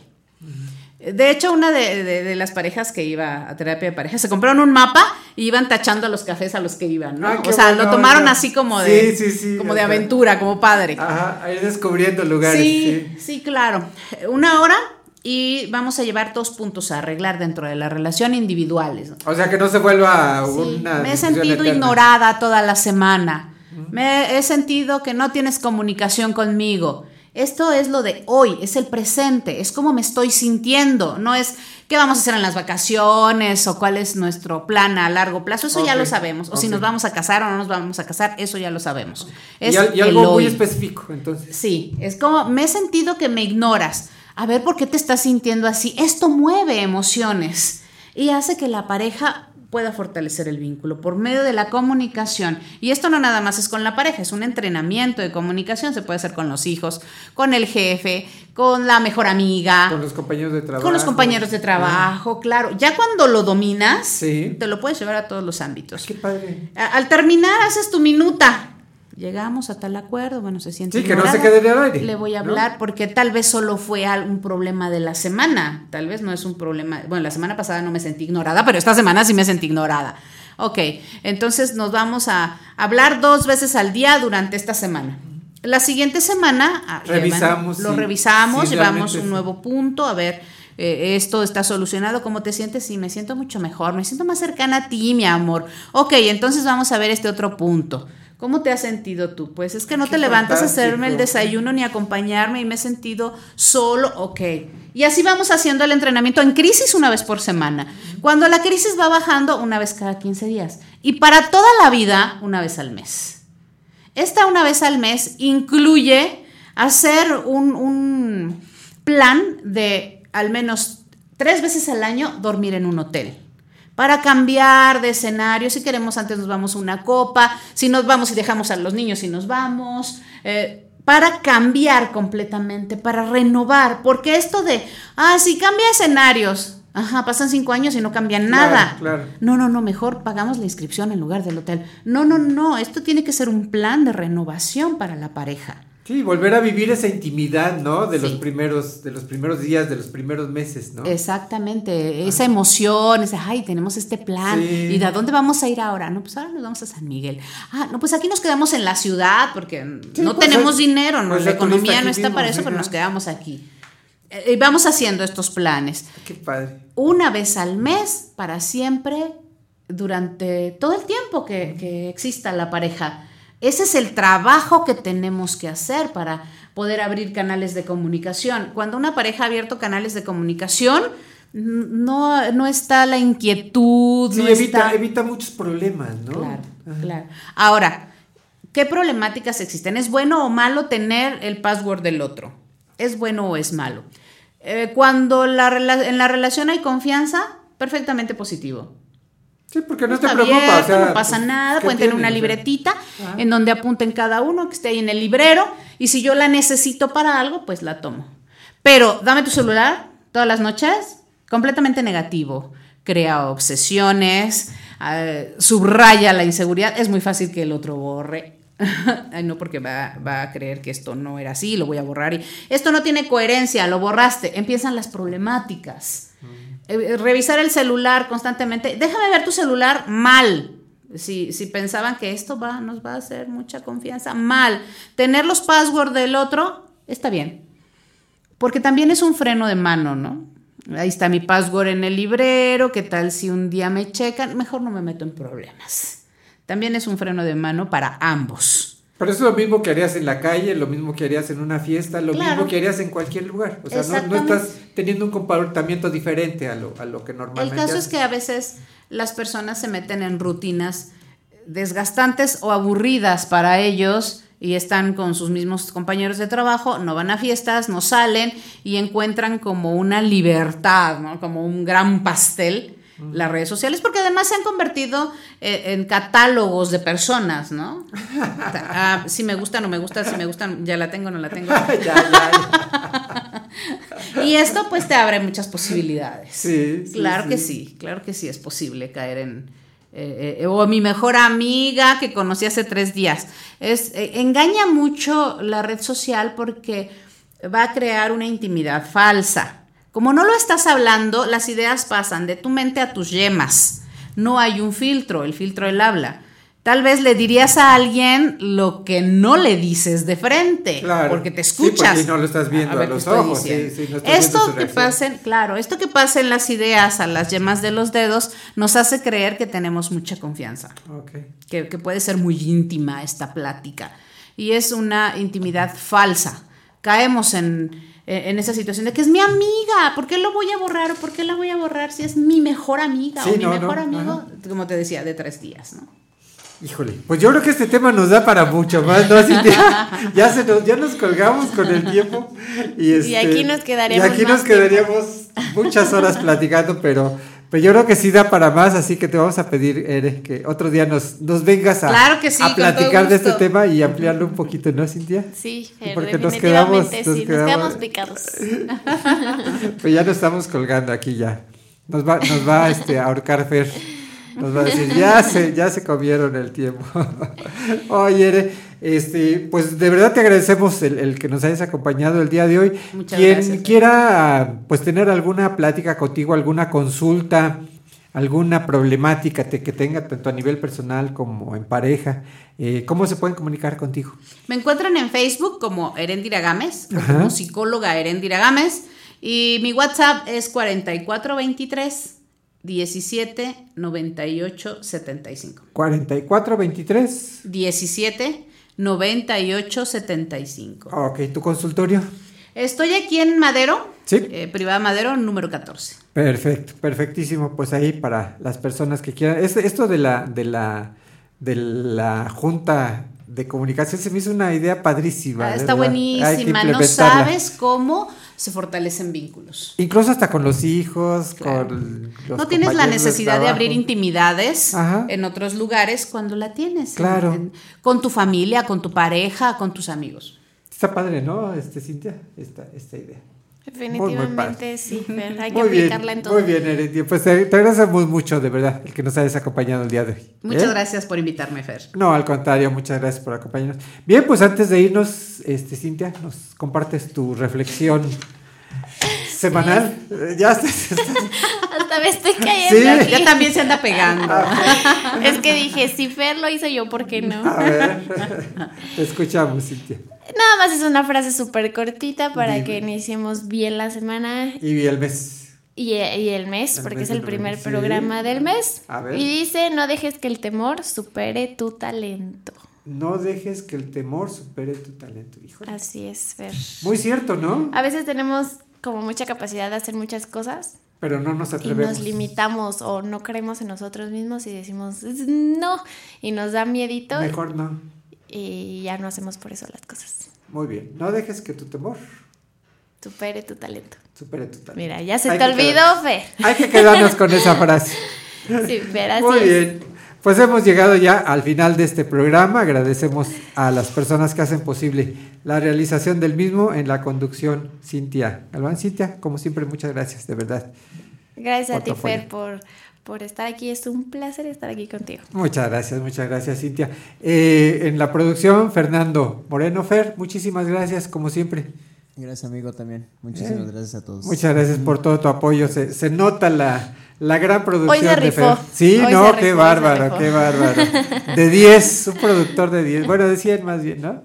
De hecho, una de, de- de las parejas que iba a terapia de pareja se compraron un mapa y iban tachando los cafés a los que iban, ¿no? Ah, o sea, bueno, lo tomaron así como de, Sí, sí, sí, como de aventura, como padre. Ajá, ahí descubriendo lugares. Sí, sí. claro. Una hora y vamos a llevar dos puntos a arreglar dentro de la relación individuales. ¿no? O sea, que no se vuelva Sí, una. me he sentido eterna. ignorada toda la semana. Me he sentido que no tienes comunicación conmigo. Esto es lo de hoy, es el presente, es como me estoy sintiendo, no es qué vamos a hacer en las vacaciones o cuál es nuestro plan a largo plazo, eso ya lo sabemos, o si nos vamos a casar o no nos vamos a casar, eso ya lo sabemos. Es Y, al- y el algo muy específico, entonces. Sí, es como me he sentido que me ignoras. A ver, ¿por qué te estás sintiendo así? Esto mueve emociones y hace que la pareja pueda fortalecer el vínculo por medio de la comunicación. Y esto no nada más es con la pareja, es un entrenamiento de comunicación, se puede hacer con los hijos, con el jefe, con la mejor amiga, Con los compañeros de trabajo. con los compañeros de trabajo, claro. Ya cuando lo dominas, Sí. te lo puedes llevar a todos los ámbitos. Qué padre. Al terminar, haces tu minuta. Llegamos a tal acuerdo, bueno, se siente Sí, que no se quede el aire, Le voy a ¿no? hablar porque tal vez solo fue un problema de la semana. Tal vez no es un problema. Bueno, la semana pasada no me sentí ignorada, pero esta semana sí me sentí ignorada. Ok, entonces nos vamos a hablar dos veces al día durante esta semana. La siguiente semana ah, Revisamos, llevan- lo sí, revisamos, sí, llevamos un sí. nuevo punto, a ver, eh, esto está solucionado, ¿cómo te sientes? Sí, me siento mucho mejor, me siento más cercana a ti, mi amor. Ok, entonces vamos a ver este otro punto. ¿Cómo te has sentido tú? Pues es que no Qué te levantas a hacerme el desayuno ni a acompañarme y me he sentido solo, ok. Y así vamos haciendo el entrenamiento en crisis una vez por semana. Cuando la crisis va bajando, una vez cada 15 días. Y para toda la vida, una vez al mes. Esta una vez al mes incluye hacer un, un plan de al menos tres veces al año dormir en un hotel. Para cambiar de escenario, si queremos antes nos vamos a una copa, si nos vamos y dejamos a los niños y nos vamos, eh, para cambiar completamente, para renovar, porque esto de, ah, si cambia escenarios, ajá, pasan cinco años y no cambian Claro, nada. claro. No, no, no, mejor pagamos la inscripción en lugar del hotel. No, no, no, esto tiene que ser un plan de renovación para la pareja. Sí, volver a vivir esa intimidad, ¿no? De los primeros, de los primeros días, de los primeros meses, ¿no? Exactamente, esa emoción, esa, ay, tenemos este plan, Sí. ¿y de dónde vamos a ir ahora? No, pues ahora nos vamos a San Miguel. Ah, no, pues aquí nos quedamos en la ciudad porque Sí, no pues, tenemos es- dinero, pues, turista economía no está para eso, pero nos quedamos aquí. Eh, Y vamos haciendo estos planes. Qué padre. Una vez al mes, para siempre, durante todo el tiempo que, que exista la pareja. Ese es el trabajo que tenemos que hacer para poder abrir canales de comunicación. Cuando una pareja ha abierto canales de comunicación, no, no está la inquietud, Sí, no evita, está... evita muchos problemas, ¿no? Claro, Ajá. claro. Ahora, ¿qué problemáticas existen? ¿Es bueno o malo tener el password del otro? ¿Es bueno o es malo? Eh, cuando la en la relación hay confianza, perfectamente positivo. Sí, porque no Está te preocupa, o abierto, sea, no pasa pues, nada, ¿qué pueden tener una libretita Ajá. en donde apunten cada uno, que esté ahí en el librero, y si yo la necesito para algo, pues la tomo. Pero dame tu celular todas las noches, completamente negativo. Crea obsesiones, eh, subraya la inseguridad, es muy fácil que el otro borre. Ay, no, porque va, va a creer que esto no era así, lo voy a borrar. Y esto no tiene coherencia, lo borraste. Empiezan las problemáticas. Eh, revisar el celular constantemente. Déjame ver tu celular mal. Si, si pensaban que esto va, nos va a hacer mucha confianza, mal. Tener los passwords del otro está bien. Porque también es un freno de mano, ¿no? Ahí está mi password en el librero, ¿qué tal si un día me checan? Mejor no me meto en problemas. También es un freno de mano para ambos. Pero es lo mismo que harías en la calle, lo mismo que harías en una fiesta, lo Claro. mismo que harías en cualquier lugar. O sea, no, no estás teniendo un comportamiento diferente a lo, a lo que El normalmente caso es que a veces las personas se meten en rutinas desgastantes o aburridas para ellos y están con sus mismos compañeros de trabajo, no van a fiestas, no salen y encuentran como una libertad, ¿no? como un gran pastel las redes sociales, porque además se han convertido eh, en catálogos de personas, ¿no? Ah, si me gusta, no me gusta, si me gustan, ya la tengo, no la tengo. y esto pues te abre muchas posibilidades. Sí, sí, claro sí. que sí, claro que sí es posible caer en... eh, eh, o mi mejor amiga que conocí hace tres días. Es, eh, engaña mucho la red social porque va a crear una intimidad falsa. Como no lo estás hablando, las ideas pasan de tu mente a tus yemas. No hay un filtro, el filtro del habla. Tal vez le dirías a alguien lo que no le dices de frente, Claro. porque te Sí, escuchas. porque no lo estás viendo a ver los ojos, sí, sí, no Esto que pasen, claro, esto que pasa en las ideas a las yemas de los dedos nos hace creer que tenemos mucha confianza, que puede ser muy íntima esta plática. Y es una intimidad falsa. Caemos en, en esa situación de que es mi amiga, ¿por qué lo voy a borrar o por qué la voy a borrar si es mi mejor amiga Sí, o mi no, mejor no, amigo? Como te decía, de tres días, ¿no? Híjole, pues yo creo que este tema nos da para mucho más, ¿no? Cintia? ya, se nos, ya nos colgamos con el tiempo. Y, este, aquí nos quedaríamos Y aquí más nos quedaríamos muchas horas platicando, pero, pero yo creo que sí da para más, así que te vamos a pedir, Ere, que otro día nos, nos vengas a, Claro que sí, a platicar de este tema y ampliarlo un poquito, ¿no, Cintia? Sí, eh, porque nos quedamos- nos sí, quedamos- nos quedamos picados. Pues ya nos estamos colgando aquí ya. Nos va, nos va este, a ahorcar Fer. Nos va a decir, ya se, ya se comieron el tiempo. Oye, Ere, este, pues de verdad te agradecemos el, el que nos hayas acompañado el día de hoy. Muchas Quien gracias. quiera pues tener alguna plática contigo, alguna consulta, alguna problemática te- que tenga tanto a nivel personal como en pareja, eh, ¿cómo se pueden comunicar contigo? Me encuentran en Facebook como Erendira Gámez, como psicóloga Erendira Gámez, y mi WhatsApp es 4423 17 98 75. 4423. 17 98 75. Ok, tu consultorio. Estoy aquí en Madero, Sí. eh, Privada Madero, número 14. Perfecto, perfectísimo. Pues ahí para las personas que quieran. Es- esto de la, de la, de la junta de comunicación se me hizo una idea padrísima. Ah, está verdad. Buenísima, no sabes cómo se fortalecen vínculos. Incluso hasta con los hijos, con los no tienes la necesidad de abrir intimidades Ajá. en otros lugares cuando la tienes. en- Claro. en- con tu familia, con tu pareja, con tus amigos. Está padre, ¿no, este, Cintia? Esta, esta idea. Definitivamente sí, Fer, hay que Muy bien, aplicarla en todo. Muy bien, Erendi. Pues te, te agradecemos mucho, de verdad, el que nos hayas acompañado el día de hoy. Muchas ¿eh? gracias por invitarme, Fer. No, al contrario, muchas gracias por acompañarnos. Bien, pues antes de irnos, este, Cintia, nos compartes tu reflexión semanal. Eh, Ya estás, Hasta me estoy cayendo. Sí. aquí. Ya también se anda pegando. es que dije, si Fer lo hizo yo, ¿por qué no? A ver, te escuchamos, Cintia. Nada más es una frase súper cortita para Dime. que iniciemos bien la semana Y el mes. y, y el mes, El porque mes es el primer sí. programa del mes. A ver. Y dice, no dejes que el temor supere tu talento. No dejes que el temor supere tu talento, hijo. Así es, Fer. Muy cierto, ¿no? A veces tenemos como mucha capacidad de hacer muchas cosas Pero no nos y atrevemos. nos limitamos o no creemos en nosotros mismos y decimos no y nos da miedito Mejor no. Y ya no hacemos por eso las cosas. Muy bien. No dejes que tu temor Supere tu talento. supere tu talento. Mira, ya se Hay te olvidó, Fer. Hay que quedarnos con esa frase. Sí, Fer, así Muy es. bien. Pues hemos llegado ya al final de este programa. Agradecemos a las personas que hacen posible la realización del mismo en la conducción Cintia Galván. Cintia, como siempre, muchas gracias, de verdad. Gracias a ti, Fer, por, por estar aquí. Es un placer estar aquí contigo. Muchas gracias, muchas gracias, Cintia. Eh, en la producción, Fernando Moreno Fer, muchísimas gracias, como siempre. Gracias, amigo, también. Muchísimas Eh, gracias a todos. Muchas gracias por todo tu apoyo. Se, se nota la, la gran producción Hoy se de rifó. Fer. Sí, Hoy no, se qué rifó, bárbaro, qué bárbaro. De 10, un productor de 10. Bueno, de 100 más bien, ¿no?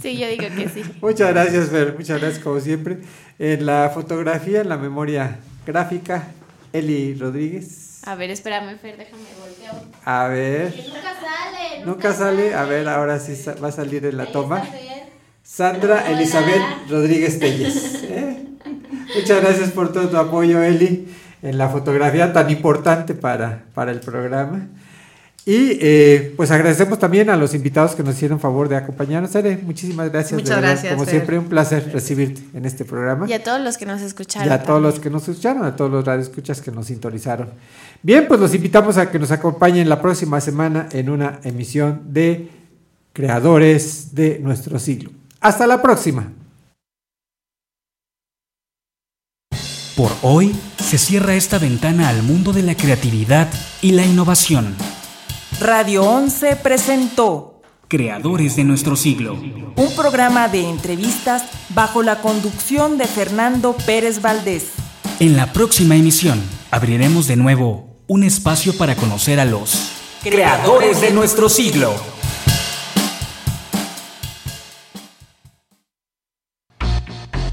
Sí, yo digo que sí. Muchas gracias, Fer. Muchas gracias, como siempre. En la fotografía, en la memoria gráfica, Eli Rodríguez. A ver, espérame, Fer, déjame voltear. A ver. Nunca sale. Nunca sale. A ver, ahora sí va a salir en la toma. Sandra Elizabeth Rodríguez Telles. ¿eh? Muchas gracias por todo tu apoyo, Eli, en la fotografía tan importante para, para el programa. Y eh, pues agradecemos también a los invitados que nos hicieron favor de acompañarnos. Ere, muchísimas gracias. de Muchas verdad. gracias, Como Fer. siempre, un placer recibirte en este programa. Y a todos los que nos escucharon. Y a todos los que nos escucharon, a todos los radioescuchas que nos sintonizaron. Bien, pues los invitamos a que nos acompañen la próxima semana en una emisión de Creadores de nuestro siglo. Hasta la próxima. Por hoy se cierra esta ventana al mundo de la creatividad y la innovación. Radio 11 presentó Creadores de nuestro siglo. un programa de entrevistas bajo la conducción de Fernando Pérez Valdés. En la próxima emisión abriremos de nuevo un espacio para conocer a los creadores de nuestro siglo.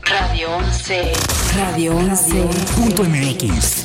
Radio 11. Radio 11. Punto MX.